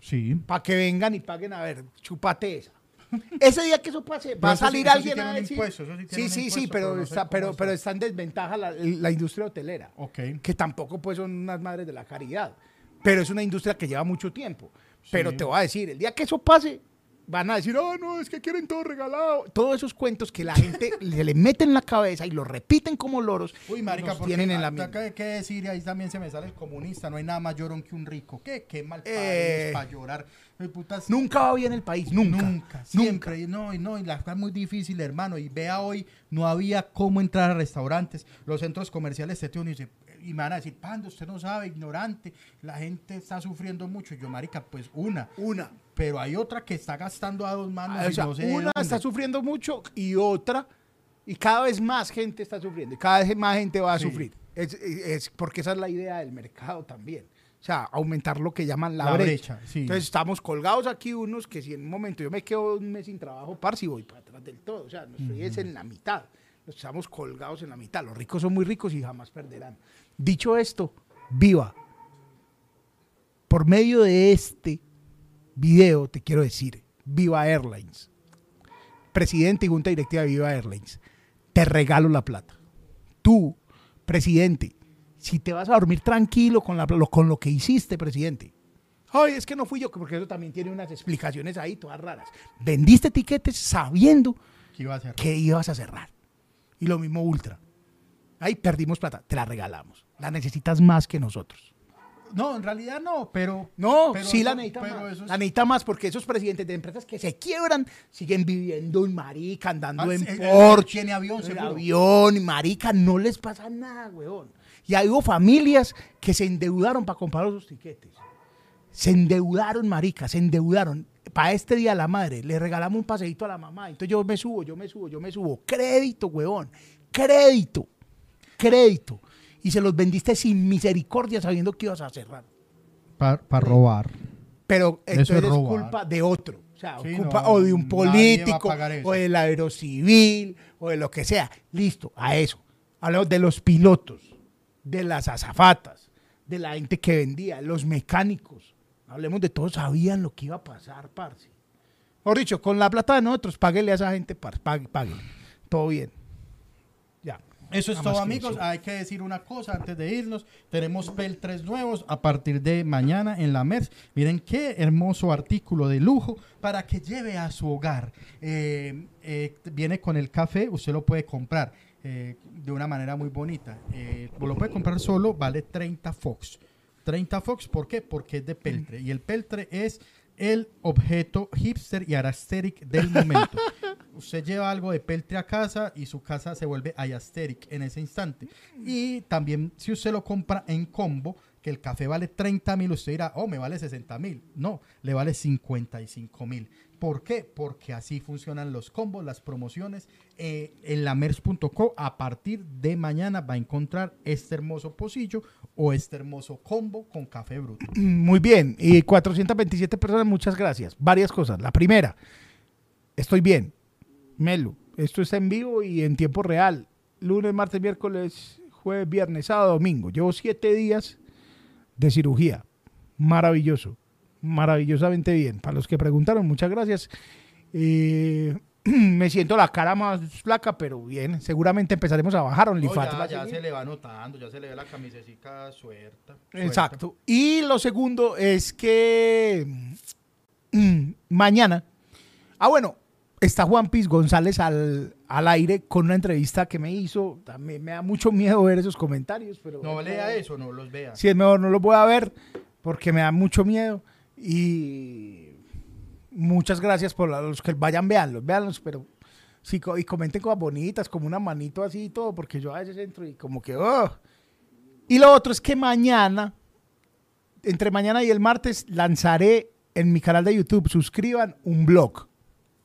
Sí. Para que vengan y paguen, a ver, chupate esa. Ese día que eso pase, va a sí- salir sí alguien tiene a decir. impuesto, sí sí, sí, sí, impuesto, pero, pero no sé está, pero, está. pero está en desventaja la, la industria hotelera. Ok. Que tampoco pues son unas madres de la caridad. Pero es una industria que lleva mucho tiempo. Pero te voy a decir, el día que eso pase, van a decir, oh, no, es que quieren todo regalado. Todos esos cuentos que la gente se le mete en la cabeza y lo repiten como loros, Uy, marica, porque tienen en la hay que decir, y ahí también se me sale el comunista, no hay nada más llorón que un rico. ¿Qué? Qué mal país Eh, para llorar. Putas, Nunca va bien el país, nunca. Nunca, siempre. No, y no, y la cosa es muy difícil, hermano. Y vea hoy, no había cómo entrar a restaurantes. Los centros comerciales te uno y dice, y me van a decir, Pando, usted no sabe, ignorante. La gente está sufriendo mucho. Yo, marica, pues una. Una. Pero hay otra que está gastando a dos manos. Ah, O y sea, no sé una está sufriendo mucho y otra, y cada vez más gente está sufriendo, y cada vez más gente va a Sí. sufrir. Es, es- es porque esa es la idea del mercado también. O sea, aumentar lo que llaman la, La brecha. brecha, sí. Entonces estamos colgados aquí unos que si en un momento yo me quedo un mes sin trabajo, par, si voy para atrás del todo. O sea, no estoy es en la mitad. Estamos colgados en la mitad. Los ricos son muy ricos y jamás perderán. Dicho esto, viva. Por medio de este video te quiero decir, Viva Airlines, presidente y junta directiva de Viva Airlines, te regalo la plata. Tú, presidente, si te vas a dormir tranquilo con, la, lo, con lo que hiciste, presidente. Ay, es que no fui yo, porque eso también tiene unas explicaciones ahí todas raras. Vendiste tiquetes sabiendo que ibas a cerrar. Y lo mismo Ultra. Ahí perdimos plata, te la regalamos. La necesitas más que nosotros. No, en realidad no, pero. No, pero sí la necesita pero más. es- La necesita más porque esos presidentes de empresas que se quiebran siguen viviendo en marica, andando Ah, en el- el- Porsche. tiene avión, en avión marica, no les pasa nada, weón. Y hay hubo familias que se endeudaron para comprar esos tiquetes. Se endeudaron, marica, se endeudaron. Para este día la madre, le regalamos un paseíto a la mamá. Entonces yo me subo, yo me subo, yo me subo. Crédito, weón. Crédito. Crédito. Y se los vendiste sin misericordia sabiendo que ibas a cerrar. Para robar. Pero Eso esto es culpa de otro. O sea, Sí, culpa no, o de un político, o del aerocivil, o de lo que sea. Listo, a eso. Hablamos de los pilotos, de las azafatas, de la gente que vendía, los mecánicos. Hablemos de todos, sabían lo que iba a pasar, parce. Mejor dicho, con la plata de nosotros, páguele a esa gente, parce, pague. Todo bien. Ya. Eso es todo, que amigos. Hay que decir una cosa antes de irnos. Tenemos PEL 3 nuevos a partir de mañana en la MERS. Miren qué hermoso artículo de lujo para que lleve a su hogar. Eh, eh, viene con el café, usted lo puede comprar eh, de una manera muy bonita. Lo puede comprar solo, vale 30 Fox. 30 Fox, ¿por qué? Porque es de peltre. Y el peltre es el objeto hipster y arasteric del momento. Usted lleva algo de peltre a casa y su casa se vuelve ayasteric en ese instante. Y también si usted lo compra en combo, que el café vale 30 mil, usted dirá, oh, me vale 60 mil. No, le vale 55 mil. ¿Por qué? Porque así funcionan los combos, las promociones. Eh, en lamers.co a partir de mañana va a encontrar este hermoso pocillo o este hermoso combo con café bruto. Muy bien, y 427 personas, muchas gracias. Varias cosas. La primera, estoy bien. Melo, esto está en vivo y en tiempo real. Lunes, martes, miércoles, jueves, viernes, sábado, domingo. Llevo siete días de cirugía. Maravilloso. Maravillosamente bien. Para los que preguntaron, muchas gracias. Eh, me siento la cara más flaca, pero bien. Seguramente empezaremos a bajar No, OnlyFans. ya, se le va notando, ya se le ve la camisecita suelta. Exacto. Y lo segundo es que mm, mañana. Ah, bueno, está Juan Piz González al, al aire con una entrevista que me hizo. También me da mucho miedo ver esos comentarios, pero. No lea eso, no los vea. Si es mejor, no los voy a ver porque me da mucho miedo. Y muchas gracias por los que vayan, veanlos, veanlos, pero sí, y comenten cosas bonitas, como una manito así y todo, porque yo a veces entro y como que, oh. Y lo otro es que mañana, entre mañana y el martes, lanzaré en mi canal de YouTube, suscriban un blog.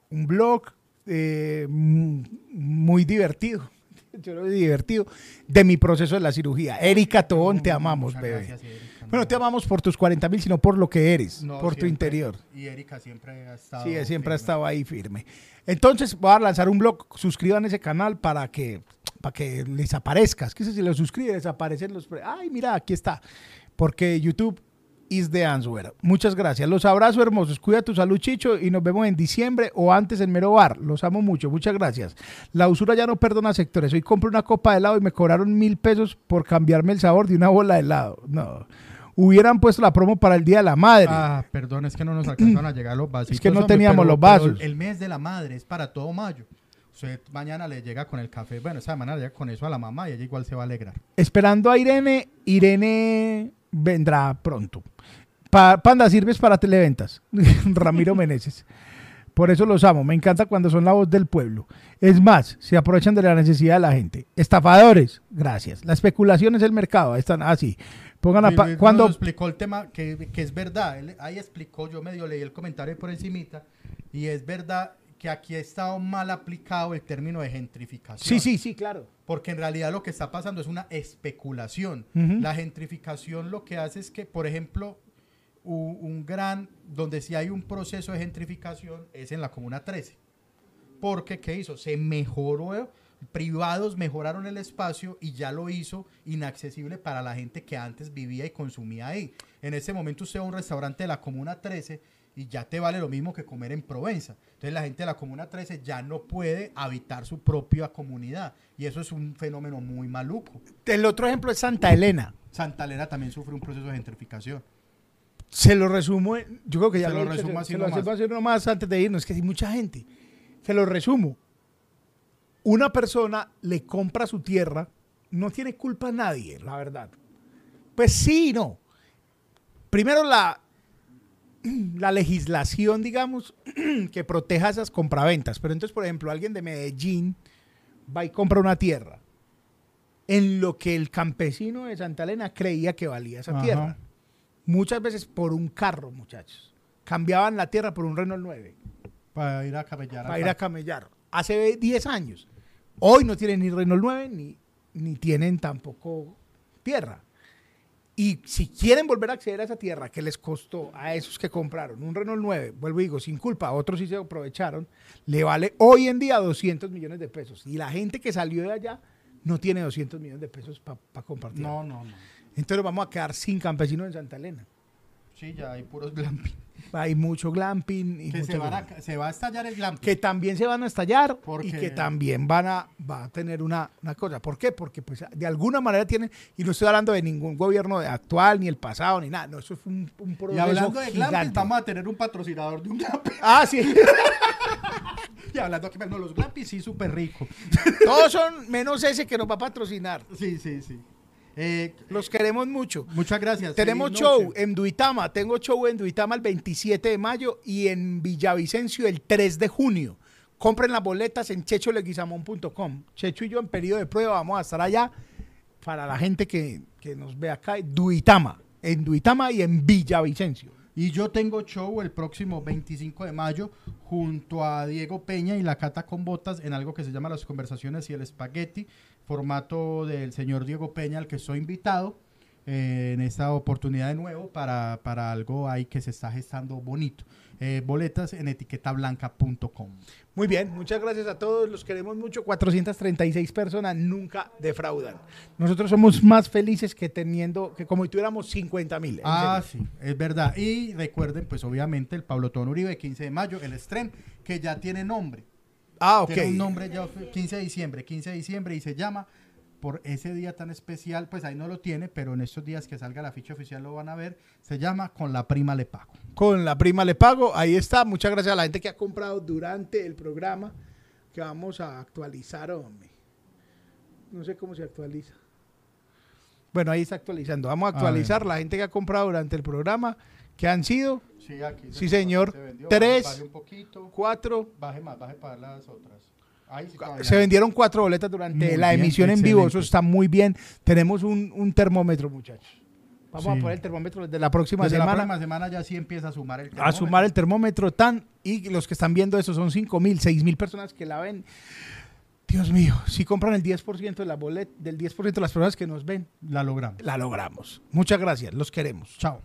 Un blog eh, m- muy divertido. Yo lo divertido de mi proceso de la cirugía. Erika Tobón, te amamos, Muchas bebé. gracias. Bueno, te amamos por tus 40 mil, sino por lo que eres, No, por tu interior. Y Erika siempre ha estado. Sí, siempre ha estado ahí firme. Entonces, voy a lanzar un blog. Suscriban ese canal para que, para que les aparezca. Es que si lo suscriben, les aparecen los. Ay, mira, aquí está. Porque YouTube is the answer. Muchas gracias. Los abrazo hermosos. Cuida tu salud, Chicho. Y nos vemos en diciembre o antes en Mero Bar. Los amo mucho. Muchas gracias. La usura ya no perdona sectores. Hoy compré una copa de helado y me cobraron mil pesos por cambiarme el sabor de una bola de helado. No. Hubieran puesto la promo para el Día de la Madre. Ah, perdón, es que no nos alcanzaron a llegar los vasitos. Es que no hombre, teníamos los vasos. el mes de la madre es para todo mayo. Usted mañana le llega con el café. Bueno, esa mañana le llega con eso a la mamá y ella igual se va a alegrar. Esperando a Irene, Irene vendrá pronto. Pa- Panda, sirves para televentas. Ramiro Meneses. Por eso los amo. Me encanta cuando son la voz del pueblo. Es más, se aprovechan de la necesidad de la gente. Estafadores, gracias. La especulación es el mercado. Están así. Pongan a cuando explicó el tema que, que es verdad. Él ahí explicó, yo medio leí el comentario por encimita y es verdad que aquí ha estado mal aplicado el término de gentrificación. Sí, sí, sí, claro. Porque en realidad lo que está pasando es una especulación. La gentrificación lo que hace es que, por ejemplo, un gran, donde sí hay un proceso de gentrificación es en la Comuna 13. Porque, ¿qué hizo? Se mejoró, privados mejoraron el espacio y ya lo hizo inaccesible para la gente que antes vivía y consumía ahí. En ese momento usted va a un restaurante de la Comuna 13 y ya te vale lo mismo que comer en Provenza. Entonces la gente de la Comuna 13 ya no puede habitar su propia comunidad y eso es un fenómeno muy maluco. El otro ejemplo es Santa Elena. Santa Elena también sufre un proceso de gentrificación. Se lo resumo, yo creo que ya Se lo dicho, resumo se- así se lo resumo así nomás antes de irnos, es que hay mucha gente. Se lo resumo. Una persona le compra su tierra, no tiene culpa a nadie, la verdad. Pues sí y no. Primero la, la legislación, digamos, que proteja esas compraventas. Pero entonces, por ejemplo, alguien de Medellín va y compra una tierra en lo que el campesino de Santa Elena creía que valía esa Ajá. tierra. Muchas veces por un carro, muchachos. Cambiaban la tierra por un Renault 9 Para ir a camellar. para ir a camellar. Hace 10 años. Hoy no tienen ni Renault 9 ni, ni tienen tampoco tierra. Y si quieren volver a acceder a esa tierra que les costó a esos que compraron un Renault 9, vuelvo y digo, sin culpa, otros sí se aprovecharon, le vale hoy en día 200 millones de pesos. Y la gente que salió de allá no tiene 200 millones de pesos para compartir. No, no, no. Entonces vamos a quedar sin campesinos en Santa Elena. Sí, ya hay puros glamping. Hay mucho glamping y Que mucho se, van glamping. a, se va a estallar el glamping. que también se van a estallar Porque- y que también van a, va a tener una, una cosa. ¿Por qué? Porque pues de alguna manera tienen, y no estoy hablando de ningún gobierno actual, ni el pasado, ni nada, no, eso fue un, un y proceso hablando de glamping, gigante. vamos a tener un patrocinador de un glamping. Ah, sí. Y hablando aquí, no, los Glampis sí, súper rico. Todos son menos ese que nos va a patrocinar. Sí, sí, sí. Eh, Los queremos mucho. muchas gracias. Tenemos Feliz show noche. en Duitama. Tengo show en Duitama el 27 de mayo y en Villavicencio el 3 de junio. Compren las boletas en checholeguizamón.com. Checho y yo en periodo de prueba vamos a estar allá para la gente que, que nos ve acá. Duitama. En Duitama y en Villavicencio. Y yo tengo show el próximo 25 de mayo junto a Diego Peña y la Cata con Botas en algo que se llama Las Conversaciones y el Espagueti, formato del señor Diego Peña al que soy invitado eh, en esta oportunidad de nuevo para, para algo ahí que se está gestando bonito. Eh, boletas en etiquetablanca.com. Muy bien, muchas gracias a todos, los queremos mucho. 436 personas nunca defraudan. Nosotros somos más felices que teniendo, que como si tuviéramos 50 mil. Ah, sí, es verdad. Y recuerden, pues obviamente, el Pablo Tono Uribe, 15 de mayo, el Strem, que ya tiene nombre. Ah, ok. Tiene un nombre ya, ofi- 15 de diciembre, 15 de diciembre, y se llama, por ese día tan especial, pues ahí no lo tiene, pero en estos días que salga la ficha oficial lo van a ver, se llama Con la prima le pago. Con la prima le pago, ahí está. Muchas gracias a la gente que ha comprado durante el programa que vamos a actualizar, hombre. No sé cómo se actualiza. Bueno, ahí está actualizando. Vamos a actualizar la gente que ha comprado durante el programa, que han sido Sí, aquí Sí, señor. se vendió. Tres. Baje un poquito, cuatro. baje más, baje para las otras. Ahí sí, todavía Se vendieron cuatro boletas durante Muy la bien, emisión en vivo. Eso está muy bien. Tenemos un, un termómetro, muchachos. Vamos a poner el termómetro desde la próxima Desde la semana. próxima semana ya sí empieza a sumar el a sumar el termómetro tan y los que están viendo eso son 5 mil, 6 mil personas que la ven. Dios mío, si compran el 10% de la bolet, del 10% de las personas que nos ven, La logramos. la logramos. Muchas gracias, los queremos. Chao.